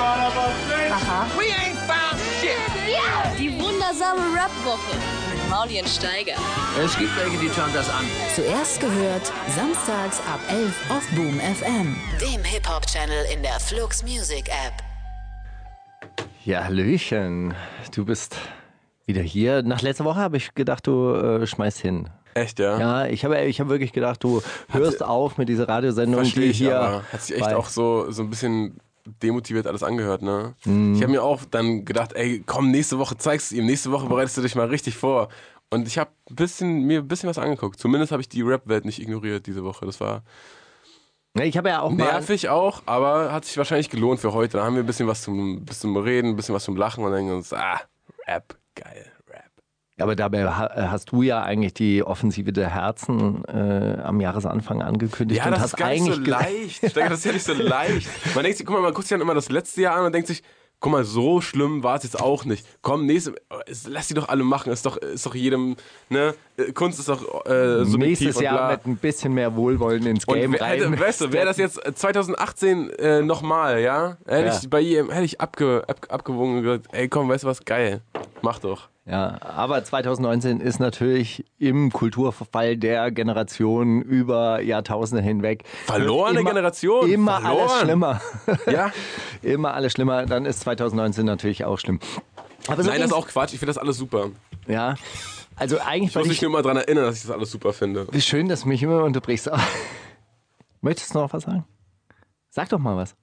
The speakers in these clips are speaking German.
Aha. We ain't found shit. Die wundersame Rap-Woche mit Mauli und Steiger. Es gibt welche, die schauen das an. Zuerst gehört, samstags ab 11 auf Boom FM. dem Hip-Hop-Channel in der Flux Music App. Ja, Hallöchen. Du bist wieder hier. Nach letzter Woche habe ich gedacht, du äh, schmeißt hin. Echt, ja? Ja, ich habe ich hab wirklich gedacht, du hörst auf mit dieser Radiosendung, Verstehe die ich, hier. aber hat sich echt auch so, so ein bisschen demotiviert alles angehört, ne? Mhm. Ich habe mir auch dann gedacht, ey, komm, nächste Woche zeigst du ihm, nächste Woche bereitest du dich mal richtig vor. Und ich habe bisschen, mir ein bisschen was angeguckt. Zumindest habe ich die Rap-Welt nicht ignoriert diese Woche. Das war ich habe ja auch nervig auch, aber hat sich wahrscheinlich gelohnt für heute. Da haben wir ein bisschen was zum, bisschen zum Reden, ein bisschen was zum Lachen und dann denken wir uns, ah, Rap, geil. Aber dabei ha- hast du ja eigentlich die Offensive der Herzen äh, am Jahresanfang angekündigt Ja, und das ist gar nicht so leicht. Steiger, das ist ja nicht so leicht. Man denkt sich, guck mal, man guckt sich dann immer das letzte Jahr an und denkt sich, guck mal, so schlimm war es jetzt auch nicht. Komm, nächste, es- lass die doch alle machen. Ist doch, ist doch jedem, ne? Äh, Kunst ist doch äh, subjektiv nächstes und Jahr mit ein bisschen mehr Wohlwollen ins Und Game wer, rein. hätte, weißt du, wäre das jetzt 2018 äh, nochmal, ja? Hätte Ja. ich bei ihm, hätte ich abge, ab, abgewogen und gesagt, ey komm, weißt du was, geil, mach doch. Ja, aber 2019 ist natürlich im Kulturverfall der Generation über Jahrtausende hinweg. Verlorene immer, Generation, Immer verloren. alles schlimmer. Ja? immer alles schlimmer. Dann ist 2019 natürlich auch schlimm. Aber Nein, das ist auch Quatsch. Ich finde das alles super. Ja, also eigentlich Ich muss mich ich. nur immer daran erinnern, dass ich das alles super finde. Wie schön, dass du mich immer unterbrichst. Möchtest du noch was sagen? Sag doch mal was.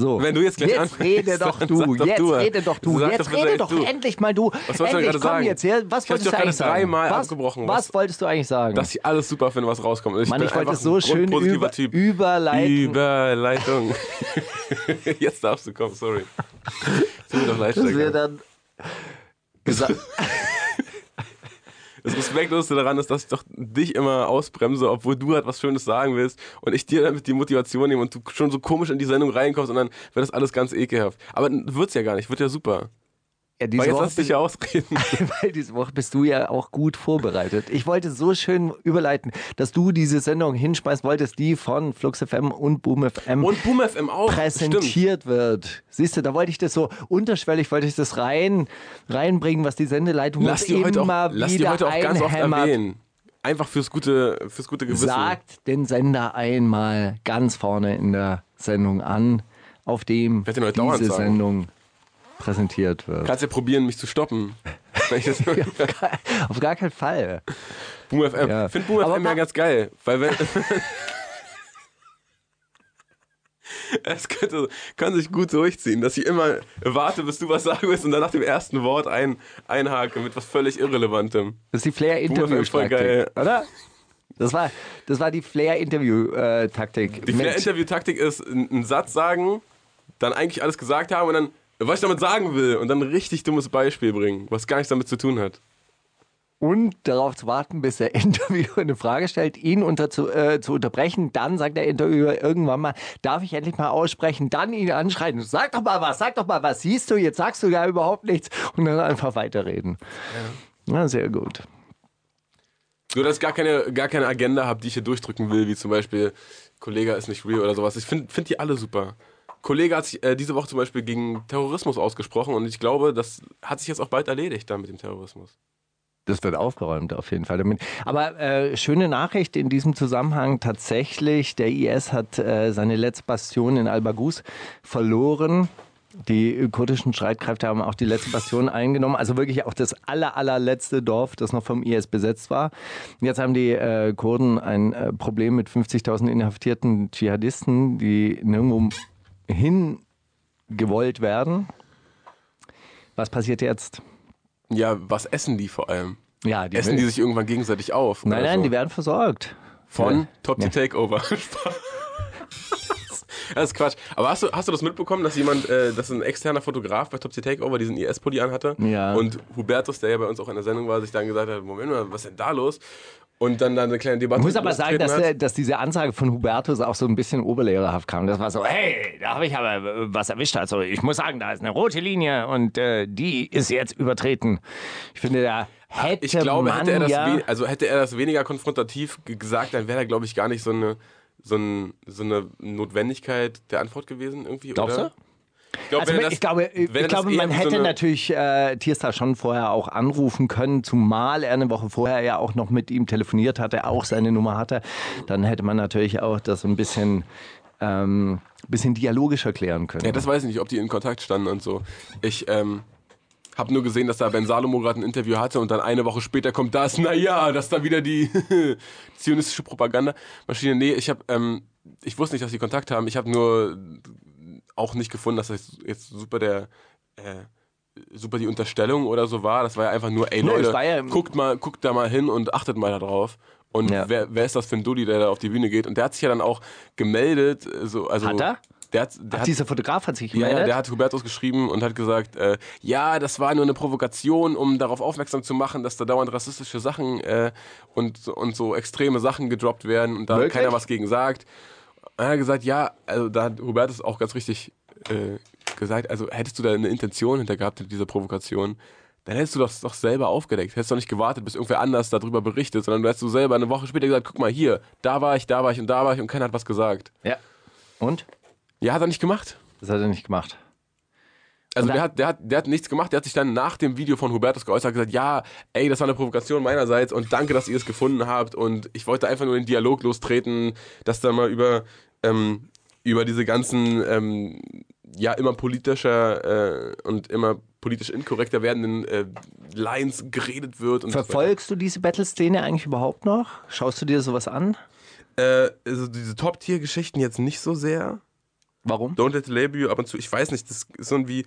So. Wenn du jetzt gleich Jetzt rede doch du. jetzt du. rede doch du. Sag jetzt rede doch du. endlich mal du. Was wolltest du endlich, gerade komm sagen? jetzt her. Was Ich wolltest du gerade eigentlich sagen? dreimal was, abgebrochen. Was Was- wolltest du eigentlich sagen? Dass ich alles super finde, was rauskommt. Ich Mann, ich wollte einfach so schön über, Typ. überleiten. Überleitung. Jetzt darfst du kommen, sorry. Tut mir doch leid, dass wir Steiger. dann gesagt Das Respektlose daran ist, dass ich doch dich immer ausbremse, obwohl du halt was Schönes sagen willst und ich dir damit die Motivation nehme und du schon so komisch in die Sendung reinkommst und dann wird das alles ganz ekelhaft. Aber wird's ja gar nicht, wird ja super. Ja, Weil diese jetzt Woche, lass dich ja ausreden. weil diese Woche bist du ja auch gut vorbereitet. Ich wollte so schön überleiten, dass du diese Sendung hinschmeißen wolltest, die von Flux FM und Boom FM Und Boom FM auch. Stimmt. präsentiert wird. Siehst du, da wollte ich das so unterschwellig, wollte ich das rein, reinbringen, was die Sendeleitung Lass uns immer auch, lass die wieder heute auch ganz oft erwähnen. Einfach fürs gute, fürs gute Gewissen. Sagt den Sender einmal ganz vorne in der Sendung an, auf dem diese sagen. Präsentiert wird. Kannst ja probieren, mich zu stoppen. Ich das Auf gar keinen Fall. Boom FM. Ja. Ich finde Boom Aber FM ja ganz geil. Weil wenn. Es könnte, kann sich gut durchziehen, dass ich immer warte, bis du was sagen willst und dann nach dem ersten Wort ein, einhake mit was völlig Irrelevantem. Das ist die Flair-Interview-Taktik, voll geil. oder? Das war, das war die Flair-Interview-Taktik. Die Flair-Interview-Taktik ist, einen Satz sagen, dann eigentlich alles gesagt haben und dann, was ich damit sagen will und dann ein richtig dummes Beispiel bringen, was gar nichts damit zu tun hat. und darauf zu warten, bis der Interviewer eine Frage stellt, ihn unter zu, äh, zu unterbrechen. Dann sagt der Interviewer irgendwann mal, darf ich endlich mal aussprechen? Dann ihn anschreien, sag doch mal was, sag doch mal was. Siehst du, jetzt sagst du ja überhaupt nichts. Und dann einfach weiterreden. Ja, sehr gut. Nur, dass ich gar keine, gar keine Agenda habe, die ich hier durchdrücken will, wie zum Beispiel Kollege ist nicht real oder sowas. Ich finde find die alle super. Kollege hat sich äh, diese Woche zum Beispiel gegen Terrorismus ausgesprochen und ich glaube, das hat sich jetzt auch bald erledigt dann mit dem Terrorismus. Das wird aufgeräumt auf jeden Fall. Aber äh, schöne Nachricht in diesem Zusammenhang tatsächlich, der IS hat äh, seine letzte Bastion in Al-Baghus verloren. Die kurdischen Streitkräfte haben auch die letzte Bastion eingenommen, also wirklich auch das aller, allerletzte Dorf, das noch vom IS besetzt war. Jetzt haben die äh, Kurden ein äh, Problem mit 50.000 inhaftierten Dschihadisten, die nirgendwo hingewollt werden. Was passiert jetzt? Ja, was essen die vor allem? Ja, die Essen die sich irgendwann gegenseitig auf? Nein, nein, so? die werden versorgt. Von Ja. Top Ja. Takeover. Das ist Quatsch. Aber hast du, hast du das mitbekommen, dass jemand, äh, dass ein externer Fotograf bei Top Tier Takeover diesen IS-Pulli anhatte? Ja. Und Hubertus, der ja bei uns auch in der Sendung war, sich dann gesagt hat, Moment mal, was ist denn da los? Und dann, dann eine kleine Debatte Ich muss aber sagen, dass, der, hat. dass diese Ansage von Hubertus auch so ein bisschen oberlehrerhaft kam. Das war so, hey, da habe ich aber äh, was erwischt. Also ich muss sagen, da ist eine rote Linie und äh, die ist jetzt übertreten. Ich finde, da hätte ich glaube, hätte er, das ja... also hätte er das weniger konfrontativ ge- gesagt, dann wäre da, glaube ich, gar nicht so eine, so, ein, so eine Notwendigkeit der Antwort gewesen irgendwie. Glaubst oder? du? Ich, glaub, Also das- ich glaube, wenn ich glaube eher man so hätte eine- natürlich äh, Tierstar schon vorher auch anrufen können, zumal er eine Woche vorher ja auch noch mit ihm telefoniert hatte, auch seine Nummer hatte. Dann hätte man natürlich auch das so ein bisschen, ähm, bisschen dialogischer klären können. Ja, das weiß ich nicht, ob die in Kontakt standen und so. Ich ähm, habe nur gesehen, dass da Ben Salomo gerade ein Interview hatte und dann eine Woche später kommt das, naja, das ist da wieder die zionistische Propagandamaschine. Nee, ich habe, ähm, ich wusste nicht, dass sie Kontakt haben. Ich habe nur auch nicht gefunden, dass das jetzt super der äh, super die Unterstellung oder so war. Das war ja einfach nur, ey Nee, Leute, war ja- guckt mal, guckt da mal hin und achtet mal da drauf. Und Ja. wer, wer ist das für ein Dulli, der da auf die Bühne geht? Und der hat sich ja dann auch gemeldet. äh, So, also, Hat er? Der hat, der Ach, hat, dieser Fotograf hat sich gemeldet. ja, der hat Hubertus geschrieben und hat gesagt, äh, ja, das war nur eine Provokation, um darauf aufmerksam zu machen, dass da dauernd rassistische Sachen äh, und, so- und so extreme Sachen gedroppt werden und da Wirklich? keiner was gegen sagt. Und er hat gesagt, ja, also da hat Hubertus auch ganz richtig äh, gesagt, also hättest du da eine Intention hinter gehabt mit dieser Provokation, dann hättest du das doch selber aufgedeckt. Hättest doch nicht gewartet, bis irgendwer anders darüber berichtet, sondern du hättest du selber eine Woche später gesagt, guck mal hier, da war ich, da war ich und da war ich und keiner hat was gesagt. ja. Und? Ja, hat er nicht gemacht. Das hat er nicht gemacht. Also Und der hat, der, hat, der hat nichts gemacht, der hat sich dann nach dem Video von Hubertus geäußert, gesagt, ja, ey, das war eine Provokation meinerseits und danke, dass ihr es gefunden habt und ich wollte einfach nur den Dialog lostreten, dass da mal über, ähm, über diese ganzen, ähm, ja, immer politischer äh, und immer politisch inkorrekter werdenden äh, Lines geredet wird. Und so. Verfolgst du diese Battle-Szene eigentlich überhaupt noch? Schaust du dir sowas an? äh, also diese Top-Tier-Geschichten jetzt nicht so sehr. Warum? Don't Let the Label You ab und zu, ich weiß nicht, das ist so irgendwie,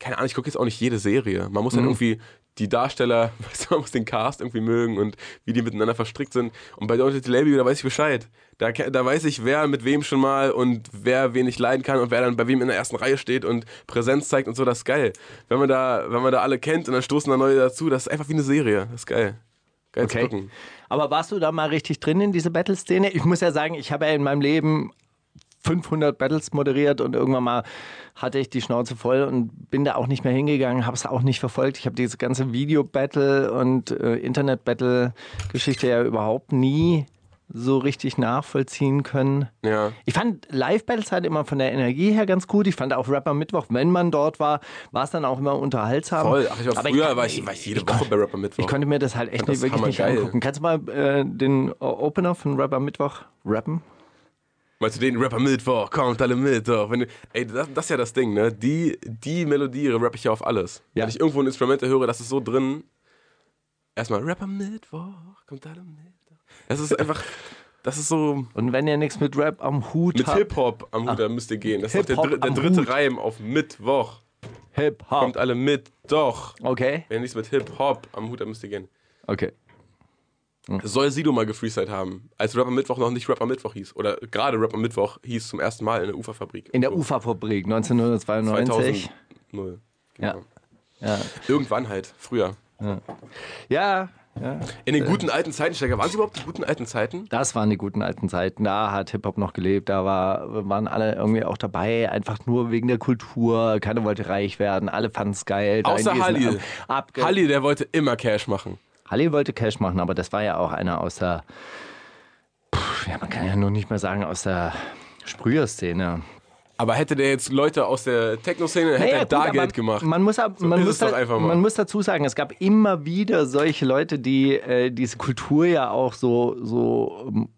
keine Ahnung, ich gucke jetzt auch nicht jede Serie. Man muss dann irgendwie die Darsteller, weißt du, man muss den Cast irgendwie mögen und wie die miteinander verstrickt sind. Und bei Don't the Label da weiß ich Bescheid. Da, da weiß ich, wer mit wem schon mal und wer wen ich leiden kann und wer dann bei wem in der ersten Reihe steht und Präsenz zeigt und so, das ist geil. Wenn man da, wenn man da alle kennt und dann stoßen da neue dazu, das ist einfach wie eine Serie. Das ist geil. Geil zu Okay. gucken. Aber warst du da mal richtig drin in diese Battle-Szene? Ich muss ja sagen, ich habe ja in meinem Leben 500 Battles moderiert und irgendwann mal hatte ich die Schnauze voll und bin da auch nicht mehr hingegangen, habe es auch nicht verfolgt. Ich habe diese ganze Video-Battle und äh, Internet-Battle-Geschichte ja überhaupt nie so richtig nachvollziehen können. Ja. Ich fand Live-Battles halt immer von der Energie her ganz gut. Ich fand auch Rapper Mittwoch, wenn man dort war, war es dann auch immer unterhaltsam. Voll. Ach, ich war Aber früher kann- war, ich, war ich jede ich Woche bei Rapper Mittwoch. Ich konnte mir das halt echt nicht, wirklich nicht hammergeil. angucken. Kannst du mal äh, den Opener von Rapper Mittwoch rappen? Meinst du den Rapper Mittwoch? Kommt alle Mittwoch. Wenn du, ey, das, das ist ja das Ding, ne? Die, die Melodie rappe ich ja auf alles. Ja. Wenn ich irgendwo ein Instrument höre, das ist so drin. Erstmal Rapper Mittwoch, kommt alle Mittwoch. Das ist einfach, das ist so Und wenn ihr nichts mit Rap am Hut mit habt, Hip-Hop am Hut, da müsst ihr gehen. Das ist der, dr- der dritte Hut. Reim auf Mittwoch. Hip-Hop. Kommt alle mit, doch. Okay, Wenn ihr nichts mit Hip-Hop am Hut, da müsst ihr gehen. okay. Soll Sido mal gefreestylt haben, als Rapper Mittwoch noch nicht Rapper Mittwoch hieß. Oder gerade Rapper Mittwoch hieß zum ersten Mal in der Uferfabrik. In der So. Uferfabrik 1992. 2000. Ja. Genau. Ja. Irgendwann halt, früher. ja, ja. In den guten alten Zeiten, Steiger, waren es überhaupt die guten alten Zeiten? Das waren die guten alten Zeiten. Da hat Hip-Hop noch gelebt. Da war, waren alle irgendwie auch dabei. Einfach nur wegen der Kultur. Keiner wollte reich werden. Alle fanden es geil. Außer Halli. Ab- Halli, der wollte immer Cash machen. Halli wollte Cash machen, aber das war ja auch einer aus der, Puh, ja, man kann ja nur nicht mehr sagen, aus der Sprüher-Szene. Aber hätte der jetzt Leute aus der Techno-Szene, hätte Naja, er gut, da Geld gemacht. Man muss, ab- man, ist muss da, man muss dazu sagen, es gab immer wieder solche Leute, die äh, diese Kultur ja auch so, so ähm,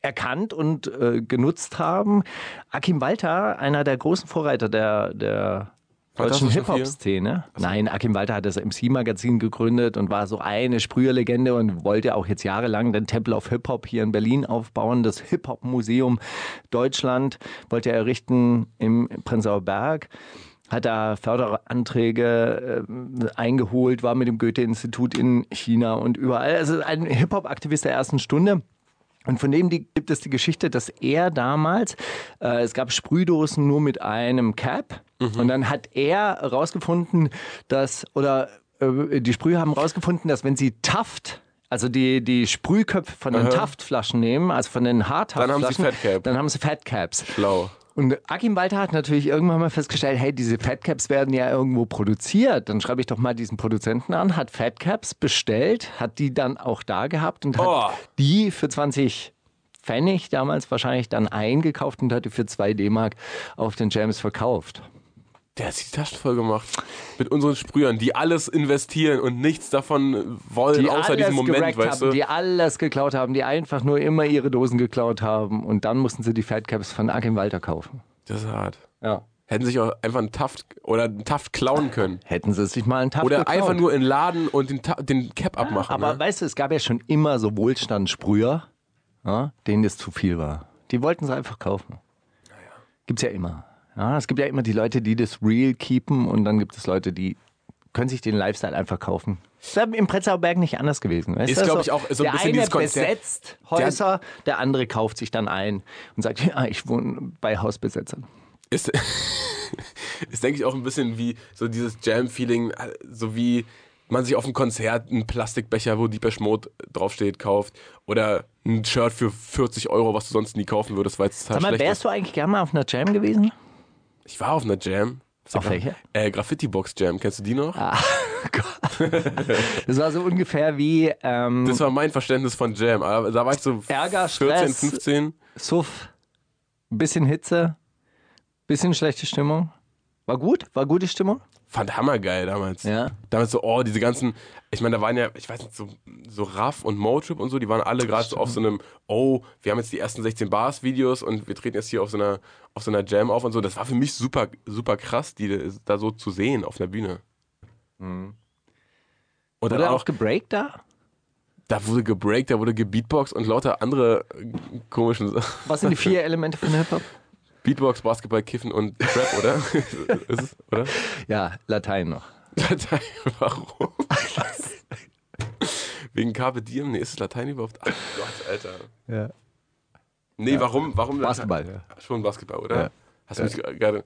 erkannt und äh, genutzt haben. Akim Walter, einer der großen Vorreiter der, der deutschen Hip-Hop-Szene. Nein, Akim Walter hat das MC-Magazin gegründet und war so eine Sprüherlegende und wollte auch jetzt jahrelang den Tempel of Hip-Hop hier in Berlin aufbauen. Das Hip-Hop-Museum Deutschland wollte er errichten im Prenzlauer Berg. Hat da Förderanträge äh, eingeholt, war mit dem Goethe-Institut in China und überall. Also ein Hip-Hop-Aktivist der ersten Stunde. Und von dem gibt es die Geschichte, dass er damals, äh, es gab Sprühdosen nur mit einem Cap. Und dann hat er herausgefunden, dass, oder äh, die Sprüher haben herausgefunden, dass wenn sie Taft, also die, die Sprühköpfe von den Taftflaschen nehmen, also von den Harthaftflaschen, Dann haben sie Fat Cap. Dann haben sie Fat Caps. Schlau. Und Akim Walter hat natürlich irgendwann mal festgestellt, hey, diese Fatcaps werden ja irgendwo produziert. Dann schreibe ich doch mal diesen Produzenten an, hat Fatcaps bestellt, hat die dann auch da gehabt und hat Oh. die für 20 Pfennig damals wahrscheinlich dann eingekauft und hatte für 2 D-Mark auf den Jams verkauft. Der hat sich die Taschen voll gemacht. Mit unseren Sprühern, die alles investieren und nichts davon wollen, Die außer diesem Moment, weißt haben, du? die alles geklaut haben, die einfach nur immer ihre Dosen geklaut haben und dann mussten sie die Fatcaps von Akim Walter kaufen. Das ist hart. Ja. Hätten sich auch einfach einen Taft oder einen Taft klauen können. Hätten sie sich mal einen Tag Oder geklaut. einfach nur in den Laden und den, Ta den Cap abmachen. Aber ne? weißt du, es gab ja schon immer so Wohlstandssprüher, ja, denen das zu viel war. Die wollten es einfach kaufen. Gibt's ja immer. Ja, es gibt ja immer die Leute, die das real keepen und dann gibt es Leute, die können sich den Lifestyle einfach kaufen. Das ist im Prenzlauer Berg nicht anders gewesen. Weißt Ist, du? glaub ich, auch so ein der bisschen eine dieses Konzept. besetzt Häuser, der andere kauft sich dann ein und sagt, ja, ich wohne bei Hausbesetzern. ist, ist denke ich auch ein bisschen wie so dieses Jam-Feeling, äh, so wie man sich auf einem Konzert einen Plastikbecher, wo Deepesh Mode draufsteht, kauft oder ein Shirt für 40 Euro, was du sonst nie kaufen würdest, weil es total Sag mal, schlecht wärst ist. du eigentlich gerne mal auf einer Jam gewesen? Ich war auf einer Jam. Auf welcher? Äh, Graffiti-Box Jam, kennst du die noch? Das war so ungefähr wie ähm, Das war mein Verständnis von Jam. Aber Da war ich so Ärger, 14, Stress. 15. Suff, bisschen Hitze, bisschen schlechte Stimmung. War gut? War gute Stimmung? Fand hammergeil damals. Ja. Damals so, oh, diese ganzen, ich meine, da waren ja, ich weiß nicht, so, so Raff und Motrip und so, die waren alle gerade so auf so einem, oh, wir haben jetzt die ersten 16 Bars Videos und wir treten jetzt hier auf so einer, auf so einer Jam auf und so. Das war für mich super, super krass, die da so zu sehen auf einer Bühne. Und dann Wurde auch, auch gebreakt da? da wurde gebreakt, da wurde gebeatboxt und lauter andere komischen Sachen. Was sind die vier Elemente von Hip-Hop? Beatbox, Basketball, Kiffen und Trap, oder? Ist es, oder? Ja, Latein noch. Latein, warum? Wegen Carpe Diem? Nee, ist es Latein überhaupt? Ach Gott, Alter. Ja. Nee, warum? warum Latein? Basketball, ja. Schon Basketball, oder? Ja. Hast du mich gerade...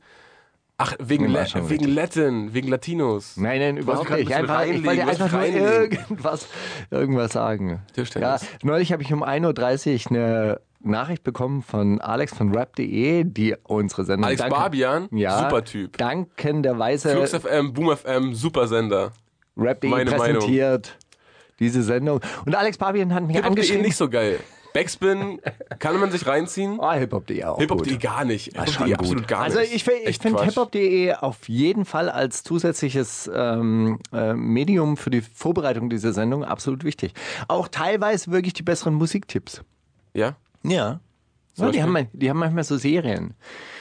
Ach, wegen, schon wegen. Latin, wegen Latinos. Nein, nein, überhaupt nicht. Einfach, ich wollte einfach nur irgendwas, irgendwas sagen. Ja, neulich habe ich um 1.30 Uhr eine Nachricht bekommen von Alex von rap.de, die unsere Sendung... Alex danke- Barbian, ja, super Typ. Dankenderweise Flux FM, Boom FM, super Sender. Rap.de meine Meinung. präsentiert diese Sendung. Und Alex Barbian hat mich Hip-Hop.de angeschrieben. nicht so geil. Backspin kann man sich reinziehen. Oh, Hip-Hop.de auch Hip-Hop.de gar nicht. Hip-Hop.de absolut gar also nicht. ich, fi- ich Echt finde hiphop.de auf jeden Fall als zusätzliches ähm, äh, Medium für die Vorbereitung dieser Sendung absolut wichtig. Auch teilweise wirklich die besseren Musiktipps. Ja? Ja. ja die, Beispiel? haben, die haben manchmal so Serien.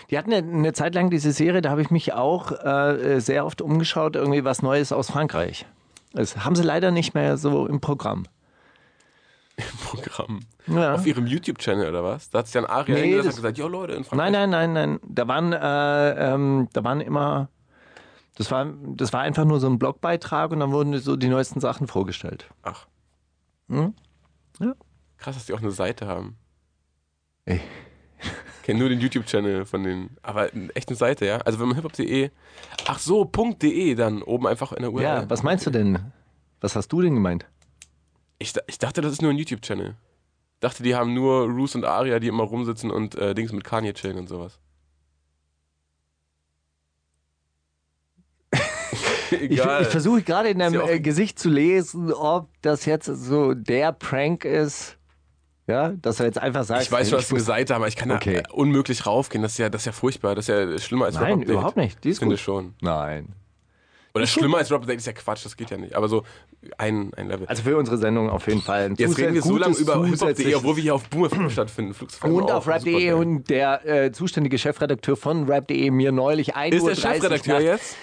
Die hatten eine, eine Zeit lang diese Serie, da habe ich mich auch äh, sehr oft umgeschaut, irgendwie was Neues aus Frankreich. Das haben sie leider nicht mehr so im Programm. Programm. Ja. Auf ihrem YouTube-Channel oder was? Da hat sich dann Aria Nee, das- gesagt, jo Leute, in Frankreich. Nein, nein, nein, nein. Da waren, äh, ähm, da waren immer, das war, das war einfach nur so ein Blogbeitrag und dann wurden so die neuesten Sachen vorgestellt. Ach. Hm? Ja. Krass, dass die auch eine Seite haben. Ey. Ich kenne nur den YouTube-Channel von den. Aber echt eine Seite, ja? Also wenn man hiphop.de. Ach so, .de dann oben einfach in der URL. Ja, was meinst du denn? Was hast du denn gemeint? Ich, ich dachte, das ist nur ein YouTube-Channel. Dachte, die haben nur Roos und Aria, die immer rumsitzen und äh, Dings mit Kanye chillen und sowas. Ich, Egal. ich versuche gerade in deinem ja äh, Gesicht zu lesen, ob das jetzt so der Prank ist. Ja, dass er jetzt einfach sagt. Ich weiß schon, muss- Seite haben, aber ich kann Okay. da unmöglich raufgehen. Das ist ja, das ist ja furchtbar. Das ist ja schlimmer als Nein, überhaupt nicht. Die ist Ich finde gut. schon. Nein. Oder schlimmer als Rap-Update ist ja Quatsch, das geht ja nicht. Aber so ein, ein Level. Also für unsere Sendung auf jeden Fall. Ein Jetzt reden wir so lange über Hip-Hop.de, obwohl wir hier auf Boom FM stattfinden. Und auf rap.de und der äh, zuständige Chefredakteur von rap.de mir neulich 1 Ist Uhr der Chefredakteur nach- jetzt?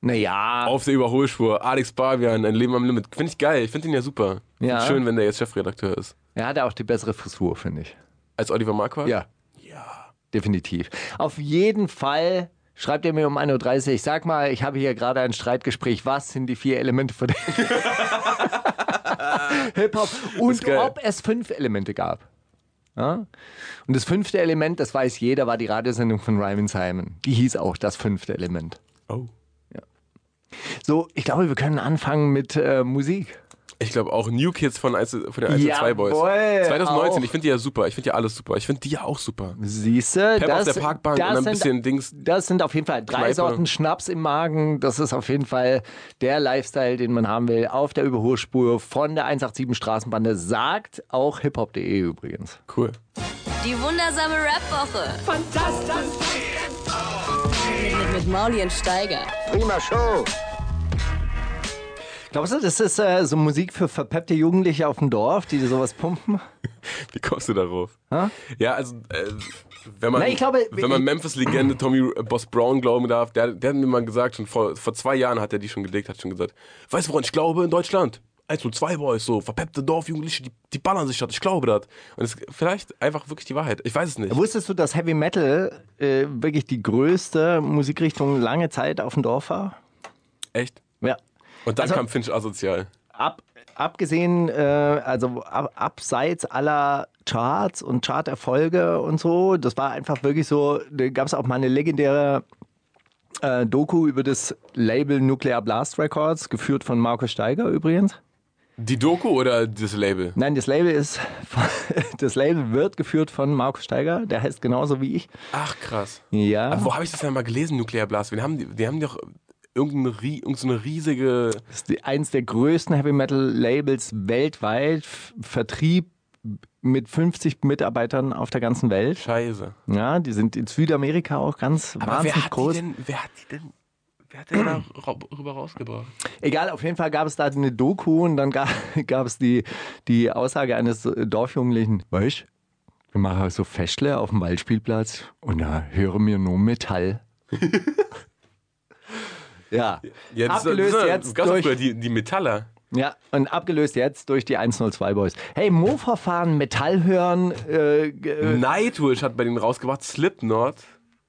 Naja, Auf der Überholspur. Alex Barbian, ein Leben am Limit. Finde ich geil. Ich finde ihn ja super. Ja. Schön, wenn der jetzt Chefredakteur ist. Er hatte auch die bessere Frisur, finde ich. Als Oliver Marquardt? Ja. Ja. Definitiv. Auf jeden Fall schreibt er mir um 1.30 Uhr, sag mal, ich habe hier gerade ein Streitgespräch. Was sind die vier Elemente von Hip-Hop? Und ob es fünf Elemente gab. Ja? Und das fünfte Element, das weiß jeder, war die Radiosendung von Ryman Simon. Die hieß auch das fünfte Element. Oh. So, ich glaube, wir können anfangen mit äh, Musik. Ich glaube auch New Kids von, 1, von den 1 2 Boys. Jawohl, 2019, auch. ich finde die ja super. Ich finde ja alles super. Ich finde die ja auch super. Siehste, Pep auf der Parkbank und ein sind, bisschen Dings. Das sind auf jeden Fall drei Kneipe. Sorten Schnaps im Magen. Das ist auf jeden Fall der Lifestyle, den man haben will. Auf der Überholspur von der 187 Straßenbande sagt auch hiphop.de übrigens. Cool. Die wundersame Rap-Woche. Fantastisch. Mit, mit, und Steiger. Glaubst du, das ist äh, so Musik für verpeppte Jugendliche auf dem Dorf, die sowas pumpen? Wie kommst du darauf? Ja, also, äh, wenn man, glaube- wenn man Memphis-Legende Tommy äh, Boss Brown glauben darf, der, der hat mir mal gesagt, schon vor, vor zwei Jahren hat er die schon gelegt, hat schon gesagt, weißt du, woran ich glaube in Deutschland? 1 und 2 Boys, so verpeppte Dorfjugendliche, die, die ballern sich das, ich glaube das. Und es ist vielleicht einfach wirklich die Wahrheit. Ich weiß es nicht. Wusstest du, dass Heavy Metal äh, wirklich die größte Musikrichtung lange Zeit auf dem Dorf war? Echt? Ja. Und dann Also- kam Finch asozial. Ab, abgesehen, äh, also ab, abseits aller Charts und Charterfolge und so, das war einfach wirklich so, da gab es auch mal eine legendäre äh, Doku über das Label Nuclear Blast Records, geführt von Markus Steiger übrigens. Die Doku oder das Label? Nein, das Label ist, das Label wird geführt von Markus Steiger, der heißt genauso wie ich. Ach, krass. Ja. Aber wo habe ich das denn mal gelesen, Nuclear Blast? Wir haben, die, die haben doch irgendeine, riesige. Das ist die, eins der größten Heavy Metal Labels weltweit. Vertrieb mit 50 Mitarbeitern auf der ganzen Welt. Scheiße. Ja, die sind in Südamerika auch ganz Aber wer wahnsinnig hat, groß. die denn, wer hat die denn. Wer hat denn da rüber rausgebracht? Egal, auf jeden Fall gab es da eine Doku und dann gab, gab es die, die Aussage eines Dorfjugendlichen. Weißt wir machen so Festle auf dem Waldspielplatz und da hören wir nur Metall. ja, das abgelöst das jetzt doch durch die, die Metaller. Ja, und abgelöst jetzt durch die 102 Boys. Hey, Mofa fahren, Metall hören, äh, äh, Nightwish hat bei denen rausgebracht, Slipknot,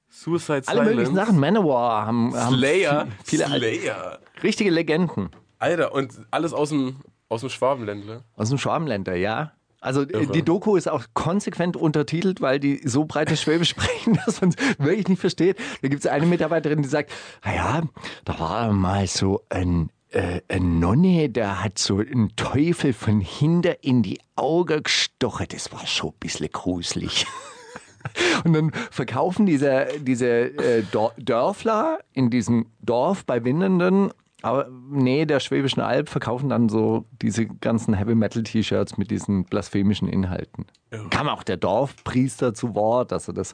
Suicide alle möglichen Silence, Sachen. Manowar haben, haben Slayer, viele, viele Slayer. richtige Legenden Alter, und alles aus dem, aus dem Schwabenländle. aus dem Schwabenländer, ja. Also äh, Irre. die Doku ist auch konsequent untertitelt, weil die so breites Schwäbisch sprechen, dass man es wirklich nicht versteht. Da gibt es eine Mitarbeiterin, die sagt, naja, da war mal so ein, äh, ein Nonne, der hat so einen Teufel von hinter in die Augen gestochen. Das war schon ein bisschen gruselig. Und dann verkaufen diese, diese äh, Dörfler in diesem Dorf bei Windenden, aber nee, der Schwäbischen Alb verkaufen dann so diese ganzen Heavy Metal T-Shirts mit diesen blasphemischen Inhalten. Kam auch der Dorfpriester zu Wort, dass er das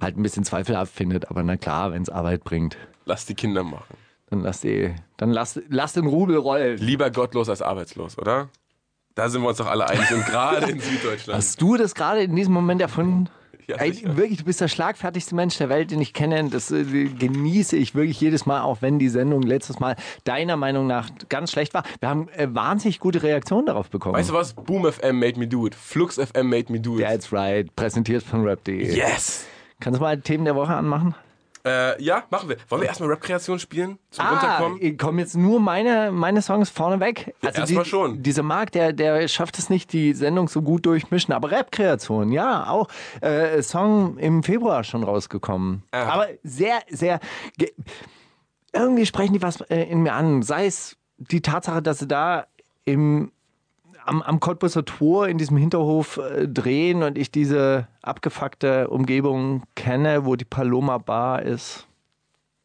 halt ein bisschen zweifelhaft findet, aber na klar, wenn es Arbeit bringt, Lass die Kinder machen. dann lass die, dann lass, lass den Rubel rollen. Lieber gottlos als arbeitslos, oder? Da sind wir uns doch alle einig und gerade in Süddeutschland. Hast du das gerade in diesem Moment erfunden? Ja, Ey, wirklich, du bist der schlagfertigste Mensch der Welt, den ich kenne. Das äh, genieße ich wirklich jedes Mal, auch wenn die Sendung letztes Mal deiner Meinung nach ganz schlecht war. Wir haben äh, wahnsinnig gute Reaktionen darauf bekommen. Weißt du was? Boom FM made me do it. Flux FM made me do it. That's right, präsentiert von rap.de. Yes! Kannst du mal Themen der Woche anmachen? Äh, ja, machen wir. Wollen wir erstmal Rap-Kreation spielen? Zum Ah, Runterkommen? kommen jetzt nur meine, meine Songs vorneweg. Also erstmal schon. Dieser Marc, der, der schafft es nicht, die Sendung so gut durchmischen. Aber Rap-Kreation, ja, auch äh, Song im Februar schon rausgekommen. Ah. Aber sehr, sehr. ge- Irgendwie sprechen die was äh, in mir an. Sei es die Tatsache, dass sie da im am, am Cottbusser Tor in diesem Hinterhof äh, drehen und ich diese abgefuckte Umgebung kenne, wo die Paloma Bar ist.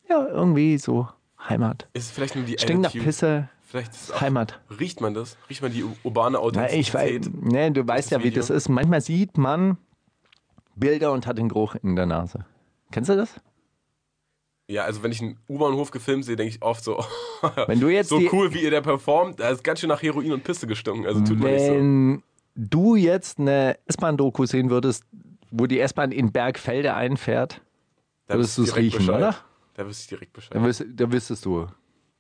Ja, irgendwie so Heimat. Ist vielleicht nur die Stinkt nach Attitude. Pisse, Vielleicht ist auch, Heimat. riecht man das? Riecht man die urbane Na, ich weiß, Authentizität? nee, du weißt ja, wie Video? das ist. Manchmal sieht man Bilder und hat den Geruch in der Nase. Kennst du das? Ja, also wenn ich einen U-Bahnhof gefilmt sehe, denke ich oft so, Wenn du jetzt so cool, wie ihr da performt, da ist ganz schön nach Heroin und Pisse gestunken. Also tut mir nicht so. Wenn du jetzt eine S-Bahn-Doku sehen würdest, wo die S-Bahn in Bergfelde einfährt, Da würdest ich du's direkt riechen, Bescheid. oder? Da wüsste ich direkt Bescheid. dann, wüs da wüsstest du.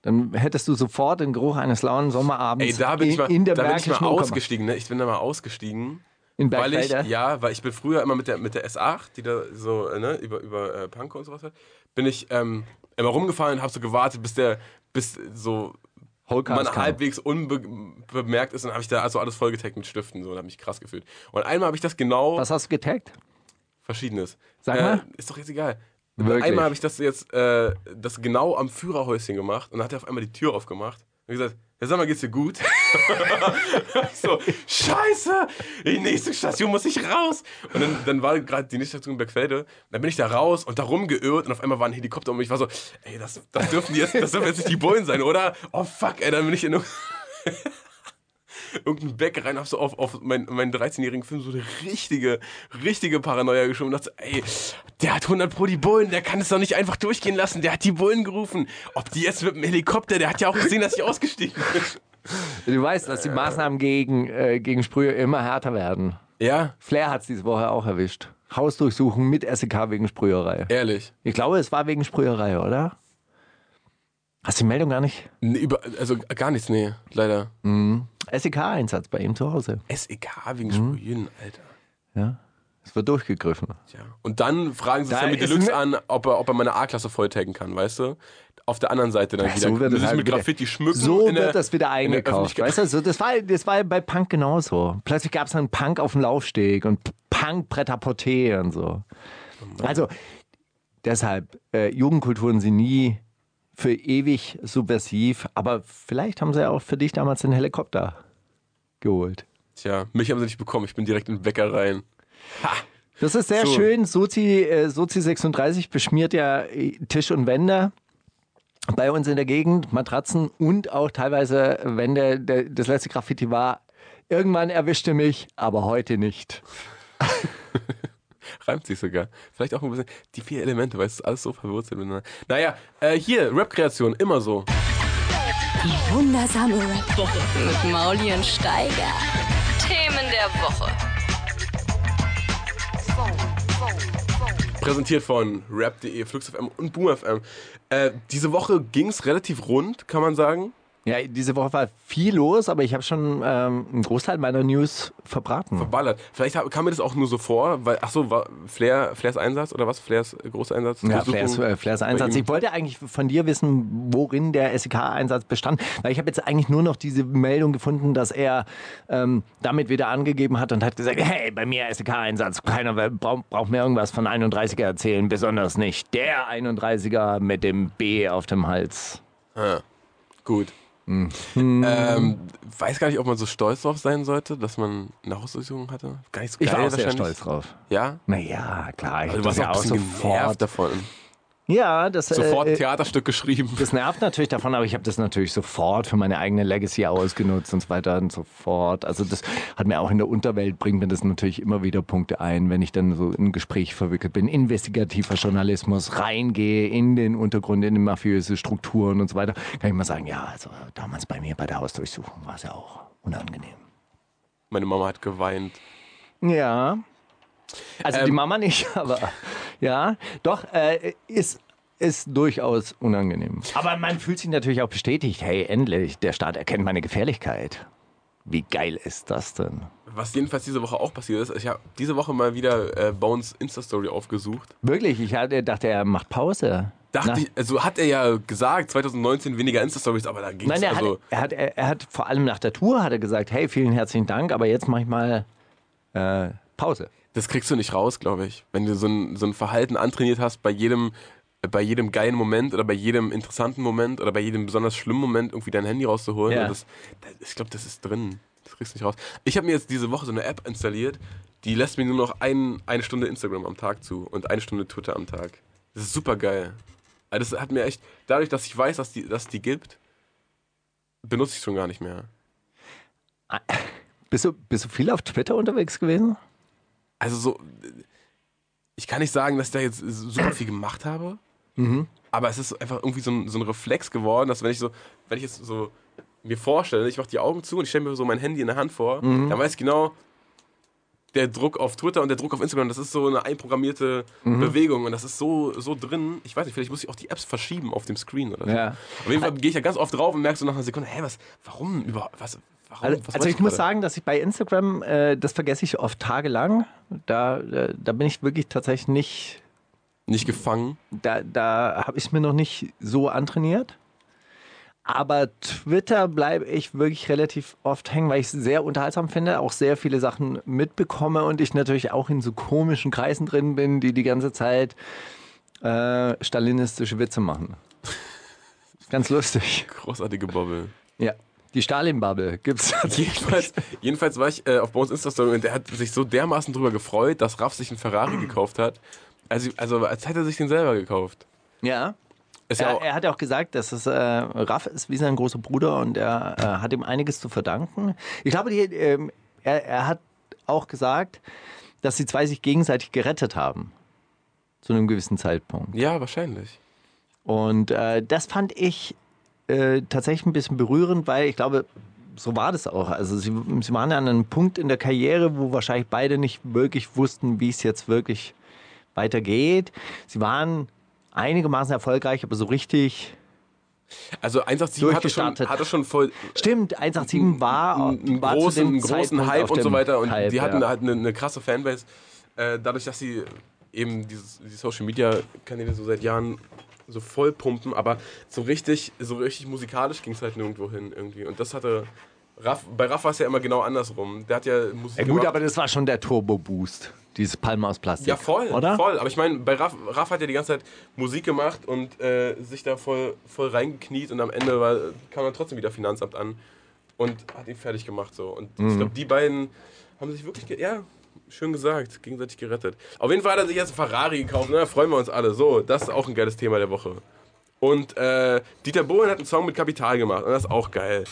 Dann hättest du sofort den Geruch eines lauen Sommerabends Ey, da bin ich in, mal, in der da bin ich mal ausgestiegen. Ne? Ich bin da mal ausgestiegen. In Weil ich, ja, weil ich bin früher immer mit der, mit der S8, die da so, ne, über, über äh, Pankow und sowas hat, bin ich ähm, immer rumgefahren und habe so gewartet, bis der, bis so Holcars man kam. halbwegs unbemerkt ist und habe ich da also alles vollgetaggt mit Stiften so und habe mich krass gefühlt. Und einmal habe ich das genau Was hast du getaggt? verschiedenes. Sag äh, mal. Ist doch jetzt egal. Wirklich? Einmal habe ich das jetzt äh, das genau am Führerhäuschen gemacht und dann hat er auf einmal die Tür aufgemacht und gesagt, ja, sag mal, geht's dir gut? so, scheiße, die nächste Station muss ich raus. Und dann, dann war gerade die nächste Station in Bergfelde. Dann bin ich da raus und da rumgeirrt und auf einmal war ein Helikopter um mich. Ich war so, ey, das, das, dürfen, jetzt, das dürfen jetzt nicht die Bullen sein, oder? Oh fuck, ey, dann bin ich in irgendeinen Bäcker rein, hab so auf, auf meinen, meinen 13-jährigen Film so eine richtige, richtige Paranoia geschoben und dachte, ey, der hat 100 Pro die Bullen, der kann es doch nicht einfach durchgehen lassen, der hat die Bullen gerufen. Ob die jetzt mit dem Helikopter, der hat ja auch gesehen, dass ich ausgestiegen bin. Du weißt, dass die Maßnahmen gegen, äh, gegen Sprühe immer härter werden. Ja, Flair hat es diese Woche auch erwischt. Hausdurchsuchung mit SEK wegen Sprüherei. ehrlich. Ich glaube, es war wegen Sprüherei, oder? Hast du die Meldung gar nicht? Nee, über, also gar nichts, nee, leider. SEK-Einsatz bei ihm zu Hause. SEK wegen Sprühen, Alter. Ja. Es wird durchgegriffen. Tja. Und dann fragen sie Da Sammy Deluxe mir- an, ob er, ob er meine A-Klasse volltaggen kann, weißt du? Auf der anderen Seite dann Ja, wieder. so wird sich halt mit wieder- Graffiti schmücken. So in der- wird das wieder in der eingekauft. Weißt du, so, das, war, das war bei Punk genauso. Plötzlich gab es dann Punk auf dem Laufsteg und Punk Bretter und so. Also deshalb, äh, Jugendkulturen sind nie für ewig subversiv, aber vielleicht haben sie ja auch für dich damals den Helikopter geholt. Tja, mich haben sie nicht bekommen. Ich bin direkt in den Bäcker rein. Das ist sehr So. schön. Sozi, äh, Sozi 36 beschmiert ja äh, Tisch und Wände bei uns in der Gegend, Matratzen und auch teilweise Wände. Der, das letzte Graffiti war, irgendwann erwischte mich, aber heute nicht. Reimt sich sogar. Vielleicht auch ein bisschen die vier Elemente, weil es ist alles so verwurzelt miteinander. Naja, äh, hier, Rap-Kreation, immer so. Die wundersame Rap-Woche mit Mauli und Steiger. Themen der Woche. Präsentiert von rap.de, FluxFM und BoomFM. Äh, diese Woche ging es relativ rund, kann man sagen. Ja, diese Woche war viel los, aber ich habe schon ähm, einen Großteil meiner News verbraten. Verballert. Vielleicht kam mir das auch nur so vor, weil, ach so, war Flair, Flairs Einsatz oder was? Flairs äh, großer Einsatz? Ja, Flairs, äh, Flairs Einsatz. Ich wollte eigentlich von dir wissen, worin der SEK-Einsatz bestand, weil ich habe jetzt eigentlich nur noch diese Meldung gefunden, dass er ähm, damit wieder angegeben hat und hat gesagt, hey, bei mir SEK-Einsatz, keiner braucht, braucht mir irgendwas von 31er erzählen, besonders nicht der 31er mit dem B auf dem Hals. Ah, gut. Mhm. Ähm, weiß gar nicht, ob man so stolz drauf sein sollte, dass man eine Hausdurchsuchung hatte. Gar nicht so Ich geil war auch sehr stolz drauf. Ja? Naja, klar, ich Also du warst das auch bisschen genervt davon. Ja, das, Sofort äh, ein Theaterstück geschrieben. Das nervt natürlich davon, aber ich habe das natürlich sofort für meine eigene Legacy ausgenutzt und so weiter und so fort. Also das hat mir auch in der Unterwelt bringt mir das natürlich immer wieder Punkte ein, wenn ich dann so in ein Gespräch verwickelt bin, investigativer Journalismus, reingehe in den Untergrund, in die mafiöse Strukturen und so weiter, kann ich mal sagen, ja, also damals bei mir bei der Hausdurchsuchung war es ja auch unangenehm. Meine Mama hat geweint. Ja. Also die Ähm. Mama nicht, aber ja, doch, äh, ist, ist durchaus unangenehm. Aber man fühlt sich natürlich auch bestätigt, hey, endlich, der Staat erkennt meine Gefährlichkeit. Wie geil ist das denn? Was jedenfalls diese Woche auch passiert ist, ich habe diese Woche mal wieder äh, Bones Insta-Story aufgesucht. Wirklich, ich hatte, dachte, er macht Pause. Dachte Na- ich, also hat er ja gesagt, 2019 weniger Insta-Stories, aber da ging es Nein, er, also. hat, er, hat, er, er hat vor allem nach der Tour hat er gesagt, hey, vielen herzlichen Dank, aber jetzt mache ich mal äh, Pause. Das kriegst du nicht raus, glaube ich. Wenn du so ein, so ein Verhalten antrainiert hast, bei jedem, bei jedem geilen Moment oder bei jedem interessanten Moment oder bei jedem besonders schlimmen Moment irgendwie dein Handy rauszuholen. Ja. Das, das, ich glaube, das ist drin. Das kriegst du nicht raus. Ich habe mir jetzt diese Woche so eine App installiert, die lässt mir nur noch ein, eine Stunde Instagram am Tag zu und eine Stunde Twitter am Tag. Das ist super geil. Also Das hat mir echt, dadurch, dass ich weiß, dass die, dass die gibt, benutze ich schon gar nicht mehr. Bist du, bist du viel auf Twitter unterwegs gewesen? Also so, ich kann nicht sagen, dass ich da jetzt super viel gemacht habe, aber es ist einfach irgendwie so ein, so ein Reflex geworden, dass wenn ich so, wenn ich jetzt so mir vorstelle, ich mache die Augen zu und ich stelle mir so mein Handy in der Hand vor, dann weiß ich genau, der Druck auf Twitter und der Druck auf Instagram, das ist so eine einprogrammierte Bewegung und das ist so, so drin. Ich weiß nicht, vielleicht muss ich auch die Apps verschieben auf dem Screen oder so. Ja. Auf jeden Fall gehe ich da ganz oft drauf und merke so nach einer Sekunde, hä, was, warum überhaupt, was, warum, Also, was also wollte ich muss sagen, dass ich bei Instagram, äh, das vergesse ich oft tagelang. Da, äh, da bin ich wirklich tatsächlich nicht, Nicht gefangen. da, da habe ich es mir noch nicht so antrainiert. Aber Twitter bleibe ich wirklich relativ oft hängen, weil ich es sehr unterhaltsam finde, auch sehr viele Sachen mitbekomme und ich natürlich auch in so komischen Kreisen drin bin, die die ganze Zeit äh, stalinistische Witze machen. Ganz lustig. Großartige Bobble. Ja. Die Stalin-Bubble gibt's. Jedenfalls, jedenfalls war ich äh, auf Bones Insta-Story und der hat sich so dermaßen drüber gefreut, dass Raff sich einen Ferrari gekauft hat. Also, also als hätte er sich den selber gekauft. Ja. Ja er, er hat ja auch gesagt, dass es äh, Raff ist wie sein großer Bruder und er äh, hat ihm einiges zu verdanken. Ich glaube, die, ähm, er, er hat auch gesagt, dass die zwei sich gegenseitig gerettet haben. Zu einem gewissen Zeitpunkt. Ja, wahrscheinlich. Und äh, das fand ich äh, tatsächlich ein bisschen berührend, weil ich glaube, so war das auch. Also sie, sie waren an einem Punkt in der Karriere, wo wahrscheinlich beide nicht wirklich wussten, wie es jetzt wirklich weitergeht. Sie waren einigermaßen erfolgreich, aber so richtig. Also 187 hatte schon, hatte schon voll Stimmt, 187 war, einen war großen, einen großen Hype und so weiter. Und Hype, die hatten ja. halt eine, eine krasse Fanbase. Äh, dadurch, dass sie eben dieses, die Social Media Kanäle so seit Jahren so voll pumpen, aber so richtig, so richtig musikalisch ging es halt nirgendwo hin irgendwie. Und das hatte. Raff, bei Raff war es ja immer genau andersrum. Der hat ja Musik Ja, gut, gemacht. aber das war schon der Turbo-Boost, dieses Palme aus Plastik. Ja, voll, oder? voll. Aber ich meine, bei Raff, Raff hat ja die ganze Zeit Musik gemacht und äh, sich da voll, voll reingekniet und am Ende war, kam dann trotzdem wieder Finanzamt an und hat ihn fertig gemacht. So. Und Mhm. ich glaube, die beiden haben sich wirklich, ja, schön gesagt, gegenseitig gerettet. Auf jeden Fall hat er sich jetzt ein Ferrari gekauft, ne? da freuen wir uns alle. So, das ist auch ein geiles Thema der Woche. Und äh, Dieter Bohlen hat einen Song mit Kapital gemacht und das ist auch geil.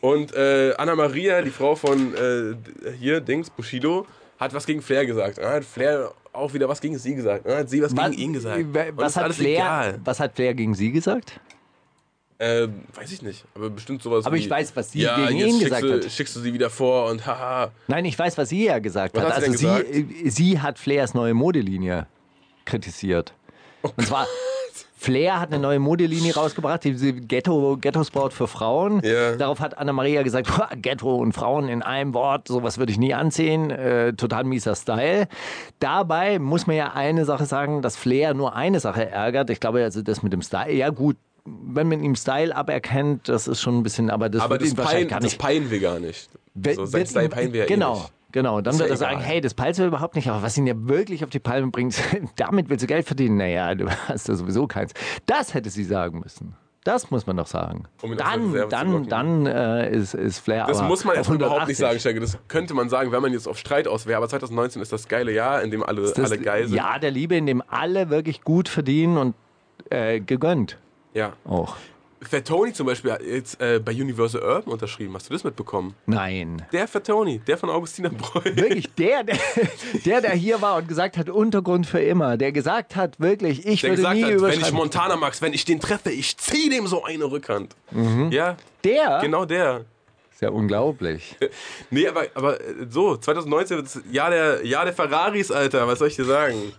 Und äh, Anna Maria, die Frau von äh, hier, Dings, Bushido, hat was gegen Flair gesagt. Dann hat Flair auch wieder was gegen sie gesagt. Dann hat sie was, gegen ihn gesagt. Und Was hat, Flair, egal. was hat Flair gegen Sie gesagt? Äh, weiß ich nicht, aber bestimmt sowas Aber wie, ich weiß, was sie ja, gegen ihn gesagt du, hat. schickst du sie wieder vor und haha. Nein, ich weiß, was sie ja gesagt Was hat. hat sie also denn sie, äh, sie hat Flairs neue Modelinie kritisiert. Und zwar, Flair hat eine neue Modelinie rausgebracht, diese Ghetto, Ghetto Sport für Frauen. Ja. Darauf hat Anna-Maria gesagt, "Boah, Ghetto und Frauen in einem Wort, sowas würde ich nie anziehen, äh, total mieser Style. Dabei muss man ja eine Sache sagen, dass Flair nur eine Sache ärgert. Ich glaube, also das mit dem Style, ja gut, wenn man ihm Style aberkennt, das ist schon ein bisschen, aber das Aber wird das wahrscheinlich pein, gar das nicht peinen wir gar nicht. So, sein wird Style peinen wir ja eh Genau. nicht. Genau, dann wird er sagen, hey, das peilt wir überhaupt nicht, aber was ihn ja wirklich auf die Palme bringt, damit willst du Geld verdienen. Naja, du hast ja sowieso keins. Das hätte sie sagen müssen. Das muss man doch sagen. Um dann dann, dann äh, ist, ist Flair Das muss man erstmal überhaupt nicht 180. sagen, Stärke. Das könnte man sagen, wenn man jetzt auf Streit aus wäre. Aber 2019 ist das geile Jahr, in dem alle, alle geil sind. Jahr der Liebe, in dem alle wirklich gut verdienen und äh, gegönnt ja. auch. Fat Tony zum Beispiel hat jetzt äh, bei Universal Urban unterschrieben. Hast du das mitbekommen? Nein. Der Fat Tony, der von Augustina Breu. Wirklich, der, der, der, der hier war und gesagt hat, Untergrund für immer, der gesagt hat, wirklich, ich Der würde gesagt nie hat, wenn ich. Montana Max, wenn ich den treffe, ich zieh dem so eine Rückhand. Ja, der? genau der. Ist ja unglaublich. Nee, aber, aber äh, so, 2019 wird das Jahr der, Jahr der Ferraris, Alter. Was soll ich dir sagen?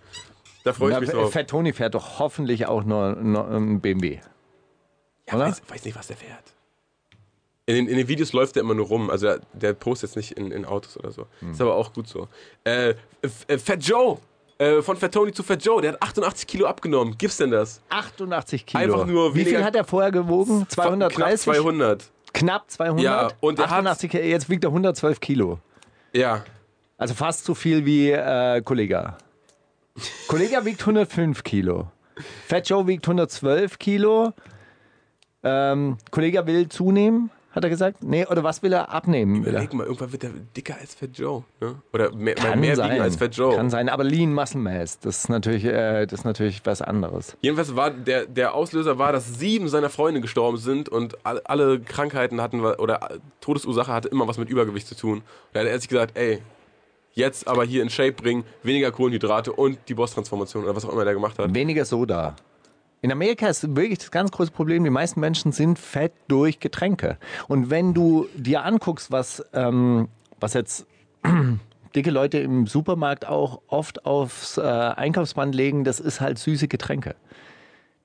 Da freue ich Na, mich drauf. Fat Tony fährt doch hoffentlich auch nur, nur ein BMW. Ja, oder? weiß, weiß nicht, was der fährt. In den, in den Videos läuft der immer nur rum. Also der, der postet jetzt nicht in, in Autos oder so. Hm. Ist aber auch gut so. Äh, äh, Fat Joe. Äh, von Fat Tony zu Fat Joe. Der hat 88 Kilo abgenommen. Gibt's denn das? 88 Kilo. Einfach nur Wie viel hat er vorher gewogen? Knapp 230? 200. Knapp 200? Ja, und er hat- 88 Kilo, jetzt wiegt er 112 Kilo. Ja. Also fast so viel wie äh, Kollega. Kollega wiegt 105 Kilo. Fat Joe wiegt 112 Kilo. Ähm, Kollega will zunehmen, hat er gesagt. Nee, oder was will er abnehmen? Er? Überleg mal, irgendwann wird der dicker als Fat Joe. Ne? Oder mehr, Kann mehr sein. wiegen als Fat Joe. Kann sein, aber Lean Muscle Mass, das ist natürlich, äh, das ist natürlich was anderes. Jedenfalls war der, der Auslöser war, dass sieben seiner Freunde gestorben sind und alle, alle Krankheiten hatten oder Todesursache hatte immer was mit Übergewicht zu tun. Da hat er sich gesagt, ey, jetzt aber hier in Shape bringen, weniger Kohlenhydrate und die Boss-Transformation oder was auch immer der gemacht hat. Weniger Soda. In Amerika ist wirklich das ganz große Problem, die meisten Menschen sind fett durch Getränke. Und wenn du dir anguckst, was, ähm, was jetzt dicke Leute im Supermarkt auch oft aufs äh, Einkaufsband legen, das ist halt süße Getränke.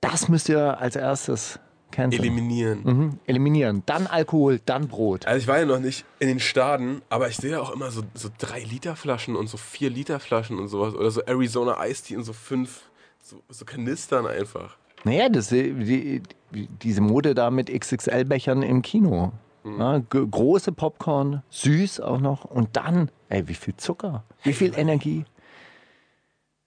Das müsst ihr als erstes canceln. Eliminieren. Mhm. Eliminieren. Dann Alkohol, dann Brot. Also ich war ja noch nicht in den Staden, aber ich sehe ja auch immer so, so 3 Liter Flaschen und so 4 Liter Flaschen und sowas. Oder so Arizona Ice Tea in so fünf, so, so Kanistern einfach. Naja, das, die, die, diese Mode da mit XXL-Bechern im Kino. Mhm. Ja, große Popcorn, süß auch noch. Und dann, ey, wie viel Zucker, wie viel Energie.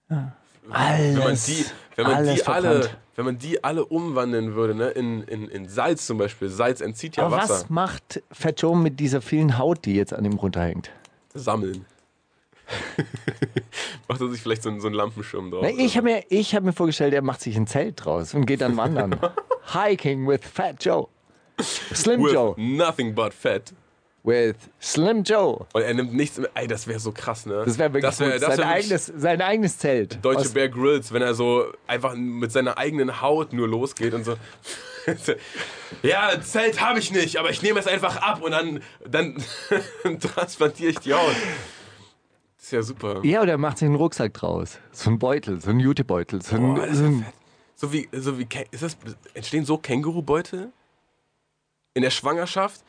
Ja. Alles, Wenn man die, wenn man die alle, wenn man die alle umwandeln würde, ne, in, in, in Salz zum Beispiel. Salz entzieht ja Aber Wasser. was macht Fat Joe mit dieser vielen Haut, die jetzt an ihm runterhängt? Sammeln. Macht er sich vielleicht so, einen- so einen Lampenschirm drauf? Na, ich habe mir, ich hab mir vorgestellt, er macht sich ein Zelt draus und geht dann wandern. Hiking with Fat Joe. Slim With Joe. nothing but fat. With Slim Joe. Und er nimmt nichts mehr. Ey, das wäre so krass, ne? Das wäre wirklich das wär, gut. das sein, wär wirklich eigenes, sein eigenes Zelt. Deutsche Aus- Bear Grylls, wenn er so einfach mit seiner eigenen Haut nur losgeht und so. ja, ein Zelt habe ich nicht, aber ich nehme es einfach ab und dann, dann transplantiere ich die Haut. Das ist ja super. Ja, oder er macht sich einen Rucksack draus. So ein Beutel, so ein Jutebeutel. So ein, Boah, das so ein. So wie, so wie ist das, entstehen so Kängurubeutel? In der Schwangerschaft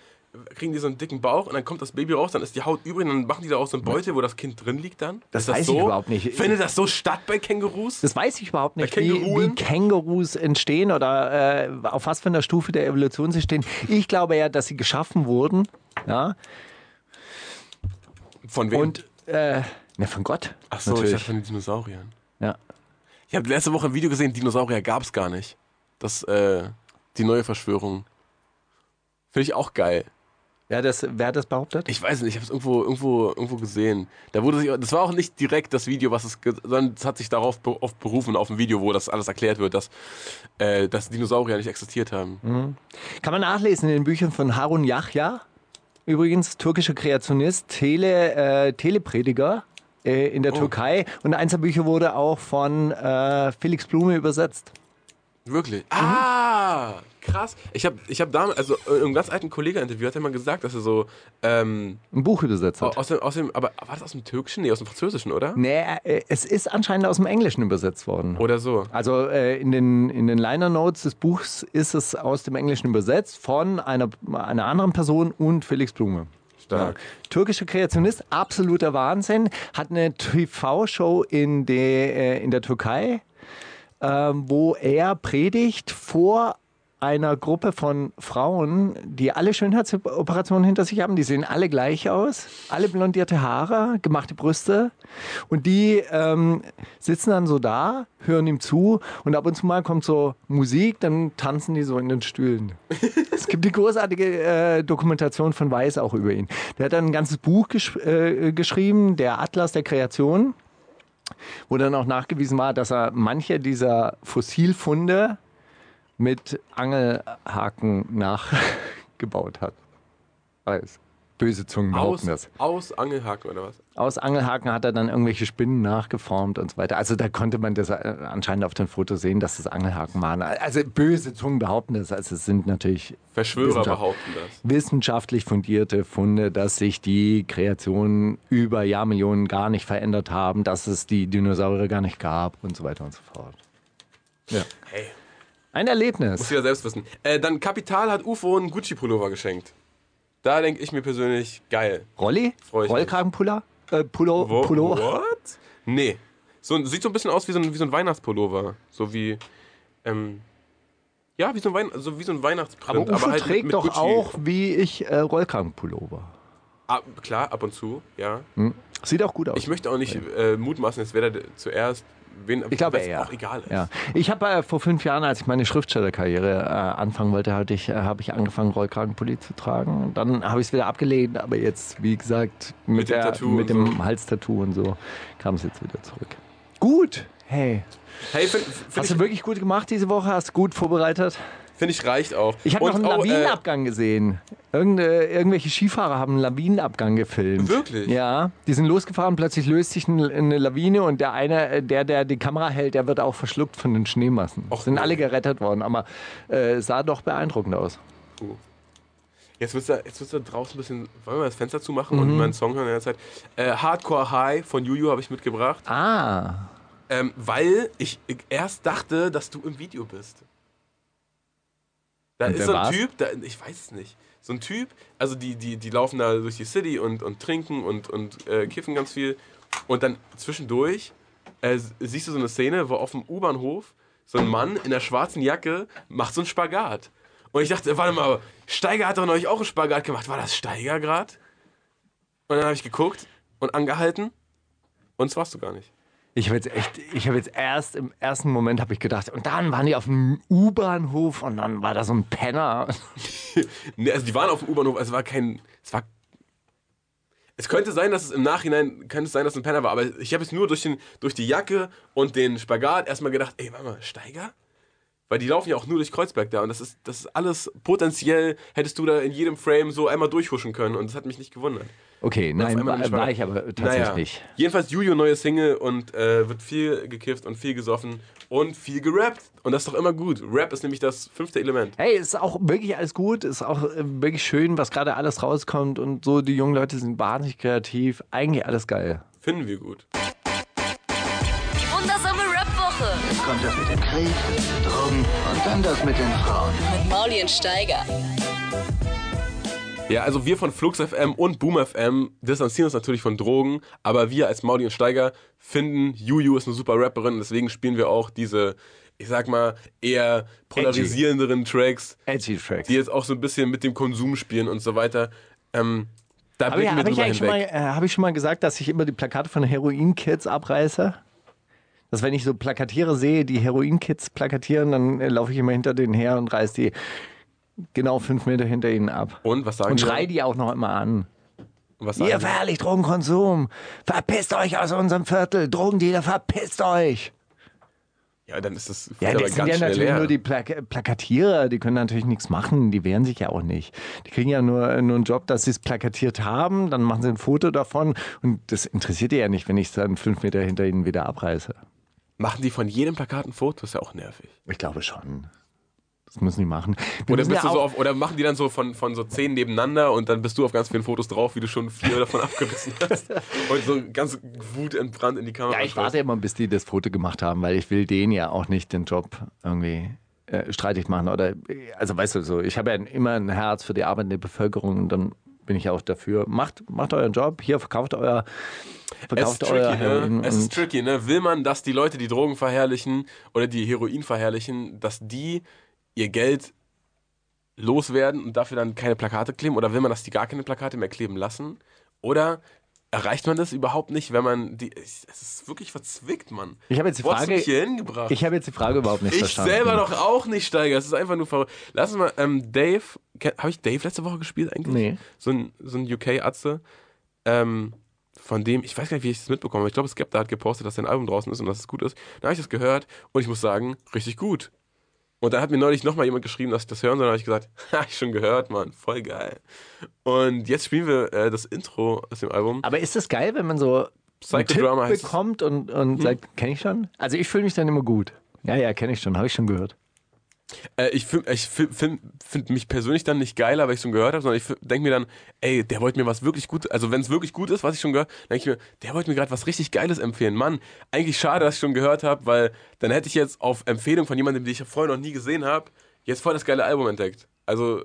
kriegen die so einen dicken Bauch und dann kommt das Baby raus, dann ist die Haut übrig und dann machen die da auch so einen Beutel, wo das Kind drin liegt dann. Das ist weiß ich so? überhaupt nicht. Findet das so statt bei Kängurus? das weiß ich überhaupt nicht, wie, wie Kängurus entstehen oder äh, auf was für einer Stufe der Evolution sie stehen. Ich glaube ja, dass sie geschaffen wurden. Ja, Von wem? und äh, ne, von Gott. Ach so, ich natürlich. dachte von den Dinosauriern. Ja. Ich habe letzte Woche ein Video gesehen, Dinosaurier gab es gar nicht. Das, äh, die neue Verschwörung. Finde ich auch geil. Ja, das, wer hat das behauptet? Ich weiß nicht, ich habe es irgendwo, irgendwo, irgendwo gesehen. Da wurde sich, das war auch nicht direkt das Video, was es, sondern es hat sich darauf auf berufen, auf ein Video, wo das alles erklärt wird, dass, äh, dass Dinosaurier nicht existiert haben. Kann man nachlesen in den Büchern von Harun Yahya. Übrigens, türkischer Kreationist, Tele, äh, Teleprediger äh, in der Oh. Türkei. Und eins der Bücher wurde auch von äh, Felix Blume übersetzt. Wirklich? Ah, krass. Ich habe ich hab damals, also äh, einem ganz alten Kollegen-Interview hat er mal gesagt, dass er so, ähm, Ein Buch übersetzt hat. aus dem, aus dem, aber war das aus dem Türkischen? Nee, aus dem Französischen, oder? Nee, äh, es ist anscheinend aus dem Englischen übersetzt worden. Oder so. Also äh, in den, in den Liner Notes des Buchs ist es aus dem Englischen übersetzt von einer, einer anderen Person und Felix Blume. Stark. Türkischer Kreationist, absoluter Wahnsinn. Hat eine TV-Show in, der, äh, in der Türkei, ähm, wo er predigt vor einer Gruppe von Frauen, die alle Schönheitsoperationen hinter sich haben. Die sehen alle gleich aus. Alle blondierte Haare, gemachte Brüste. Und die ähm, sitzen dann so da, hören ihm zu. Und ab und zu mal kommt so Musik, dann tanzen die so in den Stühlen. Es gibt die großartige äh, Dokumentation von Weiß auch über ihn. Der hat dann ein ganzes Buch gesch äh, geschrieben, der Atlas der Kreation, wo dann auch nachgewiesen war, dass er manche dieser Fossilfunde mit Angelhaken nachgebaut hat. Weiß. Böse Zungen behaupten Aus, das. aus Angelhaken oder was? Aus Angelhaken hat er dann irgendwelche Spinnen nachgeformt und so weiter. Also da konnte man das äh, anscheinend auf dem Foto sehen, dass das Angelhaken waren. Also böse Zungen behaupten das. Also es sind natürlich Verschwörer behaupten das. wissenschaftlich fundierte Funde, dass sich die Kreationen über Jahrmillionen gar nicht verändert haben, dass es die Dinosaurier gar nicht gab und so weiter und so fort. Ja. Hey, Ein muss Erlebnis. ja selbst wissen. Äh, dann Kapital hat UFO einen Gucci-Pullover geschenkt. Da denke ich mir persönlich, geil. Rolli? Rollkragenpuller? Äh, Pullo, Wo, Pullover? What? Nee. So, sieht so ein bisschen aus wie so ein, wie so ein Weihnachtspullover. So wie, ähm, ja, wie so ein, Weihn so wie so ein Weihnachtsprint. Aber Ufo halt mit- trägt mit doch Gucci. auch, wie ich, äh, Rollkragenpullover. Ab, klar, ab und zu, ja. Sieht auch gut aus. Ich möchte auch nicht äh, mutmaßen, jetzt da zuerst, wen, Ich glaube eher. auch egal ist. Ja. Ich habe äh, vor fünf Jahren, als ich meine Schriftstellerkarriere äh, anfangen wollte, hatte ich, äh, habe ich angefangen, Rollkragenpulli zu tragen. Dann habe ich es wieder abgelehnt, aber jetzt, wie gesagt, mit, Mit dem der, Tattoo mit und dem so. Halstattoo und so kam es jetzt wieder zurück. Gut. Hey, Hey, hast find du ich, wirklich gut gemacht diese Woche? Hast du gut vorbereitet? Find ich reicht auch. Ich habe noch einen oh, äh, Lawinenabgang gesehen. Irgende, irgendwelche Skifahrer haben einen Lawinenabgang gefilmt. Wirklich? Ja, die sind losgefahren, plötzlich löst sich ein- eine Lawine und der eine, äh, der, der die Kamera hält, der wird auch verschluckt von den Schneemassen. Och, sind alle gerettet worden, aber äh, sah doch beeindruckend aus. Jetzt wird da, jetzt wird's da draußen ein bisschen. Wollen wir das Fenster zumachen Mhm. und meinen Song hören in der Zeit? Äh, Hardcore High von Juju habe ich mitgebracht, Ah, ähm, weil ich erst dachte, dass du im Video bist. Da Und ist so ein war's? Typ, da, ich weiß es nicht. So ein Typ, also die, die, die laufen da durch die City und, und trinken und, und äh, kiffen ganz viel. Und dann zwischendurch äh, siehst du so eine Szene, wo auf dem U-Bahnhof so ein Mann in der schwarzen Jacke macht so einen Spagat. Und ich dachte, warte mal, Steiger hat doch neulich auch einen Spagat gemacht. War das Steiger gerade? Und dann habe ich geguckt und angehalten und das warst du gar nicht. Ich habe jetzt echt, ich habe jetzt erst im ersten Moment habe ich gedacht, und dann waren die auf dem U-Bahnhof und dann war da so ein Penner. Nee, also die waren auf dem U-Bahnhof, es war kein. Es war. Es könnte sein, dass es im Nachhinein, könnte sein, dass es ein Penner war, aber ich habe es nur durch, den, durch die Jacke und den Spagat erstmal gedacht, ey, warte mal, Steiger? Weil die laufen ja auch nur durch Kreuzberg da und das ist, das ist alles potenziell, hättest du da in jedem Frame so einmal durchhuschen können und das hat mich nicht gewundert. Okay, nein, war, nicht war ich aber tatsächlich. Naja. Jedenfalls Juju neue Single und äh, wird viel gekifft und viel gesoffen und viel gerappt. Und das ist doch immer gut. Rap ist nämlich das fünfte Element. Hey, ist auch wirklich alles gut, ist auch äh, wirklich schön, was gerade alles rauskommt und so, die jungen Leute sind wahnsinnig kreativ, eigentlich alles geil. Finden wir gut. Die wundersame Rap-Woche Jetzt kommt das mit dem Krieg, Drogen und dann das mit den Frauen. mit Mauli und Steiger. Ja, also wir von Flux FM und Boom FM distanzieren uns natürlich von Drogen, aber wir als Maudi und Steiger finden, Juju ist eine super Rapperin und deswegen spielen wir auch diese, ich sag mal, eher polarisierenderen Tracks, Edgy Tracks. die jetzt auch so ein bisschen mit dem Konsum spielen und so weiter. Ähm, da Habe ich, blicken wir ich, drüber mal, hinweg. äh, hab ich schon mal gesagt, dass ich immer die Plakate von Heroin-Kids abreiße? Dass wenn ich so Plakatiere sehe, die Heroin-Kids plakatieren, dann äh, laufe ich immer hinter denen her und reiße die genau fünf Meter hinter ihnen ab. Und was sagen Und die? schrei die auch noch immer an. Was sagen Ihr die? verherrlicht Drogenkonsum. Verpisst euch aus unserem Viertel. Drogendealer, verpisst euch. Ja, dann ist das Ja, das sind ja natürlich leer. nur die Plak Plakatierer, die können natürlich nichts machen, die wehren sich ja auch nicht. Die kriegen ja nur, nur einen Job, dass sie es plakatiert haben, dann machen sie ein Foto davon und das interessiert die ja nicht, wenn ich es dann fünf Meter hinter ihnen wieder abreiße. Machen die von jedem Plakat ein Foto? Ist ja auch nervig. Ich glaube schon. Das müssen die machen. Wir Oder, bist ja du so auf, oder machen die dann so von, von so zehn nebeneinander und dann bist du auf ganz vielen Fotos drauf, wie du schon vier davon abgerissen hast. Und so ganz wutentbrannt in die Kamera. ja, ich schaust. warte immer, bis die das Foto gemacht haben, weil ich will denen ja auch nicht den Job irgendwie äh, streitig machen. Oder, also weißt du, so, ich habe ja immer ein Herz für die arbeitende Bevölkerung und dann bin ich ja auch dafür. Macht, macht euren Job, hier verkauft euer, Es verkauft ist euer tricky, ne? Es ist tricky, ne? Will man, dass die Leute, die Drogen verherrlichen oder die Heroin verherrlichen, dass die ihr Geld loswerden und dafür dann keine Plakate kleben? Oder will man, dass die gar keine Plakate mehr kleben lassen? Oder erreicht man das überhaupt nicht, wenn man die. Es ist wirklich verzwickt, Mann. Ich habe jetzt die Wo hast du Frage, mich hier hingebracht? ich habe jetzt die Frage überhaupt nicht Ich verstanden. selber doch auch nicht, Steiger. Es ist einfach nur verrückt. Lass uns mal, ähm, Dave, habe ich Dave letzte Woche gespielt eigentlich? Nee. So ein, so ein UK-Atze, ähm, von dem, ich weiß gar nicht, wie ich das mitbekomme, aber ich glaube, Skepta hat gepostet, dass sein Album draußen ist und dass es gut ist. Dann habe ich das gehört und ich muss sagen, richtig gut. Und dann hat mir neulich nochmal jemand geschrieben, dass ich das hören soll. Dann habe ich gesagt, ha, ich schon gehört, Mann, voll geil. Und jetzt spielen wir äh, das Intro aus dem Album. Aber ist das geil, wenn man so Psychodrama bekommt und, und sagt, kenne ich schon? Also ich fühle mich dann immer gut. Ja, ja, kenne ich schon, habe ich schon gehört. Äh, ich finde ich find, find, mich persönlich dann nicht geiler, weil ich schon gehört habe, sondern ich denke mir dann, ey, der wollte mir was wirklich gut, also wenn es wirklich gut ist, was ich schon gehört, denke ich mir, der wollte mir gerade was richtig Geiles empfehlen. Mann, eigentlich schade, dass ich schon gehört habe, weil dann hätte ich jetzt auf Empfehlung von jemandem, den ich vorher noch nie gesehen habe, jetzt voll das geile Album entdeckt. Also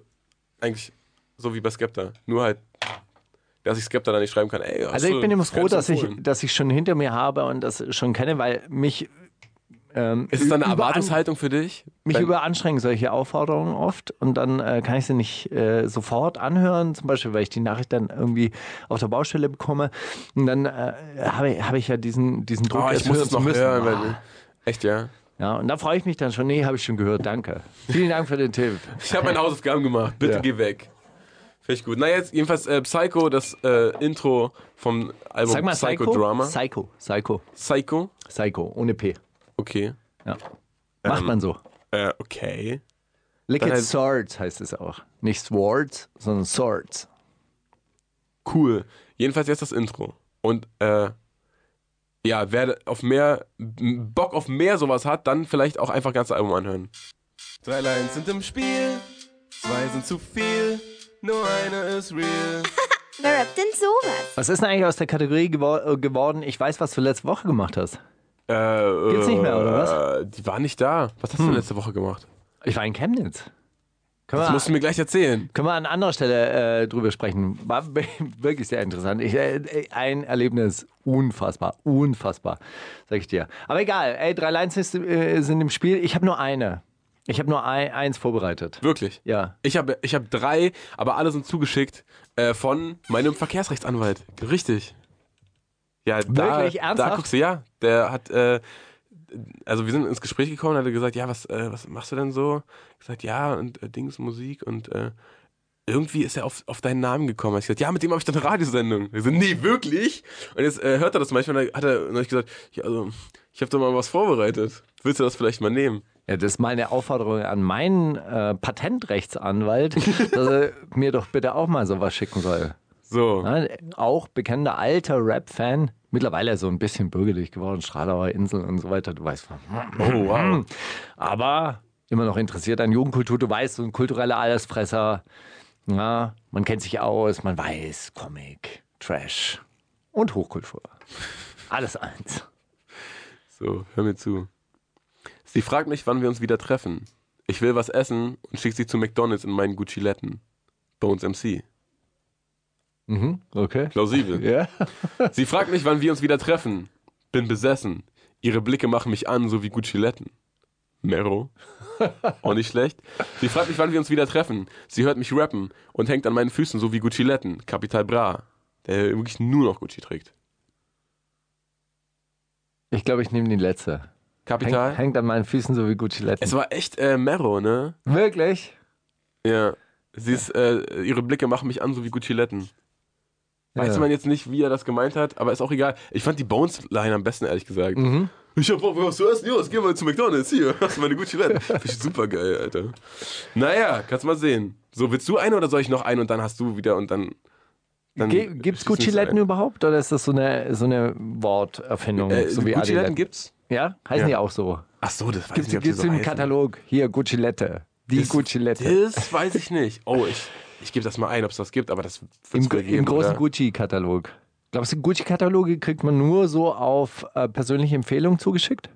eigentlich so wie bei Skepta. Nur halt, dass ich Skepta dann nicht schreiben kann, ey, Also ich bin immer froh, dass ich, dass ich schon hinter mir habe und das schon kenne, weil mich ähm, Ist es dann eine Erwartungshaltung für dich? mich Wenn- überanstrengen solche Aufforderungen oft und dann äh, kann ich sie nicht äh, sofort anhören, zum Beispiel, weil ich die Nachricht dann irgendwie auf der Baustelle bekomme und dann äh, habe ich, habe ich ja diesen, diesen Druck, Oh, ich muss es noch müssen. hören. Ah. Weil, echt, ja? Ja, und da freue ich mich dann schon, nee, habe ich schon gehört, danke. Vielen Dank für den Tipp. Ich habe meine Hausaufgaben gemacht. Bitte Ja. geh weg. Finde ich gut. Na jetzt jedenfalls äh, Psycho, das äh, Intro vom Album Sag mal Psycho. Psychodrama. Psycho, Psycho, Psycho. Psycho, ohne P. Okay. Ja. Macht man so. Äh, okay. It halt- Swords heißt es auch. Nicht Swords, sondern Swords. Cool. Jedenfalls jetzt das Intro. Und äh, ja, wer auf mehr Bock auf mehr sowas hat, dann vielleicht auch einfach ganze Album anhören. Drei Lines sind im Spiel, zwei sind zu viel, nur eine ist real. Wer rappt denn sowas? Was ist denn eigentlich aus der Kategorie gewor äh, geworden? Ich weiß, was du letzte Woche gemacht hast. Äh, Gibt's nicht mehr, oder was? Hm. äh, Die war nicht da. Was hast du letzte Woche gemacht? Ich war in Chemnitz. Können Das wir, musst du mir gleich erzählen. können wir an anderer Stelle äh, drüber sprechen. War wirklich sehr interessant. Ich, äh, ein Erlebnis, unfassbar, unfassbar, sag ich dir. Aber egal, ey, drei Lines ist, äh, sind im Spiel. Ich habe nur eine. Ich habe nur ein, eins vorbereitet. Wirklich. Ja. Ich habe ich hab drei, aber alle sind zugeschickt äh, von meinem Verkehrsrechtsanwalt. Richtig. Ja, da, Wirklich? da Ernsthaft? guckst du, ja. Der hat, äh, also wir sind ins Gespräch gekommen und hat er gesagt, ja, was, äh, was machst du denn so? Ich gesagt, ja, und äh, Dings, Musik und äh, irgendwie ist er auf, auf deinen Namen gekommen. Ich gesagt, ja, mit dem habe ich doch eine Radiosendung. Ich so, nee, wirklich? Und jetzt äh, hört er das manchmal, dann hat er dann hab ich gesagt, ja, also, ich habe da mal was vorbereitet. Willst du das vielleicht mal nehmen? Ja, das ist meine Aufforderung an meinen äh, Patentrechtsanwalt, dass er mir doch bitte auch mal sowas schicken soll. So. Ja, auch bekannter alter Rap-Fan, mittlerweile so ein bisschen bürgerlich geworden, Stralauer Insel und so weiter, du weißt. Oh, wow. Aber immer noch interessiert an Jugendkultur, du weißt, so ein kultureller Allesfresser. Ja, man kennt sich aus, man weiß, Comic, Trash und Hochkultur. Alles eins. So, hör mir zu. Sie fragt mich, wann wir uns wieder treffen. Ich will was essen und schickt sie zu McDonalds in meinen Gucci-Letten. Bones MC. Mhm, okay. Plausibel. Ja. Sie fragt mich, wann wir uns wieder treffen. Bin besessen. Ihre Blicke machen mich an, so wie Gucci-Letten. Mero. Auch nicht schlecht. Sie fragt mich, wann wir uns wieder treffen. Sie hört mich rappen und hängt an meinen Füßen, so wie Gucci-Letten. Capital Bra. Der wirklich nur noch Gucci trägt. Ich glaube, ich nehme die letzte. Kapital? Hängt, hängt an meinen Füßen so wie Gucci Letten. Es war echt äh, Mero, ne? Wirklich? Ja. Sie ist, äh, ihre Blicke machen mich an, so wie Gucci Letten. Weiß Ja. man jetzt nicht, wie er das gemeint hat, aber ist auch egal. Ich fand die Bones-Line am besten, ehrlich gesagt. Mhm. Ich hab Bock, was zu essen. Jos, geh mal zu McDonalds. Hier, hast du meine Gucci Letten. Finde ich super geil, Alter. Naja, kannst mal sehen. So, willst du eine oder soll ich noch eine und dann hast du wieder und dann. dann Ge gibt's wir Gucci Letten überhaupt oder ist das so eine, so eine Worterfindung? Äh, so wie Gucci Letten gibt's? Ja? Heißen Ja. die auch so? Ach so, das weiß Gibt's, ich nicht, die gibt's so im heißen. Katalog? Hier, Gucci Lette. Die Das- Gucci Lette. Das weiß ich nicht. Oh, ich, ich gebe das mal ein, ob es das gibt, aber das Im, geben, Im großen? Gucci-Katalog. Glaubst du, Gucci-Kataloge kriegt man nur so auf äh, persönliche Empfehlung zugeschickt?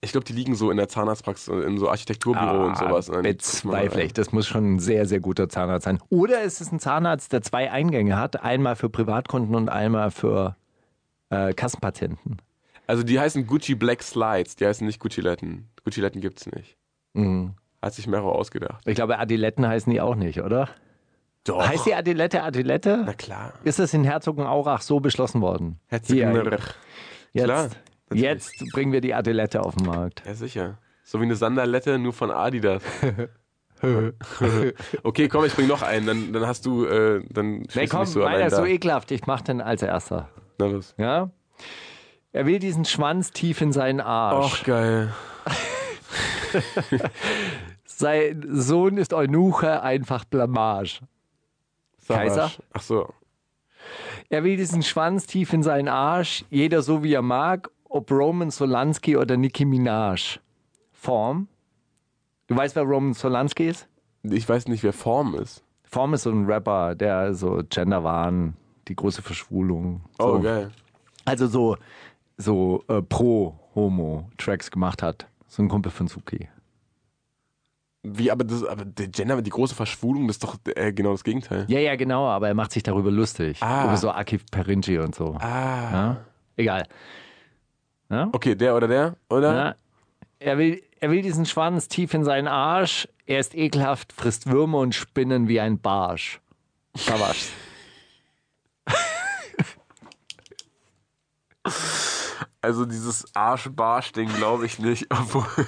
Ich glaube, die liegen so in der Zahnarztpraxis, in so Architekturbüro und sowas. ne? Bezweifle ich. Das muss schon ein sehr, sehr guter Zahnarzt sein. Oder ist es ein Zahnarzt, der zwei Eingänge hat? Einmal für Privatkunden und einmal für äh, Kassenpatienten. Also die heißen Gucci Black Slides, die heißen nicht Gucci Letten. Gucci Letten gibt's nicht. Mhm. Hat sich Mero ausgedacht. Ich glaube, Adiletten heißen die auch nicht, oder? Doch. Heißt die Adilette Adilette? Na klar. Ist das in Herzogenaurach so beschlossen worden? Hier, Dank. Klar, Jetzt, natürlich. jetzt bringen wir die Adilette auf den Markt. Ja, sicher. So wie eine Sanderlette, nur von Adidas. okay, komm, ich bring noch einen, dann, dann hast du, äh, dann Nee, komm, so meiner ist so ekelhaft. Ich mach den als erster. Na was? Ja? Er will diesen Schwanz tief in seinen Arsch. Och, geil. Sein Sohn ist Eunuche, einfach Blamage. Kaiser? Ach so. Er will diesen Schwanz tief in seinen Arsch, jeder so wie er mag, ob Roman Solansky oder Nicki Minaj. Form? Du weißt, wer Roman Solansky ist? Ich weiß nicht, wer Form ist. Form ist so ein Rapper, der so Genderwahn, die große Verschwulung. So. Oh, geil. Also so, so äh, pro-Homo-Tracks gemacht hat. So ein Kumpel von Suki. Wie, aber, das, aber der Gender, die große Verschwulung, das ist doch äh, genau das Gegenteil. Ja, ja, genau, aber er macht sich darüber lustig. Ah. Über so Akif Perinci und so. Ah. Ja? Egal. Ja? Okay, der oder der, oder? Ja. Er, will, er will diesen Schwanz tief in seinen Arsch. Er ist ekelhaft, frisst Würmer und Spinnen wie ein Barsch. Savage. Also dieses Arsch-Barsch-Ding glaube ich nicht, obwohl,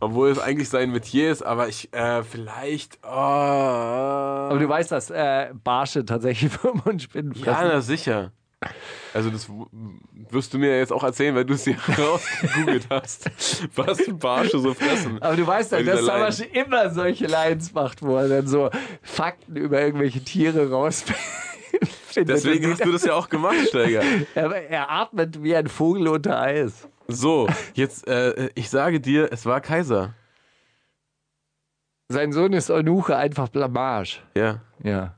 obwohl es eigentlich sein Metier ist, aber ich, äh, vielleicht, oh, Aber du weißt, dass äh, Barsche tatsächlich Würmer und Spinnen fressen. ja, na sicher. Also das wirst du mir jetzt auch erzählen, weil du es hier rausgegoogelt hast, was Barsche so fressen. Aber du weißt ja, dass. Savage immer solche Lines macht, wo er dann so Fakten über irgendwelche Tiere rausfindet. Deswegen hast du das ja auch gemacht, Steiger. er, er atmet wie ein Vogel unter Eis. So, jetzt, äh, ich sage dir, es war Kaiser. Sein Sohn ist Eunuche, einfach Blamage. Ja. Ja.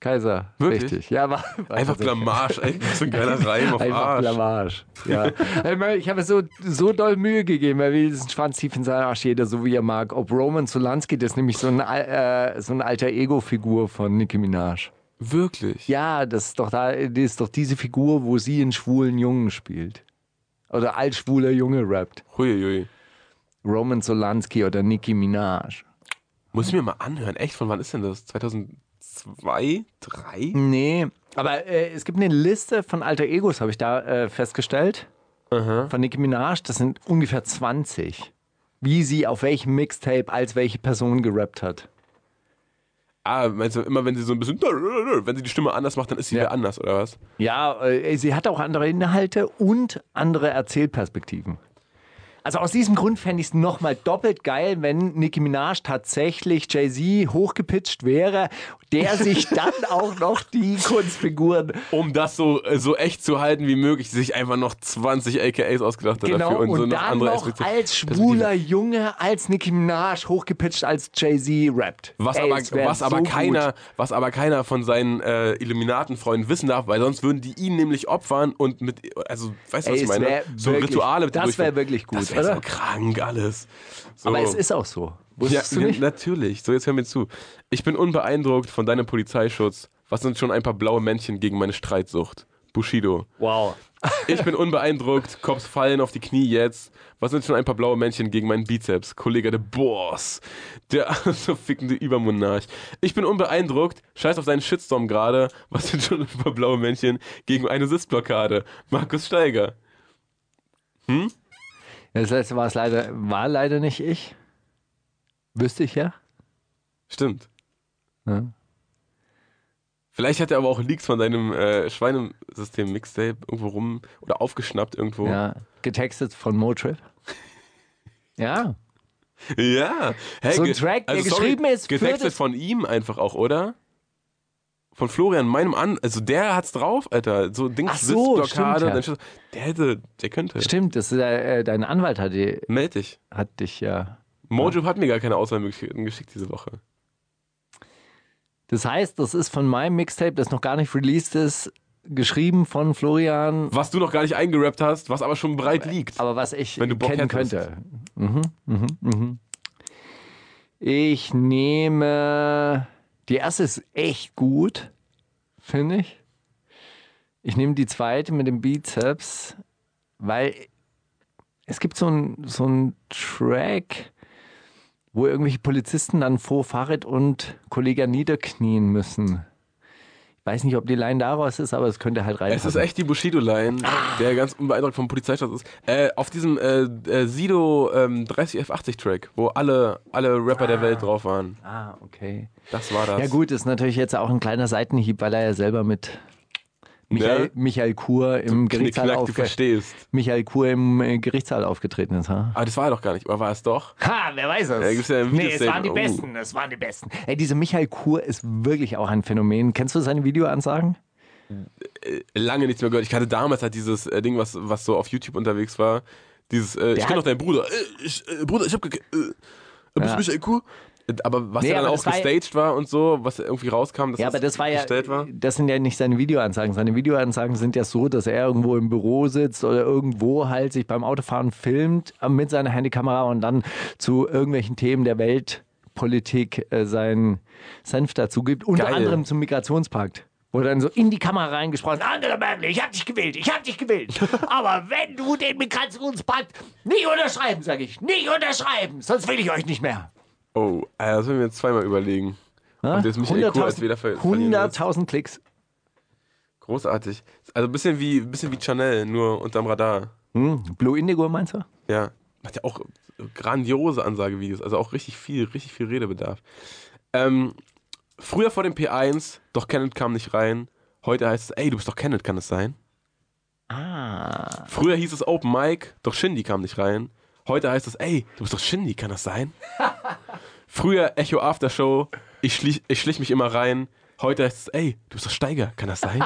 Kaiser. Wirklich? Richtig. Ja, war, war Einfach. Blamage, ey, so ein geiler Reim auf Einfach Arsch. Blamage. Ja. Ich habe so, so doll Mühe gegeben, er will diesen Schwanz tief in seinen Arsch, jeder so wie er mag. Ob Roman Solansky, das ist nämlich so, ein, äh, so eine alter Ego-Figur von Nicki Minaj. Wirklich? Ja, das ist doch da, das ist doch diese Figur, wo sie einen schwulen Jungen spielt. Oder als schwuler Junge rappt. Huiuiui. Roman Solansky oder Nicki Minaj. Muss ich mir mal anhören. Echt, von wann ist denn das? 2002? 3? Nee, aber äh, es gibt eine Liste von alter Egos, habe ich da äh, festgestellt. Von Nicki Minaj, das sind ungefähr 20. Wie sie auf welchem Mixtape als welche Person gerappt hat. Ah, meinst du, immer wenn sie so ein bisschen, wenn sie die Stimme anders macht, dann ist sie Ja. wieder anders, oder was? Ja, äh, sie hat auch andere Inhalte und andere Erzählperspektiven. Also aus diesem Grund fände ich es nochmal doppelt geil, wenn Nicki Minaj tatsächlich Jay-Z hochgepitcht wäre, der sich dann auch noch die Kunstfiguren Um das so, äh, so echt zu halten wie möglich, sich einfach noch 20 AKAs ausgedacht hat genau dafür und, und, so noch dann andere noch als schwuler Junge, als Nicki Minaj hochgepitcht, als Jay-Z rappt. Was, Ey, aber, was, aber so gut. keiner, was aber keiner von seinen äh, Illuminatenfreunden wissen darf, weil sonst würden die ihn nämlich opfern und mit, also, weißt du, was ich meine? So wirklich- Rituale mit das durchführen. wär wirklich gut, Das wäre oder? so krank alles. So. Aber es ist auch so. Ja, Wusstest du ja, nicht? natürlich. So, jetzt hör mir zu. Ich bin unbeeindruckt von deinem Polizeischutz. Was sind schon ein paar blaue Männchen gegen meine Streitsucht? Bushido. Wow. Ich bin unbeeindruckt. Cops fallen auf die Knie jetzt. Was sind schon ein paar blaue Männchen gegen meinen Bizeps? Kollege der Boss. Der so fickende Übermonarch. Ich bin unbeeindruckt. Scheiß auf deinen Shitstorm gerade. Was sind schon ein paar blaue Männchen gegen eine Sitzblockade? Markus Steiger. Das letzte war es leider, war leider nicht ich. Wüsste ich ja. Stimmt. Ja. Vielleicht hat er aber auch Leaks von seinem äh, Schweinesystem-Mixtape irgendwo rum oder aufgeschnappt irgendwo. Ja, getextet von Motrip. Ja. Ja. Hey, So ein Track, der sorry, geschrieben ist Getextet von ihm einfach auch, oder? Von Florian, meinem An. Also der hat's drauf, Alter. So Dings, Ach so, Sitzblockade. stimmt, ja. Der hätte, der könnte. Stimmt, das ist, äh, dein Anwalt hat, die, Meld dich. hat dich ja. Mojo hat mir gar keine Auswahlmöglichkeiten geschickt diese Woche. Das heißt, das ist von meinem Mixtape, das noch gar nicht released ist, geschrieben von Florian, Was du noch gar nicht eingerappt hast, was aber schon bereit liegt. aber was ich Wenn du Bock kennen hättest. könnte. Mhm, mhm, mhm. Ich nehme. Die erste ist echt gut, finde ich. Ich nehme die zweite mit dem Bizeps, weil es gibt so einen so einen Track, wo irgendwelche Polizisten dann vor Fahrrad und Kollege niederknien müssen. Ich weiß nicht, ob die Line daraus ist, aber es könnte halt rein. Es ist echt die Bushido-Line, der ganz unbeeindruckt vom Polizeistaat ist. Äh, auf diesem äh, äh, Sido ähm, 30F80-Track, wo alle, alle Rapper der Welt drauf waren. Ah, okay. Das war das. Ja gut, ist natürlich jetzt auch ein kleiner Seitenhieb, weil er ja selber mit Michael, Ne? Michael Kur im Gerichtssaal, Knickknack, du aufge verstehst. Michael Kur im äh, Gerichtssaal aufgetreten ist. Ha? Aber das war er doch gar nicht. Oder war es doch? ha, wer weiß es? Ja, gibt's ja nee, es waren die Oh. Besten, es waren die Besten. Ey, dieser Michael Kur ist wirklich auch ein Phänomen. Kennst du seine Videoansagen? Lange nichts mehr gehört. Ich hatte damals halt dieses äh, Ding, was, was so auf YouTube unterwegs war. Dieses, äh, ich kenne doch deinen Bruder. Äh, ich, äh, Bruder, ich hab äh, bist Ja. du Michael Kuh? Aber was Nee, ja dann auch das war gestaged war und so, was irgendwie rauskam, dass Ja, aber das war ja, war. das sind ja nicht seine Videoansagen. Seine Videoansagen sind ja so, dass er irgendwo im Büro sitzt oder irgendwo halt sich beim Autofahren filmt äh, mit seiner Handykamera und dann zu irgendwelchen Themen der Weltpolitik äh, seinen Senf dazu gibt. Unter Geil. anderem zum Migrationspakt. Wo dann so in die Kamera reingesprochen, Angela Merkel, ich hab dich gewählt, ich hab dich gewählt. Aber wenn du den Migrationspakt nicht unterschreiben, sage ich, nicht unterschreiben, sonst will ich euch nicht mehr. Oh, äh, das müssen wir jetzt zweimal überlegen. Und jetzt willst. 100.000 Klicks. Großartig. Also ein bisschen wie, ein bisschen wie Chanel, nur unterm Radar. Hm, Blue Indigo meinst du? Ja. Macht ja auch grandiose Ansagevideos, also auch richtig viel, richtig viel Redebedarf. Ähm, früher vor dem P1, doch Kenneth kam nicht rein. Heute heißt es, ey, du bist doch Kenneth, kann es sein? Ah. Früher hieß es Open Mic, doch Shindy kam nicht rein. Heute heißt es, ey, du bist doch Shindy, kann das sein? Früher Echo After Show, ich schlich, ich schlich mich immer rein. Heute heißt es, ey, du bist doch Steiger, kann das sein?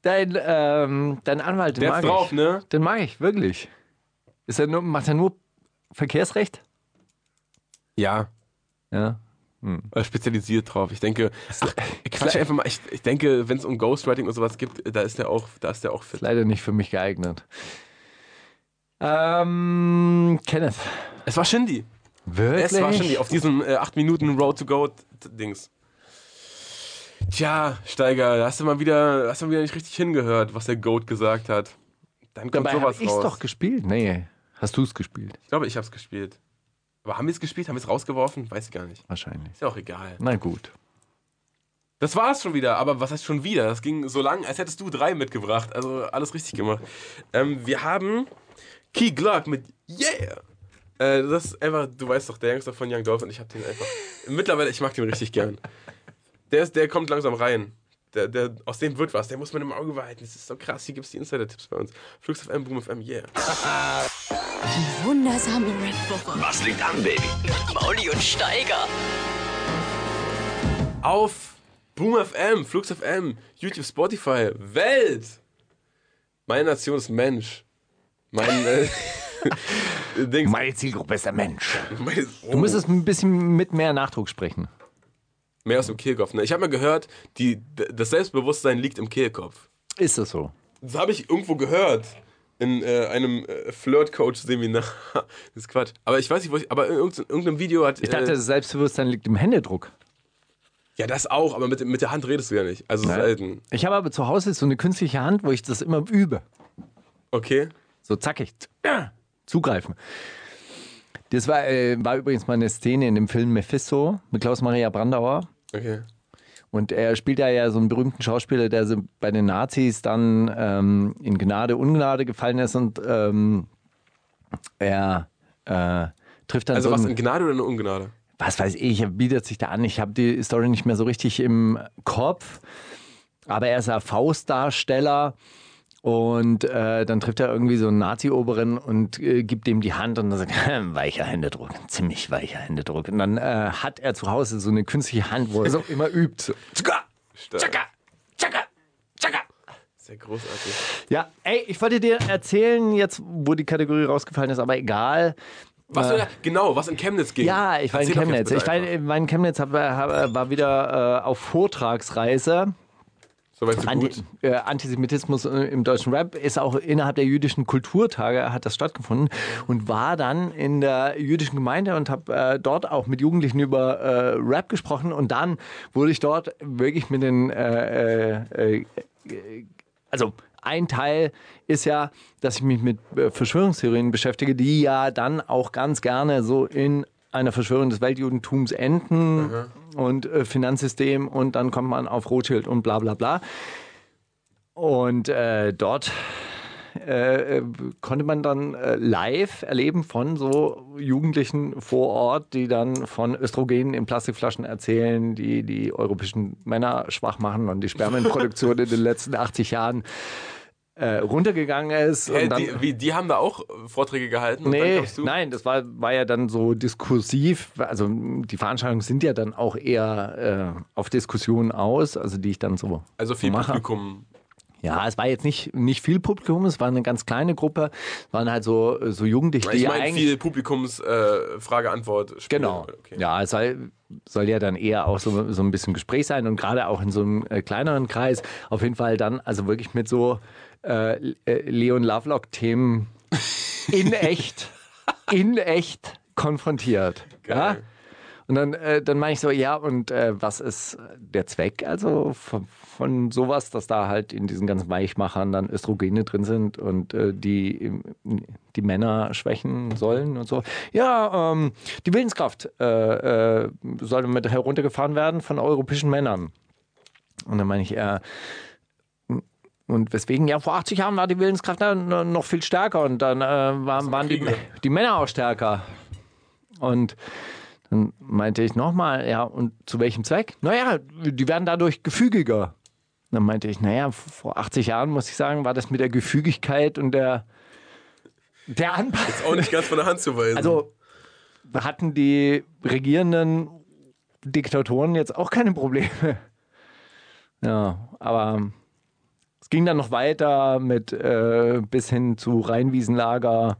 Dein, ähm, dein Anwalt, den Der mag ist drauf, ich. ne? Den mag ich, wirklich. Ist er nur, macht er nur Verkehrsrecht? Ja, Ja. äh, spezialisiert drauf. Ich denke, ach, Quatsch einfach mal. Ich, ich denke, wenn es um Ghostwriting und sowas gibt, da ist der auch, da ist der auch fit. Leider nicht für mich geeignet. Ähm, Kenneth. Es war Shindy. Wirklich? Es war Shindy auf diesem äh, 8 Minuten Road to Go Dings. Tja, Steiger, da hast du mal wieder, hast du mal wieder nicht richtig hingehört, was der Goat gesagt hat. Dann kommt Dabei habe sowas ich raus. doch gespielt. Nee, hast du es gespielt? ich glaube, ich hab's gespielt. Aber haben wir es gespielt? Haben wir es rausgeworfen? Weiß ich gar nicht. Wahrscheinlich. Ist ja auch egal. Na gut. Das war's schon wieder, aber was heißt schon wieder? Das ging so lang, als hättest du drei mitgebracht. Also alles richtig gemacht. Ähm, wir haben Key Glock mit Yeah! Äh, das ist einfach, du weißt doch, der Youngster von Young Dolph und ich hab den einfach. Mittlerweile, ich mag den richtig gern. Der, ist, der kommt langsam rein. Der, der, aus dem wird was, der muss man im Auge behalten. Das ist so krass. Hier gibt's die Insider-Tipps bei uns. Flux FM, Boom FM, yeah. Die wundersame Red Booker. Was liegt an, Baby? Mauli und Steiger. Auf Boom FM, Flux FM, YouTube, Spotify, Welt. Meine Nation ist Mensch. Mein Dings. Meine Zielgruppe ist der Mensch. Oh, Du müsstest ein bisschen mit mehr Nachdruck sprechen. mehr aus dem Kehlkopf. Ne? Ich habe mal gehört, die, das Selbstbewusstsein liegt im Kehlkopf. Ist das so? Das habe ich irgendwo gehört. In äh, einem äh, Flirt-Coach-Seminar. das ist Quatsch. Aber ich weiß nicht, wo ich. Aber in irgendein- irgendeinem Video hat. Ich dachte, äh, das Selbstbewusstsein liegt im Händedruck. ja, das auch, aber mit, mit der Hand redest du ja nicht. Also selten. Ich habe aber zu Hause so eine künstliche Hand, wo ich das immer übe. Okay. So zackig. Zugreifen. Das war, äh, war übrigens mal eine Szene in dem Film Mephisto mit Klaus-Maria Brandauer. Okay. Und er spielt da ja so einen berühmten Schauspieler, der so bei den Nazis dann ähm, in Gnade, Ungnade gefallen ist und ähm, er äh, trifft dann Also so was in Gnade oder in Ungnade? was weiß ich, er bietet sich da an. Ich habe die Story nicht mehr so richtig im Kopf. Aber er ist ein Faustdarsteller. Und äh, dann trifft er irgendwie so einen Nazi-Oberen und äh, gibt ihm die Hand und dann sagt er, weicher Händedruck, ziemlich weicher Händedruck. Und dann äh, hat er zu Hause so eine künstliche Hand, wo er so immer übt. So, tschaka, tschaka, tschaka, tschaka. Sehr großartig. Ja, ey, ich wollte dir erzählen, jetzt wo die Kategorie rausgefallen ist, aber egal. Was, äh, genau, was in Chemnitz ging. Ja, ich war in Erzähl doch Chemnitz. Ich war, war in Chemnitz, hab, hab, war wieder äh, auf Vortragsreise. Soweit so Anti gut. äh, Antisemitismus äh, im deutschen Rap ist auch innerhalb der jüdischen Kulturtage hat das stattgefunden und war dann in der jüdischen Gemeinde und habe äh, dort auch mit Jugendlichen über äh, Rap gesprochen und dann wurde ich dort wirklich mit den äh, äh, also ein Teil ist ja, dass ich mich mit Verschwörungstheorien beschäftige, die ja dann auch ganz gerne so in einer Verschwörung des Weltjudentums enden und äh, Finanzsystem und dann kommt man auf Rothschild und bla bla bla. Und äh, dort äh, konnte man dann äh, live erleben von so Jugendlichen vor Ort, die dann von Östrogenen in Plastikflaschen erzählen, die die europäischen Männer schwach machen und die Spermienproduktion in den letzten 80 Jahren äh, runtergegangen ist. Und dann, die, wie, die haben da auch Vorträge gehalten Nee, nein, das war, war ja dann so diskursiv. Also die Veranstaltungen sind ja dann auch eher äh, auf Diskussionen aus, also die ich dann so Also viel mache. Publikum. Ja, es war jetzt nicht, nicht viel Publikum, es war eine ganz kleine Gruppe. Es waren halt so, so Jugendliche, die Ich ja meine eigentlich. viel Publikums äh. Genau. Okay. Ja, es soll, soll ja dann eher auch so, so ein bisschen Gespräch sein und gerade auch in so einem äh, kleineren Kreis auf jeden Fall dann, also wirklich mit so äh, äh, Leon Lovelock-Themen in echt, in echt konfrontiert. Ja? Und dann, äh, dann meine ich so, ja, und äh, was ist der Zweck also von, von sowas, dass da halt in diesen ganzen Weichmachern dann Östrogene drin sind und äh, die die Männer schwächen sollen und so. Ja, ähm, die Willenskraft äh, äh, sollte mit heruntergefahren werden von europäischen Männern. Und dann meine ich, äh, und weswegen, ja, vor 80 Jahren war die Willenskraft noch viel stärker und dann äh, waren, waren die, die Männer auch stärker. Und dann meinte ich nochmal, ja, und zu welchem Zweck? Naja, die werden dadurch gefügiger. Dann meinte ich, naja, vor 80 Jahren, muss ich sagen, war das mit der Gefügigkeit und der, der Anpassung. Ist auch nicht ganz von der Hand zu weisen. Also hatten die regierenden Diktatoren jetzt auch keine Probleme. Ja, aber es ging dann noch weiter mit äh, bis hin zu Rheinwiesenlager,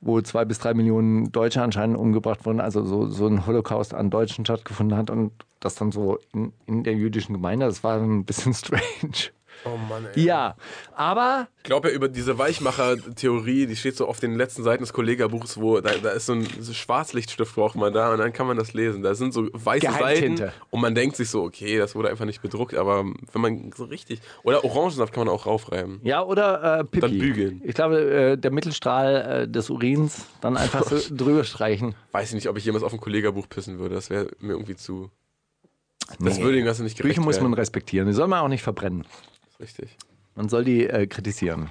wo zwei bis drei Millionen Deutsche anscheinend umgebracht wurden. Also so, so ein Holocaust an Deutschen stattgefunden hat und das dann so in, in der jüdischen Gemeinde. Das war ein bisschen strange. Oh Mann, ey. Ja, aber Ich glaube ja über diese Weichmacher-Theorie, die steht so auf den letzten Seiten des Kollegabuchs, wo da, da ist so ein so Schwarzlichtstift braucht man da und dann kann man das lesen. Da sind so weiße. Seiten und man denkt sich so, okay, das wurde einfach nicht bedruckt, aber wenn man so richtig oder Orangensaft kann man auch raufreiben. Ja, oder äh, Pipi. Dann bügeln. Ich glaube, äh, der Mittelstrahl äh, des Urins dann einfach so drüber streichen. Weiß ich nicht, ob ich jemals auf ein Kollegabuch pissen würde. Das wäre mir irgendwie zu. Das Nee. würde dem Ganze nicht gerecht Bücher muss man respektieren. Die soll man auch nicht verbrennen. Richtig. Man soll die äh, kritisieren.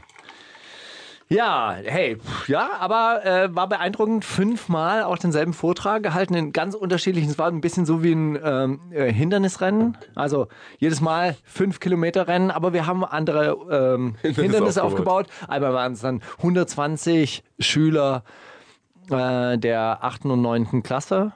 Ja, hey, ja, aber äh, war beeindruckend. Fünfmal auch denselben Vortrag gehalten in ganz unterschiedlichen. Es war ein bisschen so wie ein ähm, äh, Hindernisrennen. Also jedes Mal fünf Kilometer Rennen, aber wir haben andere ähm, Hindernisse aufgebaut. Einmal waren es dann 120 Schüler äh, der 8. und 9. Klasse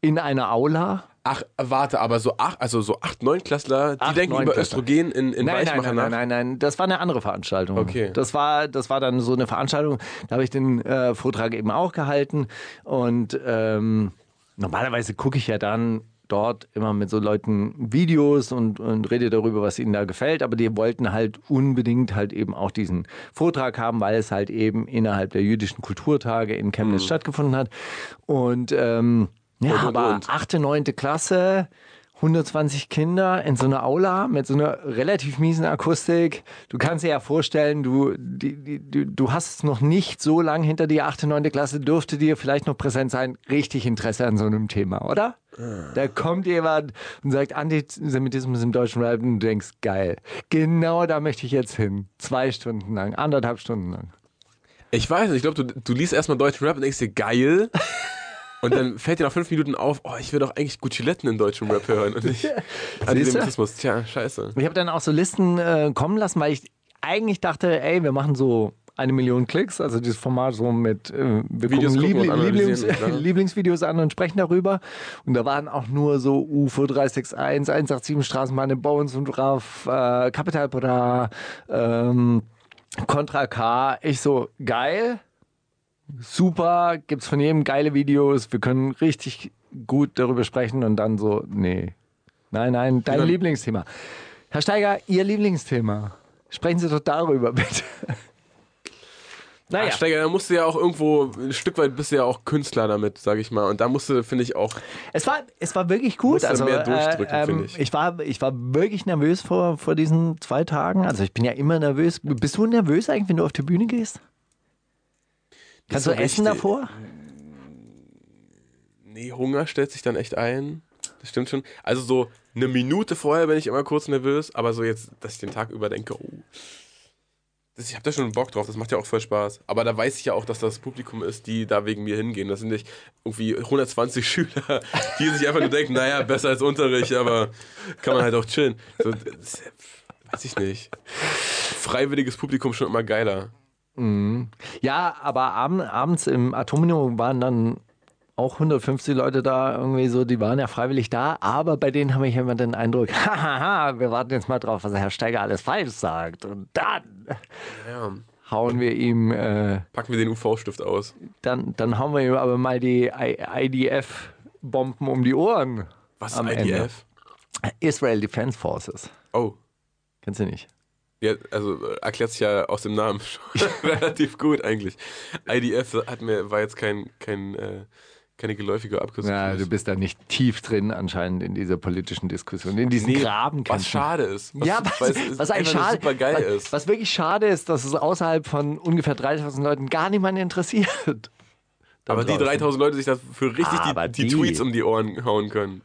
in einer Aula. Ach, warte, aber so acht, also so acht, neun Klassler, die Acht, denken über. Östrogen in, in Nein, nein, Weichmacher nein, nach. nein, nein, nein, das war eine andere Veranstaltung. Okay. Das war, das war dann so eine Veranstaltung, da habe ich den äh, Vortrag eben auch gehalten und ähm, normalerweise gucke ich ja dann dort immer mit so Leuten Videos und, und rede darüber, was ihnen da gefällt, aber die wollten halt unbedingt halt eben auch diesen Vortrag haben, weil es halt eben innerhalb der jüdischen Kulturtage in Chemnitz stattgefunden hat und ähm, ja, Und, aber und. achte, neunte Klasse, 120 Kinder in so einer Aula mit so einer relativ miesen Akustik. Du kannst dir ja vorstellen, du, die, die, du, hast es noch nicht so lang hinter dir, achte, neunte Klasse, dürfte dir vielleicht noch präsent sein, richtig Interesse an so einem Thema, oder? Da kommt jemand und sagt Antisemitismus im deutschen Rap und du denkst, geil, genau da möchte ich jetzt hin. Zwei Stunden lang, anderthalb Stunden lang. Ich weiß nicht, ich glaube, du, du liest erstmal deutschen Rap und denkst dir, geil. Und dann fällt dir nach fünf Minuten auf, oh, ich will doch eigentlich Gucciletten in deutschem Rap hören und nicht Antisemitismus. Tja, scheiße. Ich habe dann auch so Listen äh, kommen lassen, weil ich eigentlich dachte, ey, wir machen so eine Million Klicks, also dieses Format so mit, äh, wir Videos Liebli Lieblings klar. Lieblingsvideos an und sprechen darüber. Und da waren auch nur so UFO 361, 187 Straßenbahn Bones und RAF, äh, Capital Bra, ähm, Contra K. Ich so, geil, super, gibt's von jedem geile Videos, wir können richtig gut darüber sprechen und dann so, nee. Nein, nein, dein Ja. Lieblingsthema. Herr Steiger, Ihr Lieblingsthema. Sprechen Sie doch darüber, bitte. Naja. Steiger, da musst du ja auch irgendwo, ein Stück weit bist du ja auch Künstler damit, sag ich mal. Und da musst du, finde ich, auch. Es war, es war wirklich gut. Also, mehr durchdrücken, äh, finde ähm, ich. ich. war, ich war wirklich nervös vor, vor diesen zwei Tagen. Also ich bin ja immer nervös. Bist du nervös eigentlich, wenn du auf die Bühne gehst? Kannst so du essen richtig. davor? Nee, Hunger stellt sich dann echt ein. Das stimmt schon. Also so eine Minute vorher bin ich immer kurz nervös, aber so jetzt, dass ich den Tag über denke, oh. Das, ich habe da schon Bock drauf, das macht ja auch voll Spaß. Aber da weiß ich ja auch, dass das Publikum ist, die da wegen mir hingehen. Das sind nicht irgendwie 120 Schüler, die sich einfach nur denken, naja, besser als Unterricht, aber kann man halt auch chillen. So, das, weiß ich nicht. Freiwilliges Publikum schon immer geiler. Ja, aber abend, abends im Atomino waren dann auch 150 Leute da, irgendwie so, die waren ja freiwillig da, aber bei denen habe ich immer den Eindruck, hahaha, wir warten jetzt mal drauf, was der Herr Steiger alles falsch sagt. Und dann Ja. hauen wir ihm, äh, Packen wir den UV-Stift aus. dann, dann hauen wir ihm aber mal die IDF-Bomben um die Ohren. Was ist Ende. IDF? Israel Defense Forces. Oh. Kennst du nicht? Ja, also äh, erklärt sich ja aus dem Namen schon relativ gut eigentlich. IDF hat mir, war jetzt kein, kein, äh, keine geläufige Abkürzung. Ja, für du bist da nicht tief drin anscheinend in dieser politischen Diskussion, in diesen Nee, Graben. was schade ist. Was, ja, was, es was eigentlich schade, super geil was, ist. was wirklich schade ist, dass es außerhalb von ungefähr 3000 Leuten gar niemanden interessiert. Da aber die draußen. 3000 Leute sich dafür richtig Aber die, die, die- Tweets um die Ohren hauen können.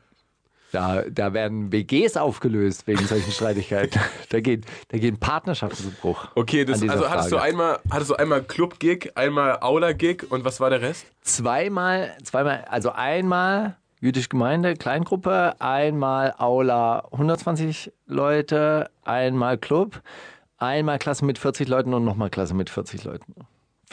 Da, da werden WGs aufgelöst wegen solchen Streitigkeiten. Da geht, da gehen Partnerschaften zu Bruch. Okay, das, also hattest du, einmal, hattest du einmal Club-Gig, einmal Aula-Gig und was war der Rest? Zweimal, zweimal, also einmal jüdische Gemeinde, Kleingruppe, einmal Aula 120 Leute, einmal Club, einmal Klasse mit 40 Leuten und nochmal Klasse mit 40 Leuten.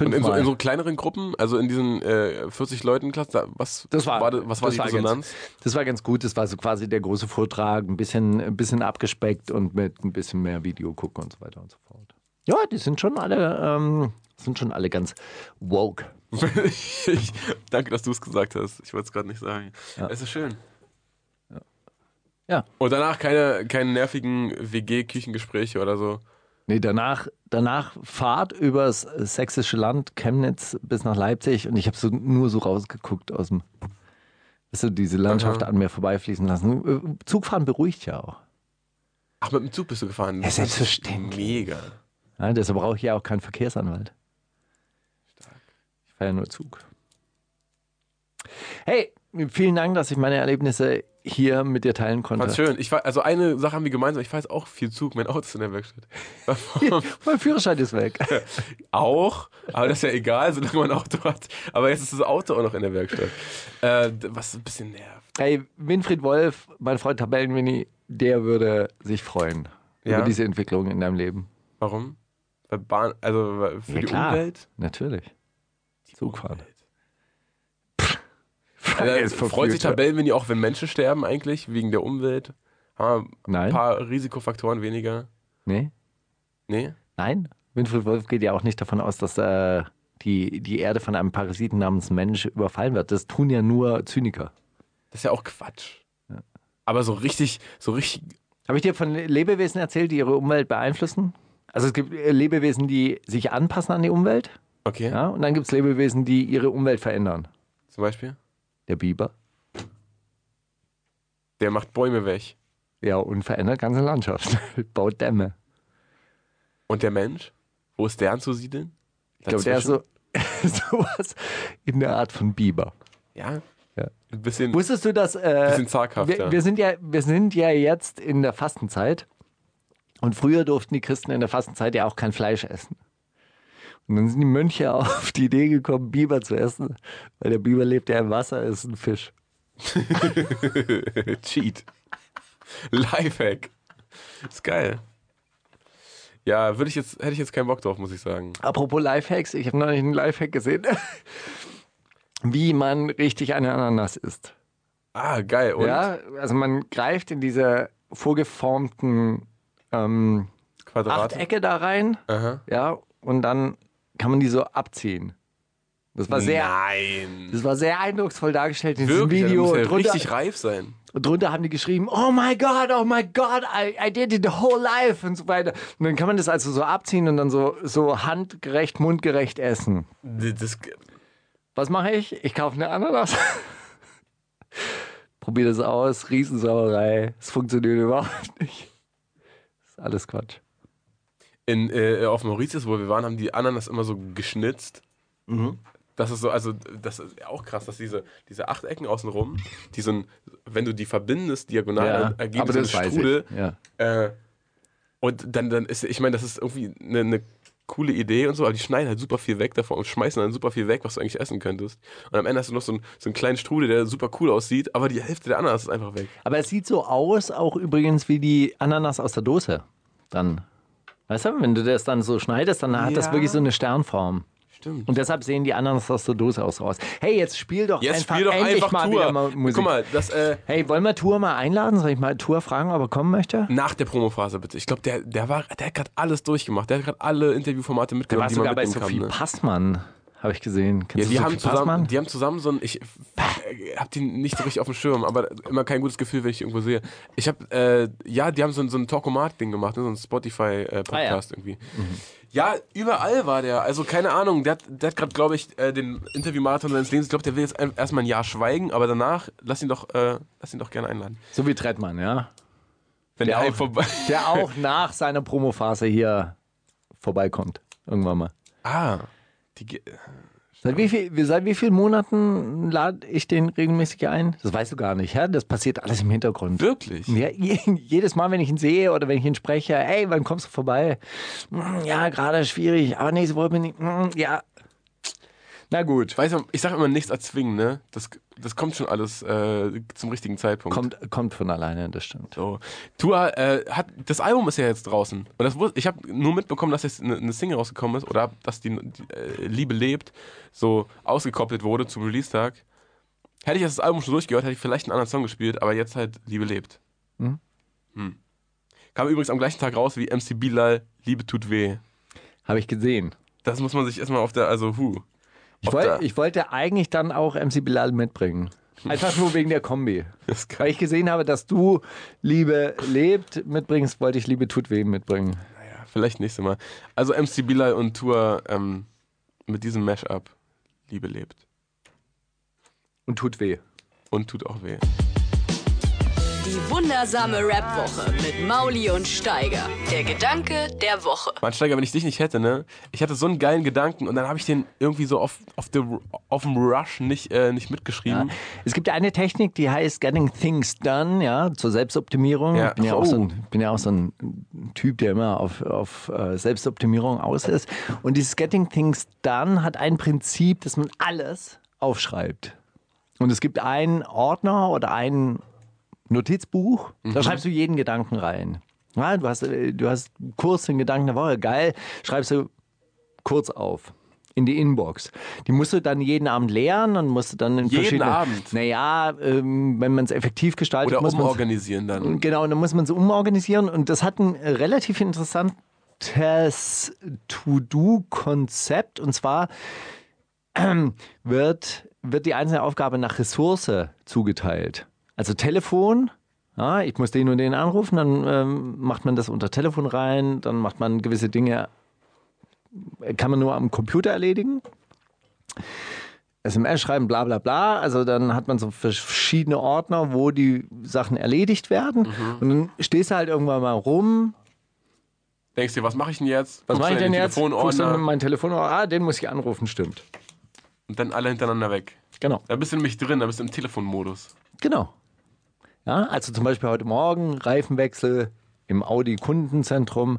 Und in so, in so kleineren Gruppen, also in diesen äh, 40 Leuten Klasse, da- was Das war, das- was war das die war Resonanz? Ganz, das war ganz gut. Das war so quasi der große Vortrag, ein bisschen, ein bisschen abgespeckt und mit ein bisschen mehr Video gucken und so weiter und so fort. Ja, die sind schon alle, ähm, sind schon alle ganz woke. ich, danke, dass du es gesagt hast. Ich wollte es gerade nicht sagen. Es ist schön. Ja. Und danach keine, keine nervigen WG-Küchengespräche oder so. Nee, danach, danach Fahrt übers sächsische Land, Chemnitz bis nach Leipzig und ich habe so nur so rausgeguckt aus dem, weißt du, diese Landschaft Aha. an mir vorbeifließen lassen. Zugfahren beruhigt ja auch. Ach, mit dem Zug bist du gefahren? Ja, selbstverständlich. Mega. Ja, deshalb brauche ich ja auch keinen Verkehrsanwalt. Ich fahre ja nur Zug. Hey, vielen Dank, dass ich meine Erlebnisse hier mit dir teilen konnte. Fand's schön. Ich fahr, also eine Sache haben wir gemeinsam, ich fahre jetzt auch viel Zug, mein Auto ist in der Werkstatt. mein Führerschein ist weg. auch, aber das ist ja egal, solange man ein Auto hat. Aber jetzt ist das Auto auch noch in der Werkstatt. Äh, was ein bisschen nervt. Hey, Winfried Wolf, mein Freund Tabellenmini, der würde sich freuen Ja? über diese Entwicklung in deinem Leben. Warum? Weil Bahn, also für Ja, die klar. Umwelt? Natürlich. Zugfahren. Freut sich ja. Tabellenmini auch, wenn Menschen sterben eigentlich, wegen der Umwelt? Haben wir Nein. ein paar Risikofaktoren weniger? Nee? Nee? Nein? Winfried Wolf geht ja auch nicht davon aus, dass äh, die, die Erde von einem Parasiten namens Mensch überfallen wird. Das tun ja nur Zyniker. Das ist ja auch Quatsch. Aber so richtig, so richtig. Habe ich dir von Lebewesen erzählt, die ihre Umwelt beeinflussen? Also es gibt äh, Lebewesen, die sich anpassen an die Umwelt. Okay. Ja, und dann gibt es Lebewesen, die ihre Umwelt verändern. Zum Beispiel? Der Biber. Der macht Bäume weg. Ja, und verändert ganze Landschaften. Baut Dämme. Und der Mensch? Wo ist der anzusiedeln? Ich glaube, der ist so sowas in der Art von Biber. Ja? Ja. Ein bisschen, Wusstest du, dass äh, bisschen zaghaft, wir, ja. wir, sind ja, wir sind ja jetzt in der Fastenzeit und früher durften die Christen in der Fastenzeit ja auch kein Fleisch essen. Und dann sind die Mönche auf die Idee gekommen, Biber zu essen, weil der Biber lebt ja im Wasser, ist ein Fisch. Cheat. Lifehack. Ist geil. Ja, würde ich jetzt, hätte ich jetzt keinen Bock drauf, muss ich sagen. Apropos Lifehacks, ich habe neulich einen Lifehack gesehen, wie man richtig eine Ananas isst. Ah, geil. Und Ja, also man greift in diese vorgeformten ähm, Quadrate? Achtecke da rein, Aha. ja, und dann kann man die so abziehen. Das war sehr, Nein. das war sehr eindrucksvoll dargestellt in diesem Wirklich, Video. ja drunter, richtig reif sein. und drunter haben die geschrieben, oh my God, oh my God, I, I did it the whole life und so weiter. Und dann kann man das also so abziehen und dann so, so handgerecht, mundgerecht essen. Das, Was mache ich? Ich kaufe eine Ananas. Probiere das aus, Riesensauerei. Es funktioniert überhaupt nicht. Das ist alles Quatsch. In, äh, auf Mauritius, wo wir waren, haben die Ananas immer so geschnitzt. Mhm. Das ist so, also das ist auch krass, dass diese, diese Achtecken außenrum, die so ein, wenn du die verbindest, diagonal, ergeben aber so einen Strudel. Ja. Äh, und dann, dann ist, ich meine, das ist irgendwie eine, eine coole Idee und so, aber die schneiden halt super viel weg davon und schmeißen dann super viel weg, was du eigentlich essen könntest. Und am Ende hast du noch so einen, so einen kleinen Strudel, der super cool aussieht, aber die Hälfte der Ananas ist einfach weg. Aber es sieht so aus, auch übrigens wie die Ananas aus der Dose. Dann. Weißt du, wenn du das dann so schneidest, dann hat das Ja. wirklich so eine Sternform. Stimmt. Und deshalb sehen die Ananas aus der Dose aus raus. Hey, jetzt spiel doch Jetzt einfach, spiel doch endlich einfach mal Tour. wieder mal Musik. Guck mal, das, äh, Hey, wollen wir Tour mal einladen? Soll ich mal Tour fragen, ob er kommen möchte? nach der Promophase bitte. Ich glaube, der, der, war, der hat gerade alles durchgemacht. Der hat gerade alle Interviewformate Der mitgenommen, war die man sogar bei Sophie kann. Ne? Passmann, habe ich gesehen. Ja, Kennst die, du haben zusammen, Passmann? die haben zusammen so ein, ich äh, hab die nicht so richtig auf dem Schirm, aber immer kein gutes Gefühl, wenn ich die irgendwo sehe. Ich habe, äh, ja, die haben so, ein- so ein Talkomat-Ding gemacht, ne? so ein Spotify-Podcast irgendwie. Ja, überall war der. Also keine Ahnung, der hat, der hat gerade, glaube ich, äh, den Interviewmarathon seines Lebens. Ich glaube, der will jetzt erstmal ein Jahr schweigen, aber danach lass ihn doch, äh, lass ihn doch gerne einladen. So wie Trettmann, ja. Wenn Der der auch- vorbei. Der auch nach seiner Promophase hier vorbeikommt. Irgendwann mal. Ah, die, Seit wie, viel, seit wie vielen Monaten lade ich den regelmäßig ein? Das weißt du gar nicht, ja? Das passiert alles im Hintergrund. wirklich? Ja, je- jedes Mal, wenn ich ihn sehe oder wenn ich ihn spreche, hey, wann kommst du vorbei? Hm, Ja, gerade schwierig, aber nächste Woche bin ich, hm, ja. Na gut, Ich weiß, ich sage immer nichts erzwingen, ne? Das, das kommt schon alles äh, zum richtigen Zeitpunkt. kommt, kommt von alleine, das stimmt. So. Tua äh, hat das Album ist ja jetzt draußen und das ich habe nur mitbekommen, dass jetzt eine, eine Single rausgekommen ist oder dass die, die äh, Liebe lebt so ausgekoppelt wurde zum Release-Tag. Hätte ich jetzt das Album schon durchgehört, hätte ich vielleicht einen anderen Song gespielt, aber jetzt halt Liebe lebt. Mhm. Hm. Kam übrigens am gleichen Tag raus wie MC Bilal Liebe tut weh. Habe ich gesehen. Das muss man sich erstmal auf der also hu. Ich, wollt, ich wollte eigentlich dann auch MC Bilal mitbringen. Einfach nur wegen der Kombi. Weil ich gesehen habe, dass du Liebe lebt mitbringst, wollte ich Liebe tut weh mitbringen. Ja, vielleicht nächstes Mal. Also MC Bilal und Tour ähm, mit diesem Mashup Liebe lebt Und tut weh. und tut auch weh. Die wundersame Rap-Woche mit Mauli und Steiger. Der Gedanke der Woche. Mann, Steiger, wenn ich dich nicht hätte, ne? Ich hatte so einen geilen Gedanken und dann habe ich den irgendwie so auf, auf, the, auf dem Rush nicht, äh, nicht mitgeschrieben. Ja. Es gibt eine Technik, die heißt Getting Things Done, ja, zur Selbstoptimierung. Ja. Ich bin ja, Oh. auch so ein, bin ja auch so ein Typ, der immer auf, auf äh, Selbstoptimierung aus ist. Und dieses Getting Things Done hat ein Prinzip, dass man alles aufschreibt. Und es gibt einen Ordner oder ein Notizbuch, da schreibst du jeden Gedanken rein. Ja, du, hast, äh, du hast kurz den Gedanken der Woche, geil, schreibst du kurz auf in die Inbox. Die musst du dann jeden Abend leeren und musst du dann in Jeden verschiedene... Abend? Naja, ähm, wenn man es effektiv gestaltet, Oder muss umorganisieren dann. Genau, und dann muss man es umorganisieren und das hat ein relativ interessantes To-Do-Konzept und zwar ähm, wird, wird die einzelne Aufgabe nach Ressource zugeteilt. Also Telefon, ja, ich muss den und den anrufen, dann ähm, macht man das unter Telefon rein, dann macht man gewisse Dinge, kann man nur am Computer erledigen. SMS schreiben, bla bla bla. Also dann hat man so verschiedene Ordner, wo die Sachen erledigt werden. Mhm. Und dann stehst du halt irgendwann mal rum. Denkst dir, was mache ich denn jetzt? Was mache ich denn den jetzt? Guckst Telefonordner mein Telefonordner, ah, den muss ich anrufen, stimmt. und dann alle hintereinander weg. Genau. Da bist du nämlich drin, da bist du im Telefonmodus. Genau. Ja, also zum Beispiel heute Morgen Reifenwechsel im Audi Kundenzentrum.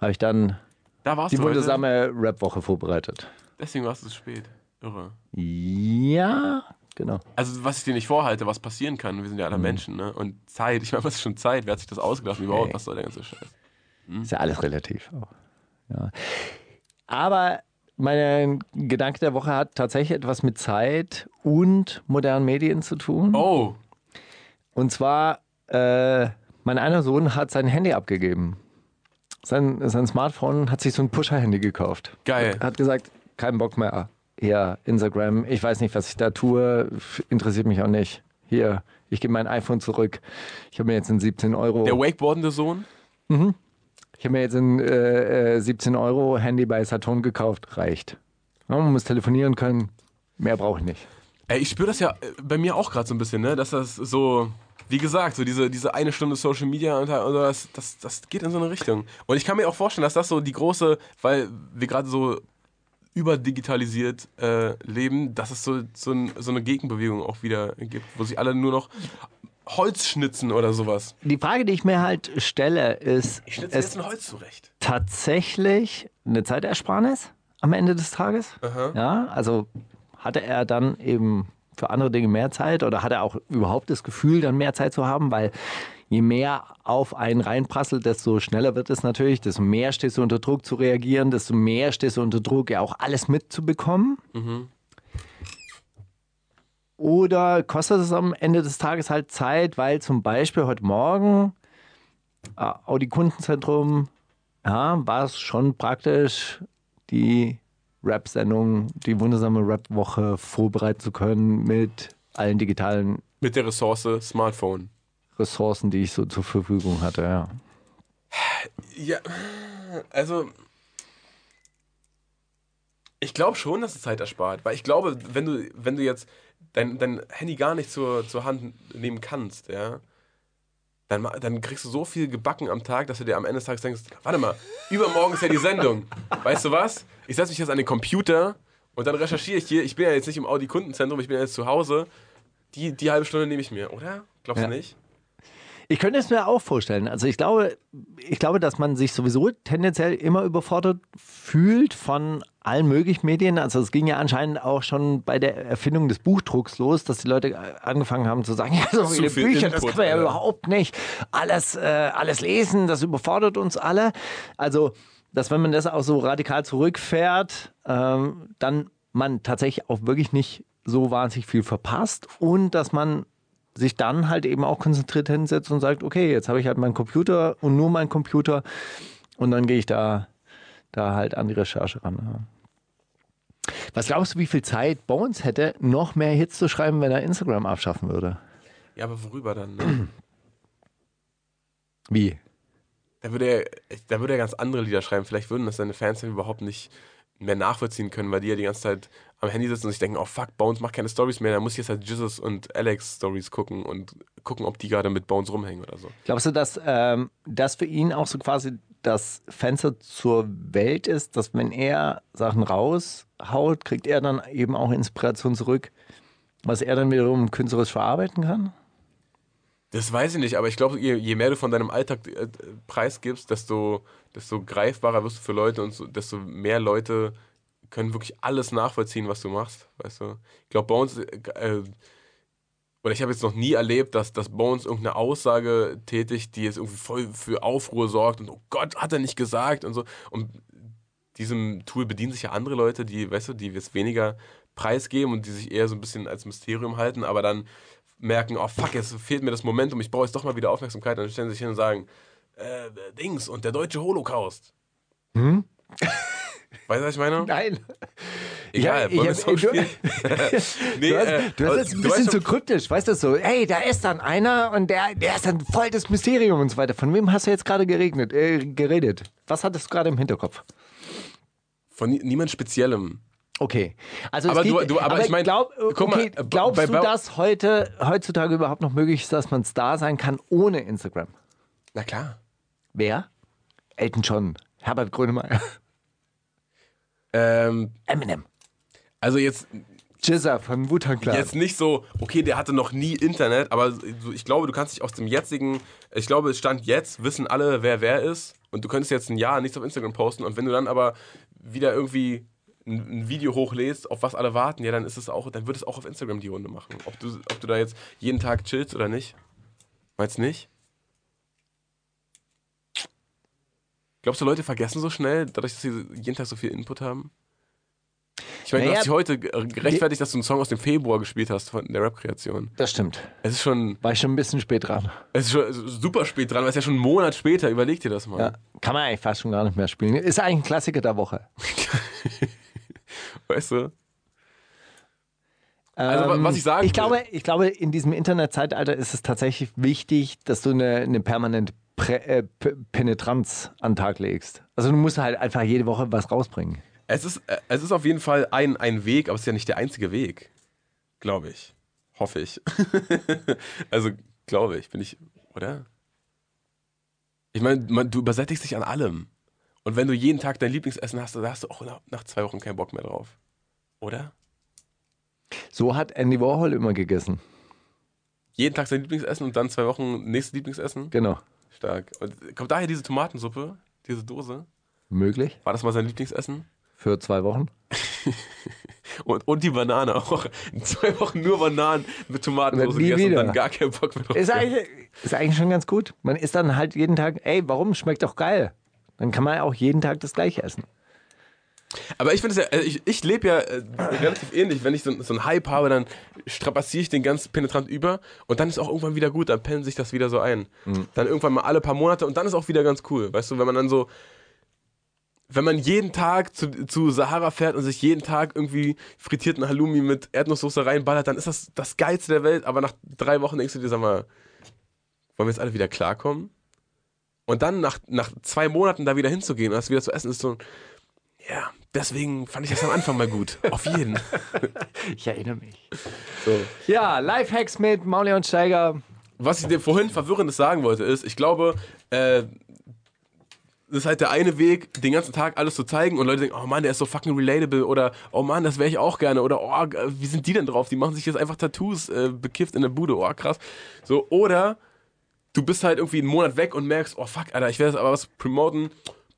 Habe ich dann Da die wundersame Rap-Woche vorbereitet. Deswegen warst du zu spät. Irre. Ja, genau. Also, was ich dir nicht vorhalte, was passieren kann, wir sind ja Mhm. alle Menschen, ne? Und Zeit, ich meine, was ist schon Zeit? Wer hat sich das ausgedacht? Überhaupt, Nee. was soll der ganze Scheiß? Ist ja alles relativ. Auch. Ja. Aber mein Gedanke der Woche hat tatsächlich etwas mit Zeit und modernen Medien zu tun. Oh, Und zwar, äh, mein einer Sohn hat sein Handy abgegeben. Sein, sein Smartphone hat sich so ein Pusher-Handy gekauft. Geil. Hat, hat gesagt, kein Bock mehr. Hier, Instagram, ich weiß nicht, was ich da tue, interessiert mich auch nicht. Hier, ich gebe mein iPhone zurück. Ich habe mir jetzt einen 17 Euro. der wakeboardende Sohn? Ich habe mir jetzt ein äh, äh, 17 Euro Handy bei Saturn gekauft. Reicht. Man muss telefonieren können. Mehr brauche ich nicht. Ey, ich spüre das ja äh, bei mir auch gerade so ein bisschen, ne? Dass das so, wie gesagt, so diese, diese eine Stunde Social Media und oder das, das, das geht in so eine Richtung. Und ich kann mir auch vorstellen, dass das so die große, weil wir gerade so überdigitalisiert äh, leben, dass es so, so, ein, so eine Gegenbewegung auch wieder gibt, wo sich alle nur noch Holz schnitzen oder sowas. Die Frage, die ich mir halt stelle, ist, Ich schnitze jetzt ein Holz zurecht. tatsächlich eine Zeitersparnis am Ende des Tages? Aha. Ja, also hatte er dann eben für andere Dinge mehr Zeit oder hat er auch überhaupt das Gefühl, dann mehr Zeit zu haben? Weil je mehr auf einen reinprasselt, desto schneller wird es natürlich, desto mehr stehst du unter Druck zu reagieren, desto mehr stehst du unter Druck, ja auch alles mitzubekommen. Oder kostet es am Ende des Tages halt Zeit, weil zum Beispiel heute Morgen äh, Audi Kundenzentrum, ja, war es schon praktisch, die Rap-Sendung, die wundersame Rap-Woche vorbereiten zu können mit allen digitalen Mit der Ressource Smartphone. Ressourcen, die ich so zur Verfügung hatte. Ja. Ja, also ich glaube schon, dass es Zeit erspart, weil ich glaube, wenn du, wenn du jetzt dein, dein Handy gar nicht zur, zur Hand nehmen kannst, ja, dann, dann kriegst du so viel gebacken am Tag, dass du dir am Ende des Tages denkst, warte mal, übermorgen ist ja die Sendung. Weißt du was? Ich setze mich jetzt an den Computer und dann recherchiere ich hier, ich bin ja jetzt nicht im Audi Kundenzentrum, ich bin ja jetzt zu Hause. Die, die halbe Stunde nehme ich mir, oder? Glaubst Ja. du nicht? Ich könnte es mir auch vorstellen. Also ich glaube, ich glaube, dass man sich sowieso tendenziell immer überfordert fühlt von allen möglichen Medien. Also es ging ja anscheinend auch schon bei der Erfindung des Buchdrucks los, dass die Leute angefangen haben zu sagen, ja, so viele viel Bücher, das Input, kann man ja ja. überhaupt nicht alles, äh, alles lesen, das überfordert uns alle. Also, dass wenn man das auch so radikal zurückfährt, ähm, dann man tatsächlich auch wirklich nicht so wahnsinnig viel verpasst und dass man sich dann halt eben auch konzentriert hinsetzt und sagt, okay, jetzt habe ich halt meinen Computer und nur meinen Computer und dann gehe ich da, da halt an die Recherche ran. Ja. Was glaubst du, wie viel Zeit Bones hätte, noch mehr Hits zu schreiben, wenn er Instagram abschaffen würde? Ja, aber worüber dann? Ne? Wie? Da würde er, da würde er ganz andere Lieder schreiben. Vielleicht würden das seine Fans dann überhaupt nicht, mehr nachvollziehen können, weil die ja die ganze Zeit am Handy sitzen und sich denken, oh fuck, Bones macht keine Stories mehr, da muss ich jetzt halt Jesus und Alex Stories gucken und gucken, ob die gerade mit Bones rumhängen oder so. Glaubst du, dass ähm, das für ihn auch so quasi das Fenster zur Welt ist, dass wenn er Sachen raushaut, kriegt er dann eben auch Inspiration zurück, was er dann wiederum künstlerisch verarbeiten kann? Das weiß ich nicht, aber ich glaube, je, je, mehr du von deinem Alltag äh, preisgibst, desto, desto greifbarer wirst du für Leute und so, desto mehr Leute können wirklich alles nachvollziehen, was du machst, weißt du. Ich glaube, Bones, äh, oder ich habe jetzt noch nie erlebt, dass, dass Bones irgendeine Aussage tätigt, die jetzt irgendwie voll für Aufruhr sorgt und oh Gott, hat er nicht gesagt und so. Und diesem Tool bedienen sich ja andere Leute, die, weißt du, die jetzt weniger preisgeben und die sich eher so ein bisschen als Mysterium halten, aber dann merken, oh fuck, jetzt fehlt mir das Momentum, ich brauche jetzt doch mal wieder Aufmerksamkeit. Dann stellen sie sich hin und sagen, äh, Dings und der deutsche Holocaust. Hm? Weißt du, was ich meine? Nein. Egal, ja, wollen wir Song spielen? nee, du hast, äh, du hast jetzt ein bisschen zu kryptisch, weißt du so, hey, da ist dann einer und der, der ist dann voll das Mysterium und so weiter. Von wem hast du jetzt gerade geregnet, äh, geredet? Was hattest du gerade im Hinterkopf? Von niemand Speziellem. Okay. Also aber, geht, du, du, aber, aber ich meine, glaub, okay, glaubst bei, bei, du, dass heute, heutzutage überhaupt noch möglich ist, dass man Star sein kann ohne Instagram? Na klar. Wer? Elton John, Herbert Grönemeyer. Ähm, Eminem. Also jetzt. Jizza von Wutan Clan. Jetzt nicht so, okay, der hatte noch nie Internet, aber ich glaube, du kannst dich aus dem jetzigen, ich glaube, es stand jetzt, wissen alle, wer wer ist. Und du könntest jetzt ein Jahr nichts auf Instagram posten. Und wenn du dann aber wieder irgendwie ein, Video hochlädst, auf was alle warten, ja, dann ist es auch, dann wird es auch auf Instagram die Runde machen. Ob du, ob du da jetzt jeden Tag chillst oder nicht. Meinst du nicht? Glaubst du, Leute vergessen so schnell, dadurch, dass sie jeden Tag so viel Input haben? Ich meine, naja, du hast dich heute gerechtfertigt, dass du einen Song aus dem Februar gespielt hast von der Rap-Kreation. Das stimmt. Es ist schon. War ich schon ein bisschen spät dran. Es ist schon super spät dran, weil es ja schon einen Monat später. Überleg dir das mal. Ja, kann man eigentlich fast schon gar nicht mehr spielen. Ist eigentlich ein Klassiker der Woche. weißt du? Also, ähm, was ich sagen ich glaube, ich glaube, in diesem Internetzeitalter ist es tatsächlich wichtig, dass du eine, eine permanente Prä äh, Penetranz an den Tag legst. Also du musst halt einfach jede Woche was rausbringen. Es ist, äh, es ist auf jeden Fall ein, ein Weg, aber es ist ja nicht der einzige Weg. Glaube ich. Hoffe ich. also, glaube ich, bin ich, oder? Ich meine, du übersättigst dich an allem. Und wenn du jeden Tag dein Lieblingsessen hast, dann hast du auch nach, nach zwei Wochen keinen Bock mehr drauf. Oder? So hat Andy Warhol immer gegessen. Jeden Tag sein Lieblingsessen und dann zwei Wochen nächstes Lieblingsessen? Genau. Stark. Und kommt daher diese Tomatensuppe, diese Dose? Möglich. War das mal sein Lieblingsessen? Für zwei Wochen. und, und die Banane auch. In zwei Wochen nur Bananen mit Tomatensauce gegessen wieder. und dann gar keinen Bock mehr drauf. Ist eigentlich, ist eigentlich schon ganz gut. Man isst dann halt jeden Tag, ey, warum? Schmeckt doch geil. Dann kann man auch jeden Tag das gleiche essen. Aber ich finde es ja, äh, ich, ich lebe ja äh, relativ ähnlich. Wenn ich so, so einen Hype habe, dann strapaziere ich den ganz penetrant über und dann ist auch irgendwann wieder gut, dann pennt sich das wieder so ein. Mhm. Dann irgendwann mal alle paar Monate und dann ist auch wieder ganz cool. Weißt du, wenn man dann so, wenn man jeden Tag zu, zu Sahara fährt und sich jeden Tag irgendwie frittierten Halloumi mit Erdnusssoße reinballert, dann ist das das Geilste der Welt. Aber nach drei Wochen denkst du dir, sag mal, wollen wir jetzt alle wieder klarkommen? Und dann nach, nach zwei Monaten da wieder hinzugehen und das wieder zu essen, ist so, ja, deswegen fand ich das am Anfang mal gut. Auf jeden. ich erinnere mich. So. Ja, Lifehacks mit Mauli und Steiger. Was ich dir vorhin Verwirrendes sagen wollte, ist, ich glaube, äh, das ist halt der eine Weg, den ganzen Tag alles zu zeigen und Leute denken, oh Mann, der ist so fucking relatable oder oh Mann, das wäre ich auch gerne oder oh, wie sind die denn drauf? Die machen sich jetzt einfach Tattoos äh, bekifft in der Bude, oh krass. So, oder du bist halt irgendwie einen Monat weg und merkst, oh fuck, Alter, ich werde jetzt aber was promoten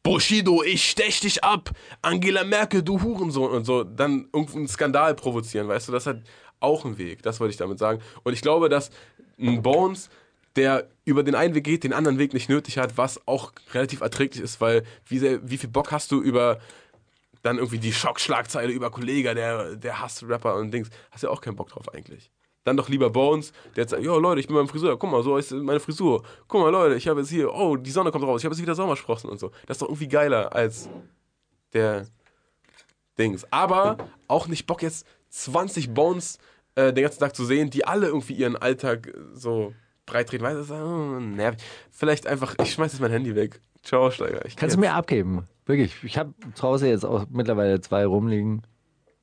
Bushido, ich stech dich ab, Angela Merkel, du Hurensohn und so, dann irgendeinen Skandal provozieren, weißt du, das halt auch ein Weg, das wollte ich damit sagen. Und ich glaube, dass ein Bones, der über den einen Weg geht, den anderen Weg nicht nötig hat, was auch relativ erträglich ist, weil wie, sehr, wie viel Bock hast du über dann irgendwie die Schockschlagzeile über Kollege, der, der Hass-Rapper und Dings, hast du ja auch keinen Bock drauf eigentlich. Dann doch lieber Bones, der jetzt sagt, ja Leute, ich bin beim Friseur, guck mal, so ist meine Frisur. Guck mal Leute, ich habe jetzt hier, oh, die Sonne kommt raus, ich habe jetzt wieder Sommersprossen und so. Das ist doch irgendwie geiler als der Dings. Aber auch nicht Bock jetzt 20 Bones äh, den ganzen Tag zu sehen, die alle irgendwie ihren Alltag so breit treten. Weißt du, oh, nervig. Vielleicht einfach, ich schmeiß jetzt mein Handy weg. Ciao, Steiger. Kannst du mir abgeben? Wirklich. Ich habe zu Hause jetzt auch mittlerweile zwei rumliegen.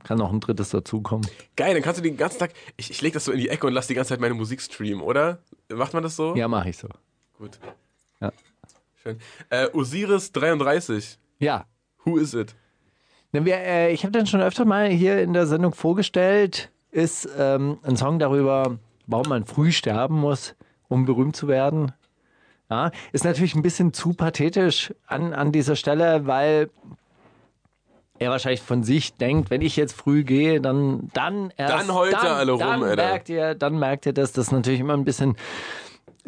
Kann noch ein drittes dazukommen. Geil, dann kannst du den ganzen Tag. Ich, ich leg das so in die Ecke und lass die ganze Zeit meine Musik streamen, oder? Macht man das so? Ja, mache ich so. Gut. Ja. Schön. Äh, Osiris 33. Ja. Who is it? Wir, äh, ich habe den schon öfter mal hier in der Sendung vorgestellt. Ist ähm, ein Song darüber, warum man früh sterben muss, um berühmt zu werden. Ja, ist natürlich ein bisschen zu pathetisch an, an dieser Stelle, weil er wahrscheinlich von sich denkt, wenn ich jetzt früh gehe, dann dann erst Dann heult er dann, alle rum, dann Alter. merkt ihr, dann merkt ihr, dass das natürlich immer ein bisschen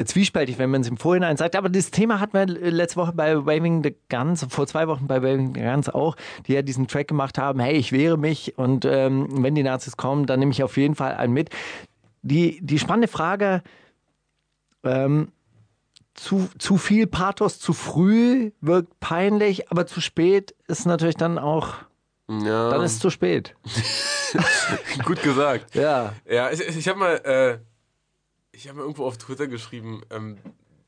zwiespältig, wenn man es im Vorhinein sagt. Aber das Thema hatten wir letzte Woche bei Waving the Guns, vor zwei Wochen bei Waving the Guns auch, die ja diesen Track gemacht haben, hey, ich wehre mich und ähm, wenn die Nazis kommen, dann nehme ich auf jeden Fall einen mit. Die, die spannende Frage, ähm, zu, zu viel Pathos zu früh wirkt peinlich, aber zu spät ist natürlich dann auch, Ja. dann ist es zu spät. gut gesagt. Ja. Ja, ich, ich habe mal, äh, ich habe mal irgendwo auf Twitter geschrieben, ähm,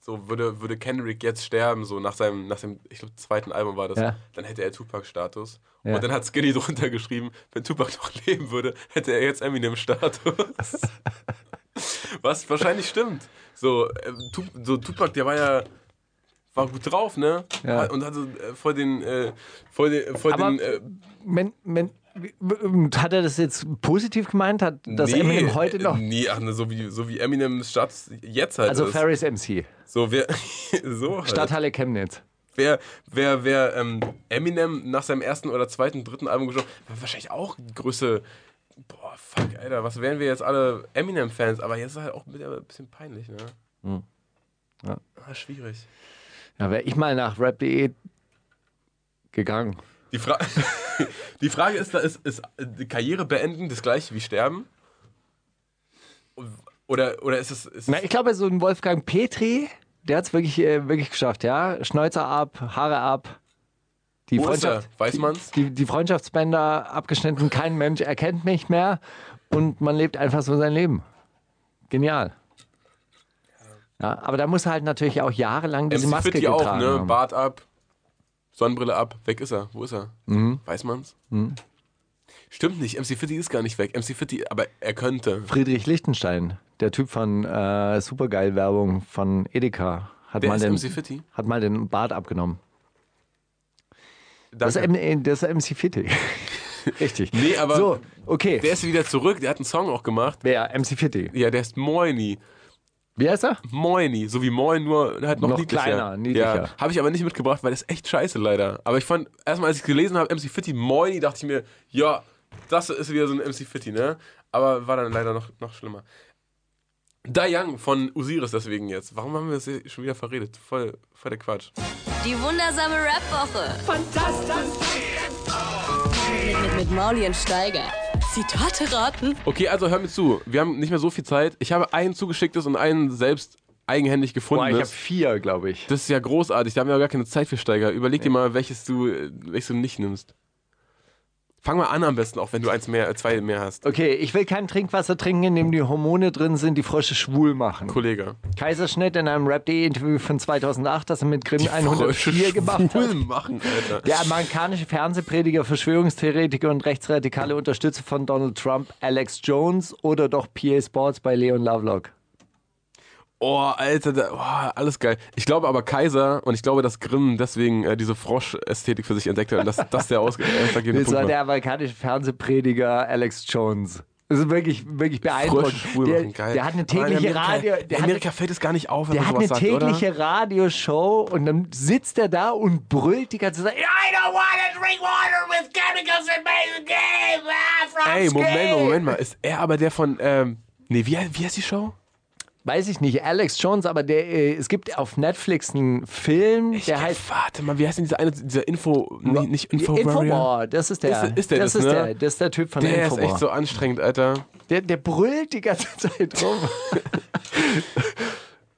so würde, würde Kendrick jetzt sterben, so nach seinem, nach seinem, ich glaube, zweiten Album war das, Ja. dann hätte er Tupac-Status. Ja. Und dann hat Skinny drunter geschrieben, wenn Tupac noch leben würde, hätte er jetzt Eminem-Status. Was wahrscheinlich stimmt. So, äh, Tup so Tupac, der war ja war gut drauf, ne? Ja. Und hatte äh, vor den, äh, vor den, vor Aber- den äh, Wenn, wenn, hat er das jetzt positiv gemeint? Hat das nee, Eminem heute noch? Nee, ach, ne, so wie, so wie Eminems Status jetzt halt Also ist. Ferris MC, So, wer, so halt. Stadthalle Chemnitz. Wer, wer, wer ähm, Eminem nach seinem ersten oder zweiten, dritten Album geschaut war wahrscheinlich auch Größe. Boah, fuck, Alter, was wären wir jetzt alle Eminem-Fans? Aber jetzt ist halt auch wieder ein bisschen peinlich, ne? Hm. Ja. Ah, schwierig. Ja, wäre ich mal nach rap.de gegangen. Die, Fra die Frage ist, da ist, ist die Karriere beenden das gleiche wie sterben? Oder, oder ist es. Ist Na, ich glaube, so ein Wolfgang Petri, der hat es wirklich, äh, wirklich geschafft, ja. Schnäuzer ab, Haare ab. Die Wo ist er? Freundschaft, Weiß man's? Die, die Freundschaftsbänder abgeschnitten, kein Mensch erkennt mich mehr und man lebt einfach so sein Leben. Genial. Ja, aber da muss er halt natürlich auch jahrelang diese MC Maske Fitti auch, getragen ne? haben. Bart ab, Sonnenbrille ab, weg ist er. Wo ist er? Mhm. Weiß man's? Stimmt nicht, MC Fitti ist gar nicht weg. MC Fitti, aber er könnte. Friedrich Lichtenstein, der Typ von äh, Supergeil-Werbung von Edeka, hat Wer mal, den, MC Fitti? hat mal den Bart abgenommen. Das. M- das ist MC Fitti. Richtig. Nee, aber So, okay. der ist wieder zurück. Der hat einen Song auch gemacht. Wer? MC Fitti. Ja, der ist Moini. Wie heißt er? Moini, so wie Moin, nur halt noch, Noch niedlicher. kleiner, niedlicher. Ja, habe ich aber nicht mitgebracht, weil das ist echt scheiße leider. Aber ich fand, erstmal als ich gelesen habe, MC Fitti, Moini, dachte ich mir, ja, das ist wieder so ein MC Fitti, ne? Aber war dann leider noch, noch schlimmer. Da Young von Osiris deswegen jetzt. Warum haben wir das schon wieder verredet? Voll, voll der Quatsch. Die wundersame Rap-Woche. Fantastisch. Mit, mit, mit Mauli und Steiger. Zitate raten. Okay, also hör mir zu. Wir haben nicht mehr so viel Zeit. Ich habe einen zugeschicktes und einen selbst eigenhändig Boah, gefunden. ich habe vier, glaube ich. Das ist ja großartig. Da haben wir ja gar keine Zeit für Steiger. Überleg dir mal, welches du, äh, welches du nicht nimmst. Fang mal an am besten, auch wenn du eins mehr, äh, zwei mehr hast. Okay, ich will kein Trinkwasser trinken, in dem die Hormone drin sind, die Frösche schwul machen. Kollege. Kaiserschnitt in einem Rap.de-Interview von 2008, das er mit Grimm 104 gemacht schwul hat. machen, Alter. Der amerikanische Fernsehprediger, Verschwörungstheoretiker und rechtsradikale Unterstützer von Donald Trump, Alex Jones oder doch PA Sports bei Leon Lovelock? Oh, Alter, da, oh, alles geil. Ich glaube aber Kaiser und ich glaube, dass Grimm deswegen äh, diese Frosch-Ästhetik für sich entdeckt hat und dass das der ausschlaggebende Das Punkt war war. der amerikanische Fernsehprediger Alex Jones. Das ist wirklich, wirklich beeindruckend. Schwul Der, geil. der hat eine in tägliche Amerika, Radio... In Der hat, Amerika fällt es gar nicht auf, wenn der man hat eine sowas sagt, oder? tägliche Radioshow und dann sitzt er da und brüllt die ganze Zeit. I don't want to drink water with chemicals make the game ah, Ey, Moment mal, skin." Moment mal. Ist er aber der von, ähm, nee, wie, wie heißt die Show? Weiß ich nicht, Alex Jones, aber der, äh, es gibt auf Netflix einen Film, der heißt warte mal, wie heißt denn dieser eine, dieser Info, nee, nicht Info? Infowar. Das ist der. Ist- ist der das, das, ist ne? der, das ist der Typ von Der ist Infowar. echt so anstrengend, Alter. der, der brüllt die ganze Zeit rum.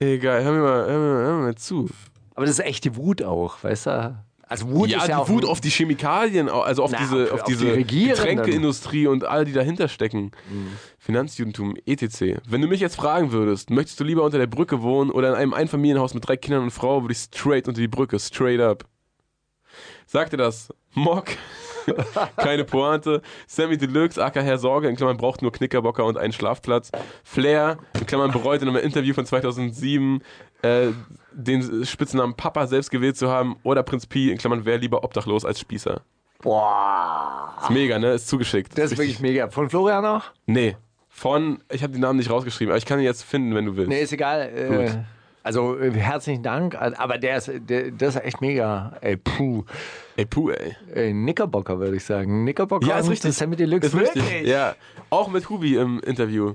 Egal, hör mir mal, hör mir mal, hör mir mal zu. aber das ist echte Wut auch, weißt du? Also Wut ja, ist ja die auch Wut auf die Chemikalien, also auf Na, diese, auf- auf die diese Regierenden. Getränkeindustrie und all die dahinter stecken. Finanzjudentum, etc. Wenn du mich jetzt fragen würdest, möchtest du lieber unter der Brücke wohnen oder in einem Einfamilienhaus mit drei Kindern und Frau, würde ich straight unter die Brücke, straight up. Sagte das Mock, keine Pointe. Sammy Deluxe, aka Herr Sorge, in Klammern braucht nur Knickerbocker und einen Schlafplatz. Flair, in Klammern bereut in einem Interview von 2007, äh, den Spitznamen Papa selbst gewählt zu haben. Oder Prinz Pi, in Klammern, wäre lieber obdachlos als Spießer. Boah. Ist mega, ne? Ist zugeschickt. Das ist wirklich mega. Von Florian noch? Nee. Von, ich habe die Namen nicht rausgeschrieben, aber ich kann ihn jetzt finden, wenn du willst. Nee, ist egal. Gut. Äh, also äh, herzlichen Dank, aber der ist, der, das ist echt mega. Ey, puh. Ey, puh, ey. Ey, Knickerbocker würde ich sagen. Knickerbocker Ja, ist richtig. Sammy Deluxe. Ist richtig. Wirklich? Ja. Auch mit Hubi im Interview.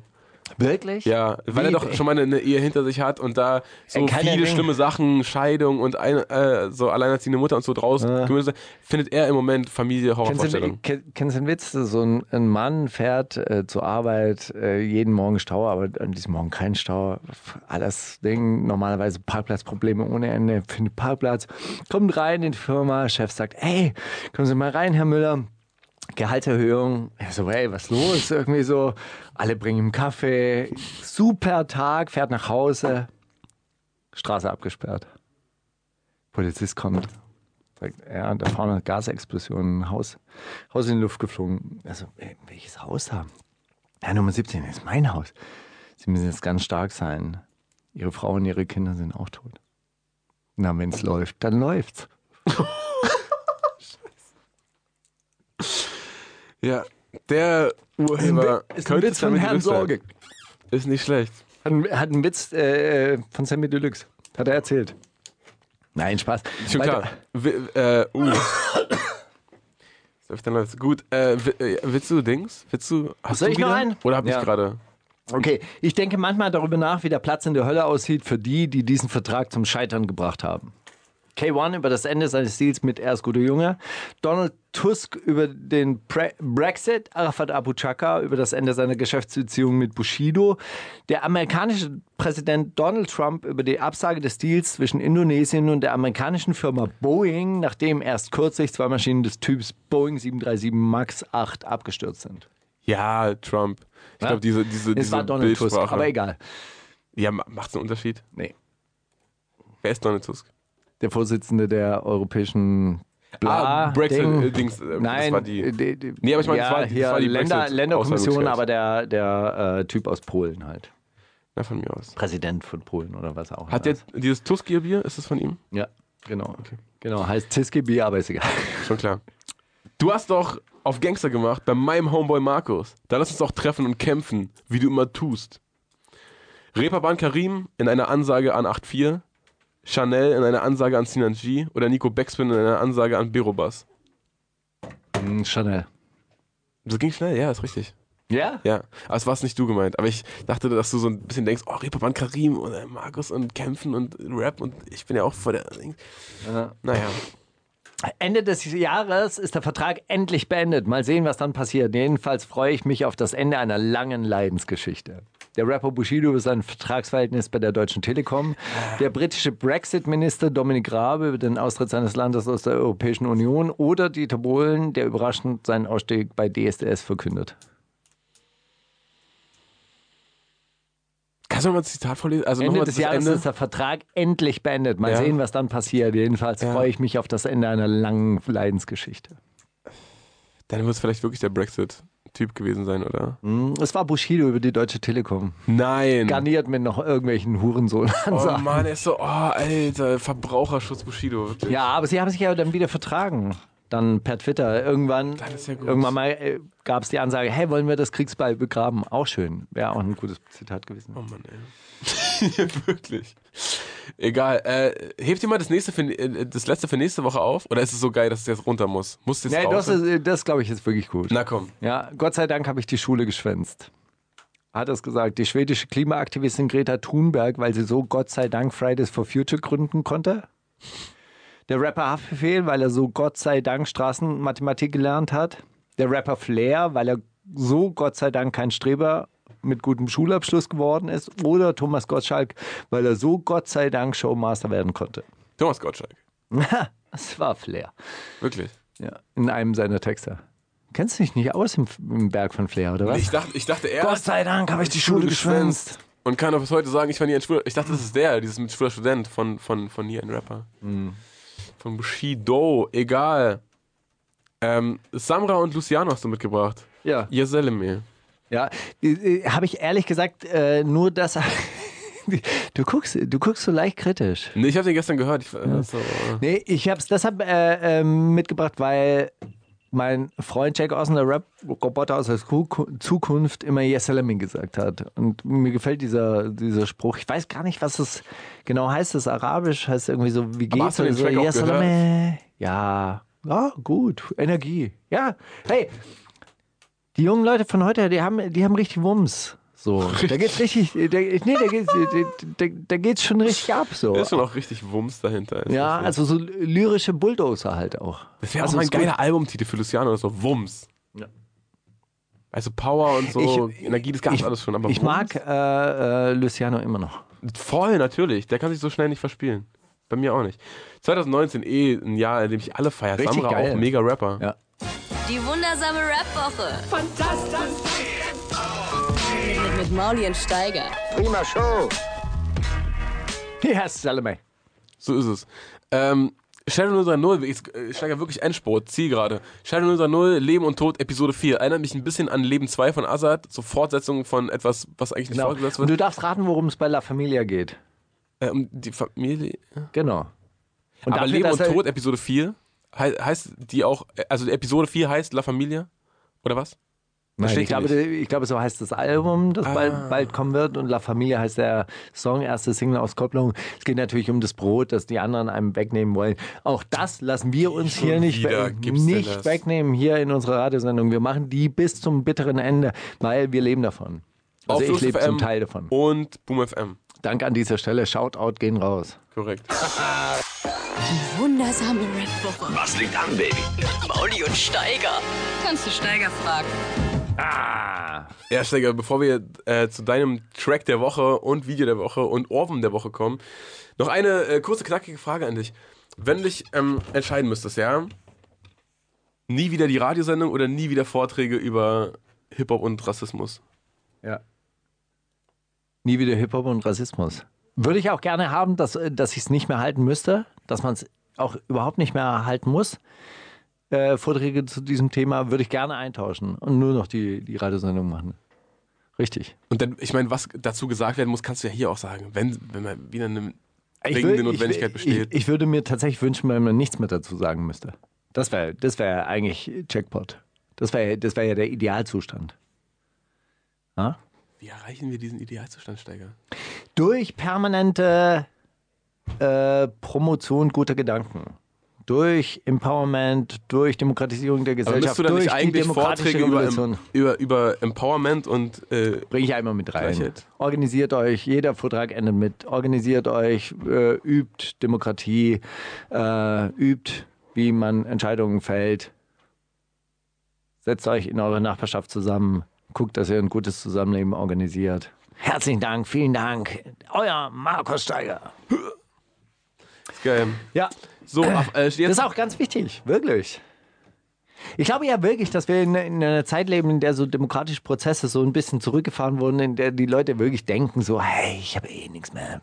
Wirklich? Ja, weil er Wie? doch schon mal eine Ehe hinter sich hat und da so viele schlimme Sachen, Scheidung und ein, äh, so alleinerziehende Mutter und so draußen, Gemüse, findet er im Moment Familie Horrorvorstellung. kenn- kennst du den Witz? So ein, ein Mann fährt äh, zur Arbeit, äh, jeden Morgen Stau, aber an diesem Morgen kein Stau. Alles Ding, normalerweise Parkplatzprobleme ohne Ende, findet Parkplatz, kommt rein in die Firma, Chef sagt, ey, kommen Sie mal rein, Herr Müller. Gehaltserhöhung. Er so, ey, was los? Irgendwie so, alle bringen ihm Kaffee. Super Tag, fährt nach Hause. Straße abgesperrt. Polizist kommt. Sagt, ja, da vorne eine Gasexplosion, ein Haus, Haus in die Luft geflogen. Also, ey, welches Haus da? Ja, Nummer 17 ist mein Haus. Sie müssen jetzt ganz stark sein. Ihre Frau und ihre Kinder sind auch tot. Na, wenn es läuft, dann läuft's. Ja, der Urheber Ist ein Witz von Herrn. Sorge. Ist nicht schlecht. Hat, einen- hat einen Witz äh, von Sammy Deluxe. Hat er erzählt. Nein, Spaß. Schon Weiter. klar. W äh, uh. Dann läuft's. Gut, äh, äh, willst du Dings? Willst du. Hast Soll du ich noch wieder? einen? Oder hab Ja. ich gerade? Okay, ich denke manchmal darüber nach, wie der Platz in der Hölle aussieht für die, die diesen Vertrag zum Scheitern gebracht haben. K1 über das Ende seines Deals mit Er ist guter Junge, Donald Tusk über den Pre Brexit, Arafat Abu Chaka über das Ende seiner Geschäftsbeziehung mit Bushido, der amerikanische Präsident Donald Trump über die Absage des Deals zwischen Indonesien und der amerikanischen Firma Boeing, nachdem erst kürzlich zwei Maschinen des Typs Boeing 737 MAX 8 abgestürzt sind. Ja, Trump. Ich Ja? glaube, diese, diese, Es diese war Donald Tusk, aber egal. Ja, ma- macht's einen Unterschied? Nee. Wer ist Donald Tusk? Der Vorsitzende der europäischen Bla Ah, Brexit, Ding. äh, Dings, äh, das Nein, war die- äh, die, die, Nee, aber ich meine, das ja, war- das hier war die Länder, Länderkommission, aber der, der äh, Typ aus Polen halt. Na, von mir aus. Präsident von Polen oder was auch Hat immer der dieses Tusk-Bier, ist das von ihm? Ja, genau. Genau, heißt Tiski Bier, aber ist egal. Schon klar. Du hast doch auf Gangster gemacht bei meinem Homeboy Markus. Da lass uns doch treffen und kämpfen, wie du immer tust. Reeperbahn Karim in einer Ansage an 8.4, Chanel in einer Ansage an Sinan G oder Nico Backspin in einer Ansage an Berobas. Hm, Chanel. Das ging schnell, ja, ist richtig. Ja? Ja, aber es war nicht du gemeint. Aber ich dachte, dass du so ein bisschen denkst, oh, Reeperbahn Karim und äh, Markus und Kämpfen und Rap und ich bin ja auch vor der... Naja. Ende des Jahres ist der Vertrag endlich beendet. Mal sehen, was dann passiert. Jedenfalls freue ich mich auf das Ende einer langen Leidensgeschichte. Der Rapper Bushido über sein Vertragsverhältnis bei der Deutschen Telekom. Der britische Brexit-Minister Dominik Rabe über den Austritt seines Landes aus der Europäischen Union. Oder Dieter Bohlen, der überraschend seinen Ausstieg bei DSDS verkündet. Kannst du mal ein Zitat vorlesen? Also Ende des Jahres Ende? ist der Vertrag endlich beendet. Mal Ja. sehen, was dann passiert. Jedenfalls Ja. freue ich mich auf das Ende einer langen Leidensgeschichte. Dann wird es vielleicht wirklich der Brexit-Typ gewesen sein, oder? Hm, Es war Bushido über die Deutsche Telekom. Nein. Garniert mit noch irgendwelchen Hurensohn. Oh Mann, er ist so, oh, Alter, Verbraucherschutz Bushido, wirklich. Ja, aber sie haben sich ja dann wieder vertragen. Dann per Twitter. Irgendwann, ja irgendwann mal äh, gab es die Ansage, hey, wollen wir das Kriegsbeil begraben? Auch schön. Wäre auch ein gutes Zitat gewesen. Oh Mann, ey. wirklich. Egal. Äh, hebt ihr mal das, nächste für, äh, das letzte für nächste Woche auf? Oder ist es so geil, dass es jetzt runter muss? Muss jetzt Nee, raus das, ist- das glaube ich ist wirklich gut. Na komm. Ja, Gott sei Dank habe ich die Schule geschwänzt. Hat es gesagt, die schwedische Klimaaktivistin Greta Thunberg, weil sie so Gott sei Dank Fridays for Future gründen konnte. Der Rapper Haftbefehl, weil er so Gott sei Dank Straßenmathematik gelernt hat. Der Rapper Flair, weil er so Gott sei Dank kein Streber mit gutem Schulabschluss geworden ist. Oder Thomas Gottschalk, weil er so Gott sei Dank Showmaster werden konnte. Thomas Gottschalk. Das war Flair. Wirklich. Ja, in einem seiner Texte. Kennst du dich nicht aus im, im Berg von Flair, oder was? Ich dachte, ich dachte er Gott sei Dank habe ich die Schule geschwänzt. und kann bis heute sagen, ich war nie ein schwuler. Ich dachte, das ist der, dieses mit schwuler Student von, von, von nie ein Rapper. Von Bushido, egal. Ähm, Samra und Luciano hast du mitgebracht. Ja. Yeseleme. Ja, habe ich ehrlich gesagt äh, nur das. du guckst, du guckst so leicht kritisch. Nee, ich habe den gestern gehört. Ich, ja. so, Nee, ich habe es deshalb äh, äh, mitgebracht, weil mein Freund Jack Austin, der Rap-Roboter aus der Zukunft, immer Yeselame gesagt hat. Und mir gefällt dieser, dieser Spruch. Ich weiß gar nicht, was es genau heißt. Das Arabisch heißt irgendwie so, wie geht's? den so, auch Yeselame. Ja, ja, gut. Energie. Ja, hey, die jungen Leute von heute, die haben, die haben richtig Wumms. So, da geht's richtig, da, nee, da geht's, da, da geht's schon richtig ab. So. Da ist schon auch richtig Wumms dahinter. Ja, also so lyrische Bulldozer halt auch. Das wäre also auch mal ein geiler Albumtitel für Luciano, so Wumms. Ja. Also Power und so, Ich- Energie, das gab's ich, alles schon. Aber ich Wumms? mag äh, äh, Luciano immer noch. Voll, natürlich. Der kann sich so schnell nicht verspielen. Bei mir auch nicht. 2019 eh ein Jahr, in dem ich alle feiere. Samra geil. auch mega Rapper. Ja. Die wundersame Rap-Woche. Fantastisch. Mit, Mauli und Steiger. Prima Show. Ja, Salome. So ist es. Ähm, Shadow 030, ich äh, steige wirklich Endspurt, Zielgerade. Shadow 030, Leben und Tod, Episode 4. Erinnert mich ein bisschen an Leben 2 von Azad, so Fortsetzung von etwas, was eigentlich nicht Genau. fortgesetzt Und wird. du darfst raten, worum es bei La Familia geht. Äh, um die Familie. Genau. Und Aber dafür, Leben und Tod, Episode 4, hei- heißt die auch, äh, also die Episode 4 heißt La Familia? Oder was? Nein, ich, glaube, ich glaube, so heißt das Album, das Ah. bald, bald kommen wird. Und La Familia heißt der Song, erste Single-Auskopplung. Es geht natürlich um das Brot, das die anderen einem wegnehmen wollen. Auch das lassen wir uns Schon hier nicht, we- nicht wegnehmen, hier in unserer Radiosendung. Wir machen die bis zum bitteren Ende, weil wir leben davon. Also Auf ich lebe zum Teil davon. Und Boom FM. Dank an dieser Stelle. Shoutout gehen raus. Korrekt. Die wundersame Rap-Woche. Was liegt an, Baby? Mauli und Steiger. Kannst du Steiger fragen? Ja, Steiger, bevor wir äh, zu deinem Track der Woche und Video der Woche und Ohrwurm der Woche kommen, noch eine äh, kurze, knackige Frage an dich. Wenn du dich ähm, entscheiden müsstest, ja? Nie wieder die Radiosendung oder nie wieder Vorträge über Hip-Hop und Rassismus? Ja. Nie wieder Hip-Hop und Rassismus. Würde ich auch gerne haben, dass, äh, dass ich es nicht mehr halten müsste, dass man es auch überhaupt nicht mehr halten muss. Äh, Vorträge zu diesem Thema würde ich gerne eintauschen und nur noch die, die Radiosendung machen. Richtig. Und dann, ich meine, was dazu gesagt werden muss, kannst du ja hier auch sagen, wenn, wenn man wieder eine dringende wür- Notwendigkeit ich, besteht. Ich, ich würde mir tatsächlich wünschen, wenn man nichts mehr dazu sagen müsste. Das wäre das wär eigentlich Jackpot. Das wäre das wär ja der Idealzustand. Ja? Wie erreichen wir diesen Idealzustand, Steiger? Durch permanente äh, Promotion guter Gedanken. Durch Empowerment, durch Demokratisierung der Aber Gesellschaft, müsst du dann durch nicht die eigentlich Vorträge über, über, über Empowerment und äh, Bringe ich einmal mit rein. Gleichheit. Organisiert euch, jeder Vortrag endet mit, organisiert euch, äh, übt Demokratie, äh, übt, wie man Entscheidungen fällt. Setzt euch in eurer Nachbarschaft zusammen, guckt, dass ihr ein gutes Zusammenleben organisiert. Herzlichen Dank, vielen Dank. Euer Markus Steiger. geil. Ja, So, äh, das jetzt, ist auch ganz wichtig, wirklich. Ich glaube ja wirklich, dass wir in, in einer Zeit leben, in der so demokratische Prozesse so ein bisschen zurückgefahren wurden, in der die Leute wirklich denken so, hey, ich habe eh nichts mehr.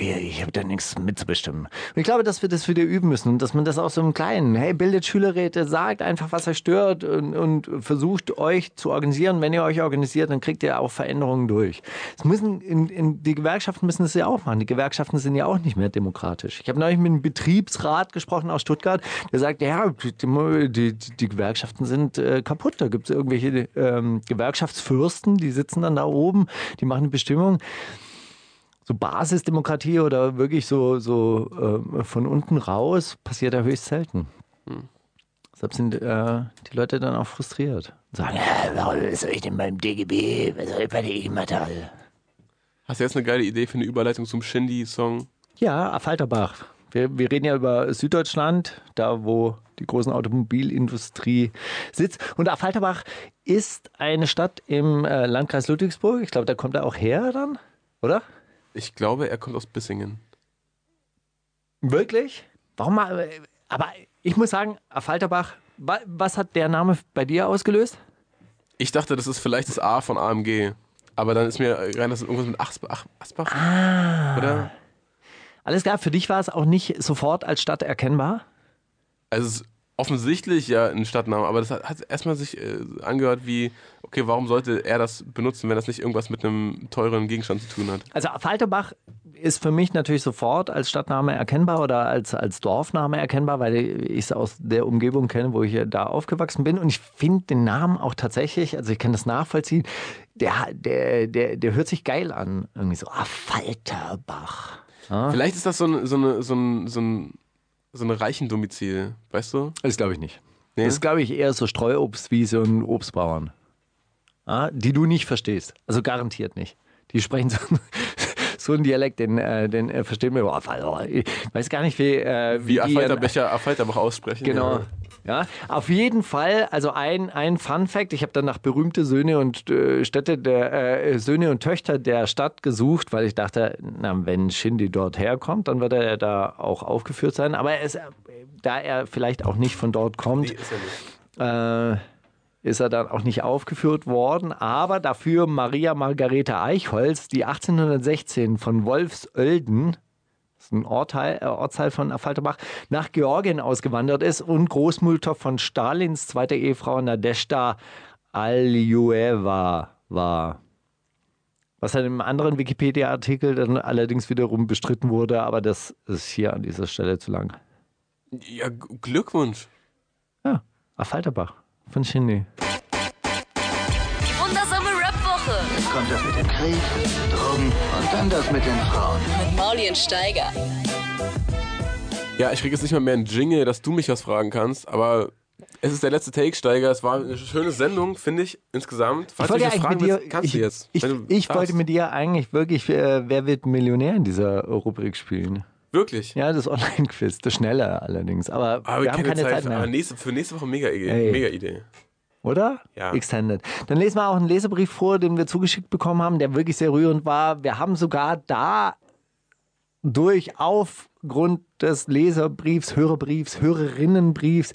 Ich habe da nichts mitzubestimmen. Und ich glaube, dass wir das wieder üben müssen und dass man das auch so im Kleinen, hey, bildet Schülerräte, sagt einfach, was euch stört und, und versucht euch zu organisieren. Wenn ihr euch organisiert, dann kriegt ihr auch Veränderungen durch. Es müssen in, in, die Gewerkschaften müssen das ja auch machen. Die Gewerkschaften sind ja auch nicht mehr demokratisch. Ich habe neulich mit einem Betriebsrat gesprochen aus Stuttgart, der sagt, ja, die, die, die Gewerkschaften sind äh, kaputt. Da gibt es irgendwelche ähm, Gewerkschaftsfürsten, die sitzen dann da oben, die machen eine Bestimmung so Basisdemokratie oder wirklich so, so äh, von unten raus passiert da höchst selten. Deshalb sind äh, die Leute dann auch frustriert. Und sagen, was soll ich denn beim DGB, was soll ich bei der IG Metall? hast du jetzt eine geile Idee für eine Überleitung zum Shindy-Song? Ja, Affalterbach. Wir, wir reden ja über Süddeutschland, da wo die großen Automobilindustrie sitzt. Und Affalterbach ist eine Stadt im äh, Landkreis Ludwigsburg. Ich glaube, da kommt er auch her dann, oder? Ich glaube, er kommt aus Bissingen. Wirklich? Warum mal? Aber ich muss sagen, Affalterbach, wa- was hat der Name bei dir ausgelöst? Ich dachte, das ist vielleicht das A von AMG. Aber dann ist mir rein, das ist irgendwas mit Asbach. Ach, Asbach? Ah. Oder? Alles klar, für dich war es auch nicht sofort als Stadt erkennbar? Also es ist offensichtlich ja ein Stadtname, aber das hat, hat erstmal sich äh, angehört wie, okay, warum sollte er das benutzen, wenn das nicht irgendwas mit einem teuren Gegenstand zu tun hat? Also Falterbach ist für mich natürlich sofort als Stadtname erkennbar oder als, als Dorfname erkennbar, weil ich es aus der Umgebung kenne, wo ich da aufgewachsen bin. Und ich finde den Namen auch tatsächlich, also ich kann das nachvollziehen, der, der, der, der hört sich geil an. Irgendwie so, ah, Falterbach. Vielleicht ist das so, ein, so, eine, so, ein, so, ein, so eine Reichendomizil, weißt du? Das glaube ich nicht. Nee? Das glaube ich, eher so Streuobstwiese und Obstbauern. Ah, die du nicht verstehst. Also garantiert nicht. Die sprechen so, so einen Dialekt, den, äh, den äh, verstehen wir. Ich weiß gar nicht, wie, äh, Wie ihren- Affalterbecher, Affalterbach aussprechen. Genau. Ja. Ja, auf jeden Fall, also ein, ein Fun Fact, ich habe dann nach berühmte Söhne und äh, Städte der äh, Söhne und Töchter der Stadt gesucht, weil ich dachte, na, wenn Shindy dort herkommt, dann wird er da auch aufgeführt sein. Aber er ist, äh, da er vielleicht auch nicht von dort kommt, Nee, ist nicht. äh, ist er dann auch nicht aufgeführt worden. Aber dafür Maria Margarete Eichholz, die 1816 von Wolfsölden, ist ein Ortteil, äh, Ortsteil von Affalterbach, nach Georgien ausgewandert ist und Großmutter von Stalins zweiter Ehefrau Nadezhda Aljueva war. Was dann im anderen Wikipedia-Artikel dann allerdings wiederum bestritten wurde, aber das ist hier an dieser Stelle zu lang. Ja, Glückwunsch. Ja, Affalterbach von Shindy. Kommt das mit dem Krieg, Drogen und dann das mit den Frauen. mit Maulien Steiger. Ja, ich kriege jetzt nicht mal mehr einen Jingle, dass du mich was fragen kannst, aber es ist der letzte Take-Steiger. Es war eine schöne Sendung, finde ich, insgesamt. Falls Ich wollte du eigentlich fragen mit dir, willst, kannst ich, du jetzt. ich, du ich wollte mit dir eigentlich wirklich äh, Wer wird Millionär in dieser Rubrik spielen. Wirklich? Ja, das Online-Quiz, das schnelle allerdings. Aber, Aber wir haben keine Zeit, für, mehr. aber nächste, für nächste Woche mega Idee. Ey. Mega Idee. Oder? Ja. Extended. Dann lesen wir auch einen Lesebrief vor, den wir zugeschickt bekommen haben, der wirklich sehr rührend war. Wir haben sogar da durch aufgrund des Leserbriefs, Hörerbriefs, Hörerinnenbriefs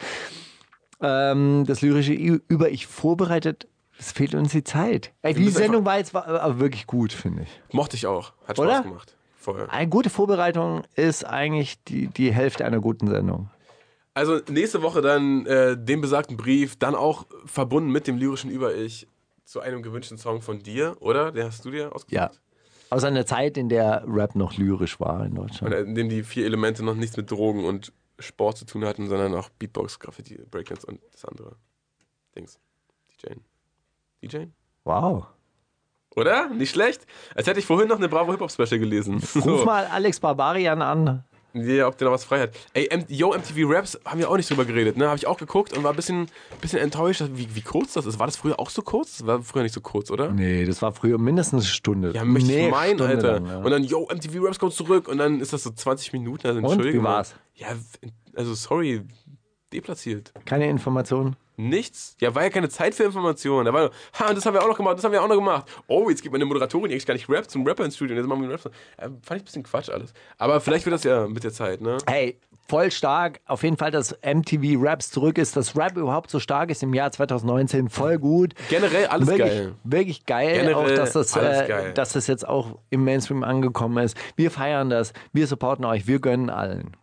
ähm, das lyrische I- Über-Ich vorbereitet. Es fehlt uns die Zeit. Ey, die Sendung war jetzt war, aber wirklich gut, finde ich. Mochte ich auch. Hat Oder? Spaß gemacht. Voll. Eine gute Vorbereitung ist eigentlich die, die Hälfte einer guten Sendung. Also nächste Woche dann äh, den besagten Brief, dann auch verbunden mit dem lyrischen Über-Ich zu einem gewünschten Song von dir, oder? Den hast du dir ausgesucht? Ja. Aus einer Zeit, in der Rap noch lyrisch war in Deutschland. Und in dem die vier Elemente noch nichts mit Drogen und Sport zu tun hatten, sondern auch Beatbox, Graffiti, Breakdance und das andere. Dings. DJ. DJ? Wow. Oder? Nicht schlecht? Als hätte ich vorhin noch eine Bravo Hip-Hop-Special gelesen. Ruf mal Alex Barbarian an. Ja, ob der noch was frei hat. Ey, M Yo, MTV Raps haben wir auch nicht drüber geredet, ne? Habe ich auch geguckt und war ein bisschen, bisschen enttäuscht, wie, wie kurz das ist. War das früher auch so kurz? Das war früher nicht so kurz, oder? Nee, das war früher mindestens eine Stunde. Ja, möchte nee, ich meinen, Stunde Alter. lang, ja. Und dann, yo, MTV Raps kommt zurück und dann ist das so 20 Minuten. Also, Und, Entschuldigung. wie war's? Ja, also sorry, deplatziert. Keine Informationen. Nichts. Ja, war ja keine Zeit für Informationen. Da war nur, ha, das haben wir auch noch gemacht, das haben wir auch noch gemacht. Oh, jetzt geht meine Moderatorin, die eigentlich gar nicht Rap zum Rapper ins Studio. Jetzt machen wir Rap. Äh, fand ich ein bisschen Quatsch alles. Aber vielleicht wird das ja mit der Zeit, ne? Hey, voll stark. Auf jeden Fall, dass MTV Raps zurück ist, dass Rap überhaupt so stark ist im Jahr 2019. Voll gut. Generell alles wirklich, geil. Wirklich geil, Generell auch dass das, äh, geil. dass das jetzt auch im Mainstream angekommen ist. Wir feiern das, wir supporten euch, wir gönnen allen.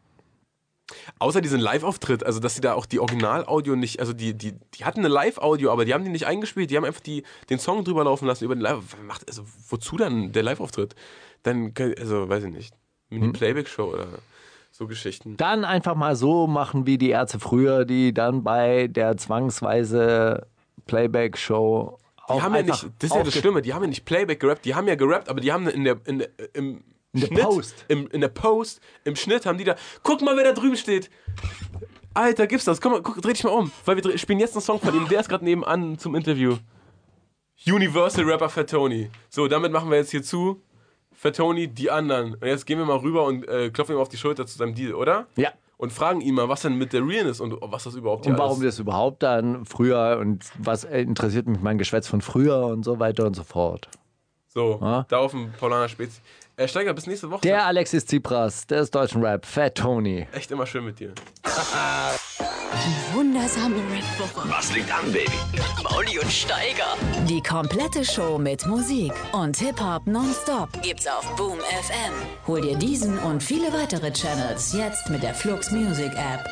Außer diesen Live-Auftritt, also dass sie da auch die Original-Audio nicht, also die, die, die hatten eine Live-Audio, aber die haben die nicht eingespielt, die haben einfach die, den Song drüber laufen lassen über den Live. Macht, also wozu dann der Live-Auftritt? Dann, kann- also weiß ich nicht, Hm. Mini-Playback-Show oder so Geschichten. Dann einfach mal so machen wie die Ärzte früher, die dann bei der zwangsweise Playback-Show Die haben ja nicht, das ist ja das Schlimme, die haben ja nicht Playback gerappt, die haben ja gerappt, aber die haben in der, in der, im In der Schnitt, Post. Im, in der Post, im Schnitt haben die da, guck mal, wer da drüben steht. Alter, gibt's das? Guck mal, guck, dreh dich mal um, weil wir spielen jetzt einen Song von ihm, der ist gerade nebenan zum Interview. Universal Rapper Fatoni. So, damit machen wir jetzt hier zu. Fatoni, die anderen. Und jetzt gehen wir mal rüber und äh, klopfen ihm auf die Schulter zu seinem Deal, oder? Ja. Und fragen ihn mal, was denn mit der Realness und was das überhaupt Und warum alles das überhaupt dann früher und was äh, interessiert mich mein Geschwätz von früher und so weiter und so fort. So, Ja. da auf dem Paulaner Spezi. Äh, Steiger, bis nächste Woche. Der Alexis Tsipras, der ist deutschen Rap, Fat Tony. Echt immer schön mit dir. Die wundersame Rap-Woche. Was liegt an, Baby? Mauli und Steiger. Die komplette Show mit Musik und Hip-Hop nonstop Gibt's auf Boom FM. Hol dir diesen und viele weitere Channels jetzt mit der Flux Music App.